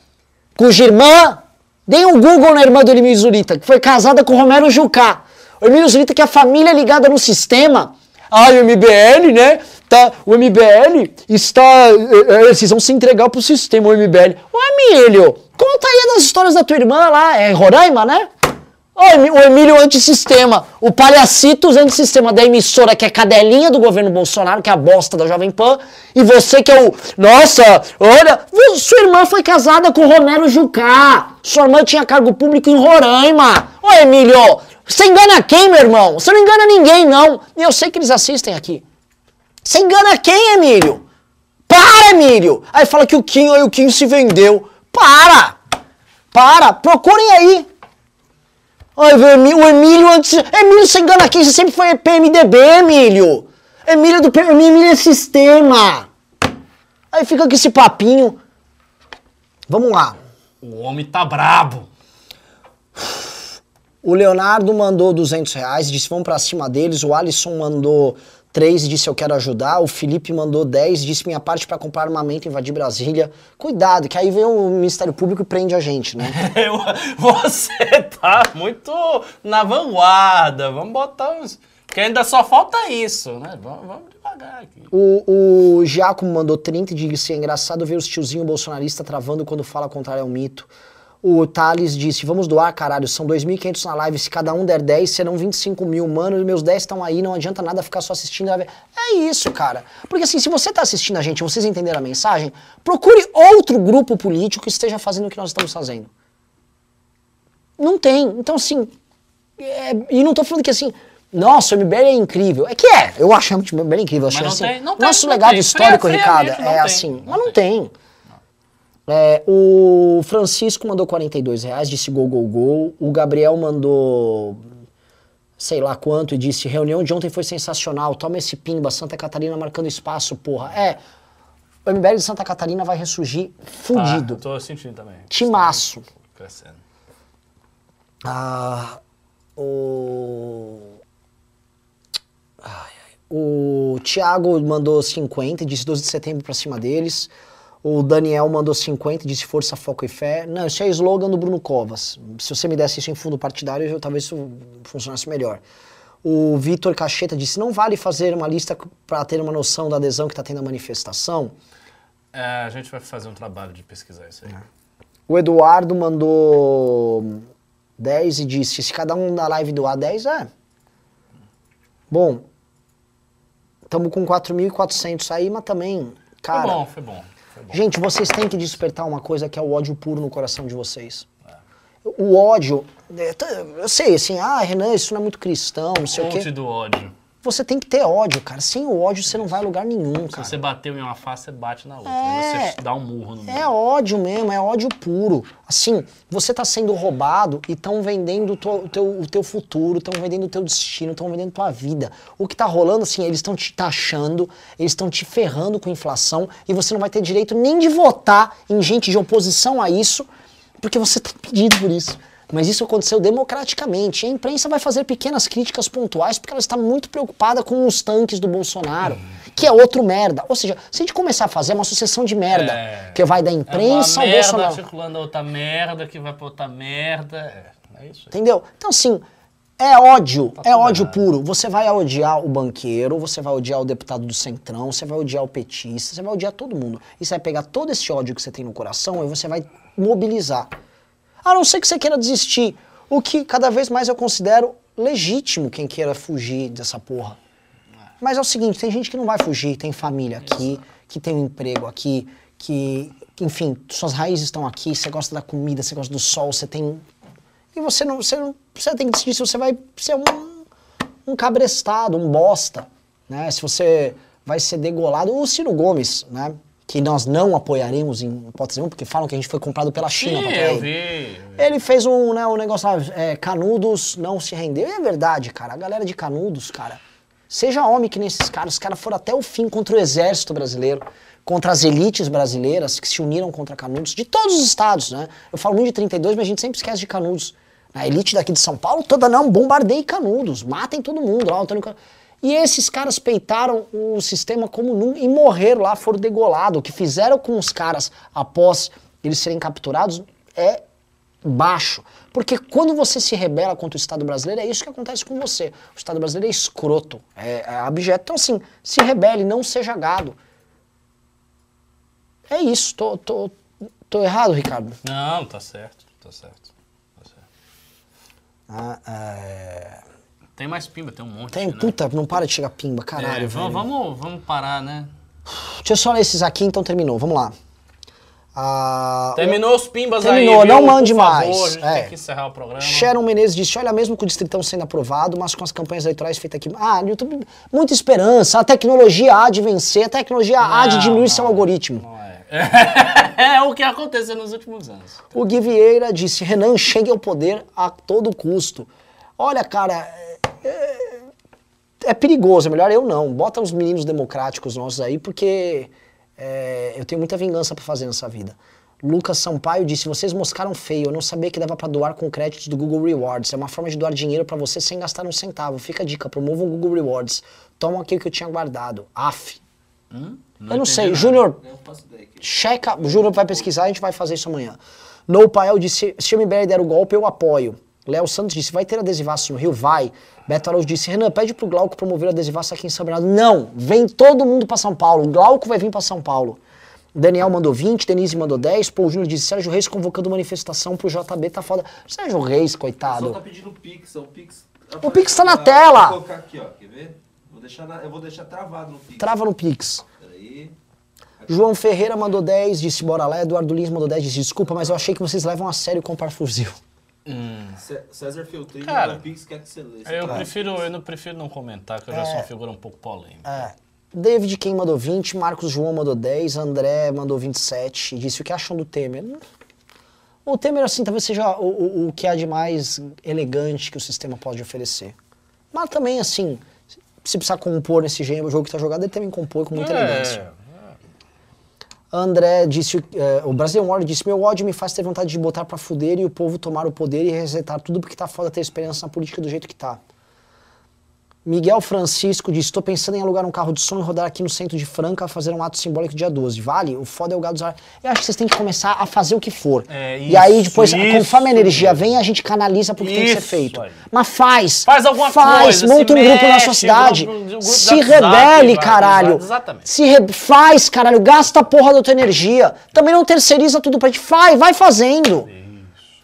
Speaker 1: cuja irmã... Deem um Google na irmã do Emílio Zurita, que foi casada com Romero Jucá. O Emílio Zurita, que a família é ligada no sistema. Ah, o MBL, né? Tá, o MBL está. eh, eh, vocês vão se entregar pro sistema, o MBL. Ô, Emílio, conta aí das histórias da tua irmã lá. É Roraima, né? O Emílio antissistema, o Palhacitos antissistema da emissora que é cadelinha do governo Bolsonaro, que é a bosta da Jovem Pan, e você que é o. Nossa, olha, sua irmã foi casada com Romero Jucá. Sua irmã tinha cargo público em Roraima. Ô Emílio, você engana quem, meu irmão? Você não engana ninguém, não. E eu sei que eles assistem aqui. Você engana quem, Emílio? Para, Emílio! Aí fala que o Kim, o Kim se vendeu. Para! Para! Procurem aí! Ai, o Emílio, o Emílio antes. Emílio, você engana aqui, você sempre foi PMDB, Emílio. Emílio do PM, Emílio é sistema. Aí fica com esse papinho. Vamos lá.
Speaker 2: O homem tá brabo.
Speaker 1: O Leonardo mandou 200 reais, disse vamos pra cima deles. O Alisson mandou 3 e disse eu quero ajudar. O Felipe mandou 10 disse minha parte pra comprar armamento e invadir Brasília. Cuidado, que aí vem o Ministério Público e prende a gente, né?
Speaker 2: Você tá muito na vanguarda. Vamos botar uns. Que ainda só falta isso, né? Vamos, vamos devagar aqui.
Speaker 1: O, o Giacomo mandou 30 e disse: é engraçado ver os tiozinho bolsonarista travando quando fala contrário ao mito. O Thales disse: vamos doar, caralho, são 2.500 na live, se cada um der 10, serão 25 mil. Mano, meus 10 estão aí, não adianta nada ficar só assistindo. É isso, cara. Porque assim, se você tá assistindo a gente e vocês entenderam a mensagem, procure outro grupo político que esteja fazendo o que nós estamos fazendo. Não tem. Então, assim. é- e não tô falando que assim. Nossa, o MBL é incrível. É que é. Eu acho realmente o MBL incrível. Eu
Speaker 2: Mas
Speaker 1: acho
Speaker 2: não
Speaker 1: assim,
Speaker 2: tem- não tem,
Speaker 1: nosso
Speaker 2: não
Speaker 1: legado
Speaker 2: tem.
Speaker 1: histórico, Ricardo, é
Speaker 2: tem.
Speaker 1: assim.
Speaker 2: Não
Speaker 1: mas não tem. É, o Francisco mandou 42 reais, disse gol, gol, gol. O Gabriel mandou sei lá quanto e disse reunião de ontem foi sensacional. Toma esse pimba, Santa Catarina marcando espaço, porra. É, o MBL de Santa Catarina vai ressurgir fudido.
Speaker 2: Ah, tô sentindo também.
Speaker 1: Timaço.
Speaker 2: Crescendo.
Speaker 1: Ah, o... Ai. O Thiago mandou 50 e disse 12 de setembro pra cima deles. O Daniel mandou 50 e disse força, foco e fé. Não, isso é slogan do Bruno Covas. Se você me desse isso em fundo partidário, eu, talvez isso funcionasse melhor. O Vitor Cacheta disse: não vale fazer uma lista para ter uma noção da adesão que está tendo a manifestação.
Speaker 2: É, a gente vai fazer um trabalho de pesquisar isso aí.
Speaker 1: O Eduardo mandou 10 e disse: se cada um da live doar 10, é. Bom, estamos com 4.400 aí, mas também, cara.
Speaker 2: foi bom, foi bom.
Speaker 1: Gente, vocês têm que despertar uma coisa que é o ódio puro no coração de vocês. O ódio, é, eu sei, assim, ah, Renan, isso não é muito cristão, não sei o
Speaker 2: Fonte
Speaker 1: quê.
Speaker 2: do ódio.
Speaker 1: Você tem que ter ódio, cara. Sem o ódio você não vai a lugar nenhum,
Speaker 2: Se
Speaker 1: cara.
Speaker 2: você bateu em uma face, você bate na outra.
Speaker 1: É.
Speaker 2: Você dá um murro no
Speaker 1: É
Speaker 2: meio.
Speaker 1: ódio mesmo, é ódio puro. Assim, você tá sendo roubado e estão vendendo o teu, o teu, futuro, estão vendendo o teu destino, estão vendendo tua vida. O que tá rolando, assim, eles estão te taxando, eles estão te ferrando com inflação e você não vai ter direito nem de votar em gente de oposição a isso, porque você tá pedindo por isso. Mas isso aconteceu democraticamente. E a imprensa vai fazer pequenas críticas pontuais porque ela está muito preocupada com os tanques do Bolsonaro, que é outro merda. Ou seja, se a gente começar a fazer uma sucessão de merda,
Speaker 2: É.
Speaker 1: que vai da
Speaker 2: É
Speaker 1: imprensa
Speaker 2: uma
Speaker 1: ao
Speaker 2: merda
Speaker 1: Bolsonaro.
Speaker 2: circulando outra merda, que vai pra outra merda. É, é isso aí.
Speaker 1: Entendeu? Então, assim, é ódio, é
Speaker 2: tudo
Speaker 1: ódio
Speaker 2: errado.
Speaker 1: puro. Você vai odiar o banqueiro, você vai odiar o deputado do Centrão, você vai odiar o petista, você vai odiar todo mundo. E você vai pegar todo esse ódio que você tem no coração e você vai mobilizar. A não ser que você queira desistir. O que cada vez mais eu considero legítimo quem queira fugir dessa porra. Mas é o seguinte, tem gente que não vai fugir, tem família aqui, que tem um emprego aqui, que, que, enfim, suas raízes estão aqui, você gosta da comida, você gosta do sol, você tem. E você não. Você, não, você tem que decidir se você vai ser um, um cabrestado, um bosta. Né? Se você vai ser degolado. O Ciro Gomes, né? Que nós não apoiaremos em hipótese nenhuma, porque falam que a gente foi comprado pela China
Speaker 2: Sim, eu
Speaker 1: ele.
Speaker 2: vi.
Speaker 1: Ele fez um, né, um negócio lá, é, Canudos não se rendeu. E é verdade, cara. A galera de Canudos, cara, seja homem que nem esses caras. Os caras foram até o fim contra o exército brasileiro, contra as elites brasileiras que se uniram contra Canudos, de todos os estados, né? Eu falo muito de 32, mas a gente sempre esquece de Canudos. A elite daqui de São Paulo toda, não, bombardeiem Canudos, matem todo mundo lá, Antônio Canudos. E esses caras peitaram o sistema como nunca e morreram lá, foram degolados. O que fizeram com os caras após eles serem capturados é baixo. Porque quando você se rebela contra o Estado brasileiro, é isso que acontece com você. O Estado brasileiro é escroto, é, é abjeto. Então, assim, se rebele, não seja gado. É isso. Tô, tô, tô errado, Ricardo?
Speaker 2: Não, tá certo, tá certo. Tá certo.
Speaker 1: Ah, é...
Speaker 2: Tem mais pimba, tem um monte.
Speaker 1: Tem,
Speaker 2: né?
Speaker 1: puta, não para de chegar pimba, caralho.
Speaker 2: É, vamos, vamos, vamos parar, né?
Speaker 1: Deixa eu só ler esses aqui, então terminou. Vamos lá. Ah,
Speaker 2: Terminou os pimbas
Speaker 1: Terminou,
Speaker 2: aí.
Speaker 1: não
Speaker 2: viu?
Speaker 1: mande
Speaker 2: Por favor,
Speaker 1: mais.
Speaker 2: A gente
Speaker 1: É.
Speaker 2: tem que encerrar o programa.
Speaker 1: Sharon Menezes disse: Olha, mesmo com o Distritão sendo aprovado, mas com as campanhas eleitorais feitas aqui. Ah, no YouTube, muita esperança. A tecnologia há de vencer, a tecnologia há de
Speaker 2: Não,
Speaker 1: diminuir
Speaker 2: não,
Speaker 1: seu algoritmo.
Speaker 2: Não é. É o que aconteceu nos últimos anos.
Speaker 1: O Gui Vieira disse: Renan, chegue ao poder a todo custo. Olha, cara, é, é- é perigoso, é melhor eu não. Bota os meninos democráticos nossos aí, porque é, eu tenho muita vingança pra fazer nessa vida. Lucas Sampaio disse: Vocês moscaram feio, eu não sabia que dava pra doar com créditos do Google Rewards. É uma forma de doar dinheiro pra você sem gastar um centavo. Fica a dica: promovam o Google Rewards. Toma aqui o que eu tinha guardado. Af.
Speaker 2: Hum?
Speaker 1: eu não sei. Júnior. Checa, o Júnior vai pesquisar, a gente vai fazer isso amanhã. No Pael disse, se o MBL der o golpe, eu apoio. Léo Santos disse, vai ter adesivaço no Rio? Vai. Beto Araújo disse, Renan, pede pro Glauco promover o adesivaço aqui em São Bernardo. Não, vem todo mundo pra São Paulo. O Glauco vai vir pra São Paulo. Daniel mandou 20, Denise mandou 10, Paul Júnior disse, Sérgio Reis convocando manifestação pro JB, tá foda. Sérgio Reis,
Speaker 3: O pessoal
Speaker 1: coitado.
Speaker 3: tá pedindo Pix, o Pix...
Speaker 1: O Pix tá na tela.
Speaker 3: Vou colocar aqui, ó, quer ver? Vou deixar na- eu vou deixar travado no Pix.
Speaker 1: Trava no Pix.
Speaker 3: Peraí.
Speaker 1: João Ferreira mandou 10, disse bora lá. Eduardo Lins mandou 10, disse desculpa, mas eu achei que vocês levam a sério comprar fuzil.
Speaker 3: Cé- César Filtrinho
Speaker 2: Cara,
Speaker 3: mandou Pix, quer que você lê.
Speaker 2: Eu
Speaker 3: Tá.
Speaker 2: prefiro, eu não prefiro não comentar, que eu já sou uma figura um pouco polêmica.
Speaker 1: É. David quem mandou 20, Marcos João mandou 10, André mandou 27 e disse o que acham do Temer. O Temer, assim, talvez seja o, o, o que há de mais elegante que o sistema pode oferecer. Mas também, assim, se precisar compor nesse gênero, o jogo que tá jogado, ele também compõe com muita elegância.
Speaker 2: É,
Speaker 1: André disse, eh, o Brasil Warrior disse, meu ódio me faz ter vontade de botar pra fuder e o povo tomar o poder e resetar tudo porque tá foda ter esperança na política do jeito que tá. Miguel Francisco disse, tô pensando em alugar um carro de som e rodar aqui no centro de Franca, fazer um ato simbólico dia 12. Vale? O foda é o gado usar. Eu acho que vocês têm que começar a fazer o que for.
Speaker 2: É,
Speaker 1: e aí
Speaker 2: isso,
Speaker 1: depois,
Speaker 2: isso
Speaker 1: conforme a energia
Speaker 2: mesmo.
Speaker 1: vem, a gente canaliza pro que tem que ser
Speaker 2: Isso
Speaker 1: feito.
Speaker 2: aí.
Speaker 1: Mas faz!
Speaker 2: Faz alguma
Speaker 1: faz,
Speaker 2: coisa,
Speaker 1: monta um grupo na
Speaker 2: mexe,
Speaker 1: sua cidade.
Speaker 2: grupo- grupo
Speaker 1: se
Speaker 2: WhatsApp,
Speaker 1: rebele, caralho.
Speaker 2: exatamente.
Speaker 1: Se re- faz, caralho, gasta a porra da tua energia. Também não terceiriza tudo pra gente. Faz, vai fazendo.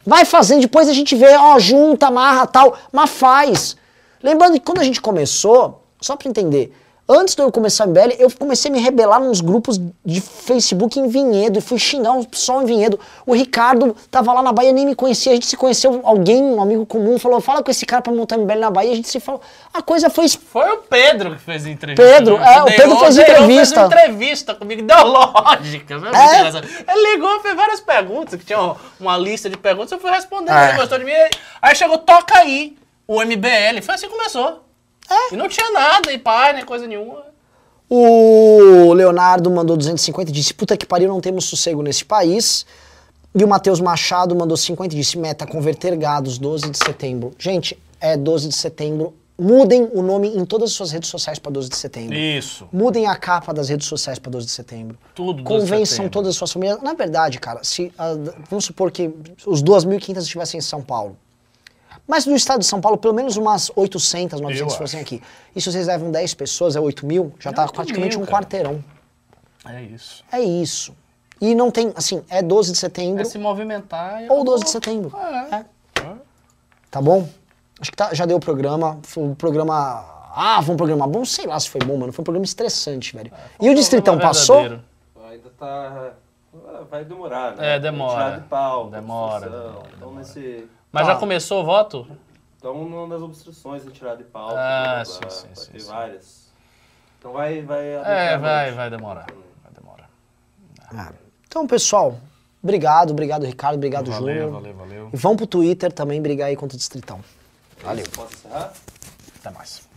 Speaker 1: Vai fazendo, depois a gente vê, ó, junta, amarra tal, mas faz. Lembrando que quando a gente começou, só pra entender, antes de eu começar o MBL, eu comecei a me rebelar nos grupos de Facebook em Vinhedo, e fui xingar o pessoal em Vinhedo. O Ricardo tava lá na Bahia, nem me conhecia, a gente se conheceu, alguém, um amigo comum, falou, fala com esse cara pra montar MBL na Bahia, a gente se falou, a coisa foi
Speaker 2: Foi o Pedro que fez a entrevista.
Speaker 1: Pedro,
Speaker 2: né?
Speaker 1: é, o Pedro fez
Speaker 2: deu-
Speaker 1: entrevista.
Speaker 2: Fez uma entrevista comigo, ideológica. Muito
Speaker 1: É?
Speaker 2: Ele ligou, fez várias perguntas, que tinha uma lista de perguntas, eu fui respondendo,
Speaker 1: É.
Speaker 2: ele gostou de mim. Aí chegou, toca aí, o MBL. Foi assim que começou.
Speaker 1: É.
Speaker 2: E não tinha nada, e pai, nem coisa nenhuma.
Speaker 1: O Leonardo mandou 250 e disse: Puta que pariu, não temos sossego nesse país. E o Matheus Machado mandou 50 e disse: Meta, converter gados, 12 de setembro. Gente, é 12 de setembro. Mudem o nome em todas as suas redes sociais para 12 de setembro.
Speaker 2: Isso.
Speaker 1: Mudem a capa das redes sociais para 12 de setembro.
Speaker 2: Tudo 12 de
Speaker 1: Convençam
Speaker 2: setembro.
Speaker 1: todas as suas famílias. Na verdade, cara, se ah, vamos supor que os 2.500 estivessem em São Paulo. Mas no estado de São Paulo, pelo menos umas 800, 900
Speaker 2: Eu
Speaker 1: fossem
Speaker 2: acho.
Speaker 1: aqui. E se vocês levam 10 pessoas, é 8 mil, já
Speaker 2: É
Speaker 1: tá
Speaker 2: 8
Speaker 1: praticamente
Speaker 2: mil,
Speaker 1: um
Speaker 2: cara.
Speaker 1: quarteirão.
Speaker 2: É isso.
Speaker 1: É isso. E não tem, assim, é 12 de setembro
Speaker 2: É se movimentar e
Speaker 1: ou 12 de
Speaker 2: acabou.
Speaker 1: setembro.
Speaker 2: É.
Speaker 1: É. Tá bom? Acho que tá- já deu o programa. Foi um programa. Ah, foi um programa bom? Sei lá se foi bom, mano. Foi um programa estressante, velho. e o Distritão
Speaker 2: Problema
Speaker 1: passou?
Speaker 3: Ainda tá. Vai demorar, né?
Speaker 2: É, demora.
Speaker 3: Tirar de pau.
Speaker 2: Demora,
Speaker 3: obstrução,
Speaker 2: demora,
Speaker 3: Então, nesse.
Speaker 2: Mas
Speaker 1: Tá.
Speaker 2: já começou o voto?
Speaker 3: Então, nas obstruções de tirar de pau.
Speaker 2: Ah,
Speaker 3: blá,
Speaker 2: sim, sim,
Speaker 3: vai
Speaker 2: sim,
Speaker 3: ter
Speaker 2: sim.
Speaker 3: várias. Então vai. vai
Speaker 2: É, vai, vai demorar. Vai demorar.
Speaker 1: Ah, Então, pessoal, obrigado, obrigado, Ricardo, obrigado,
Speaker 2: Valeu,
Speaker 1: Júnior.
Speaker 2: valeu, valeu.
Speaker 1: E vão pro Twitter também brigar aí contra o Distritão.
Speaker 3: Valeu. Posso encerrar?
Speaker 2: Até mais.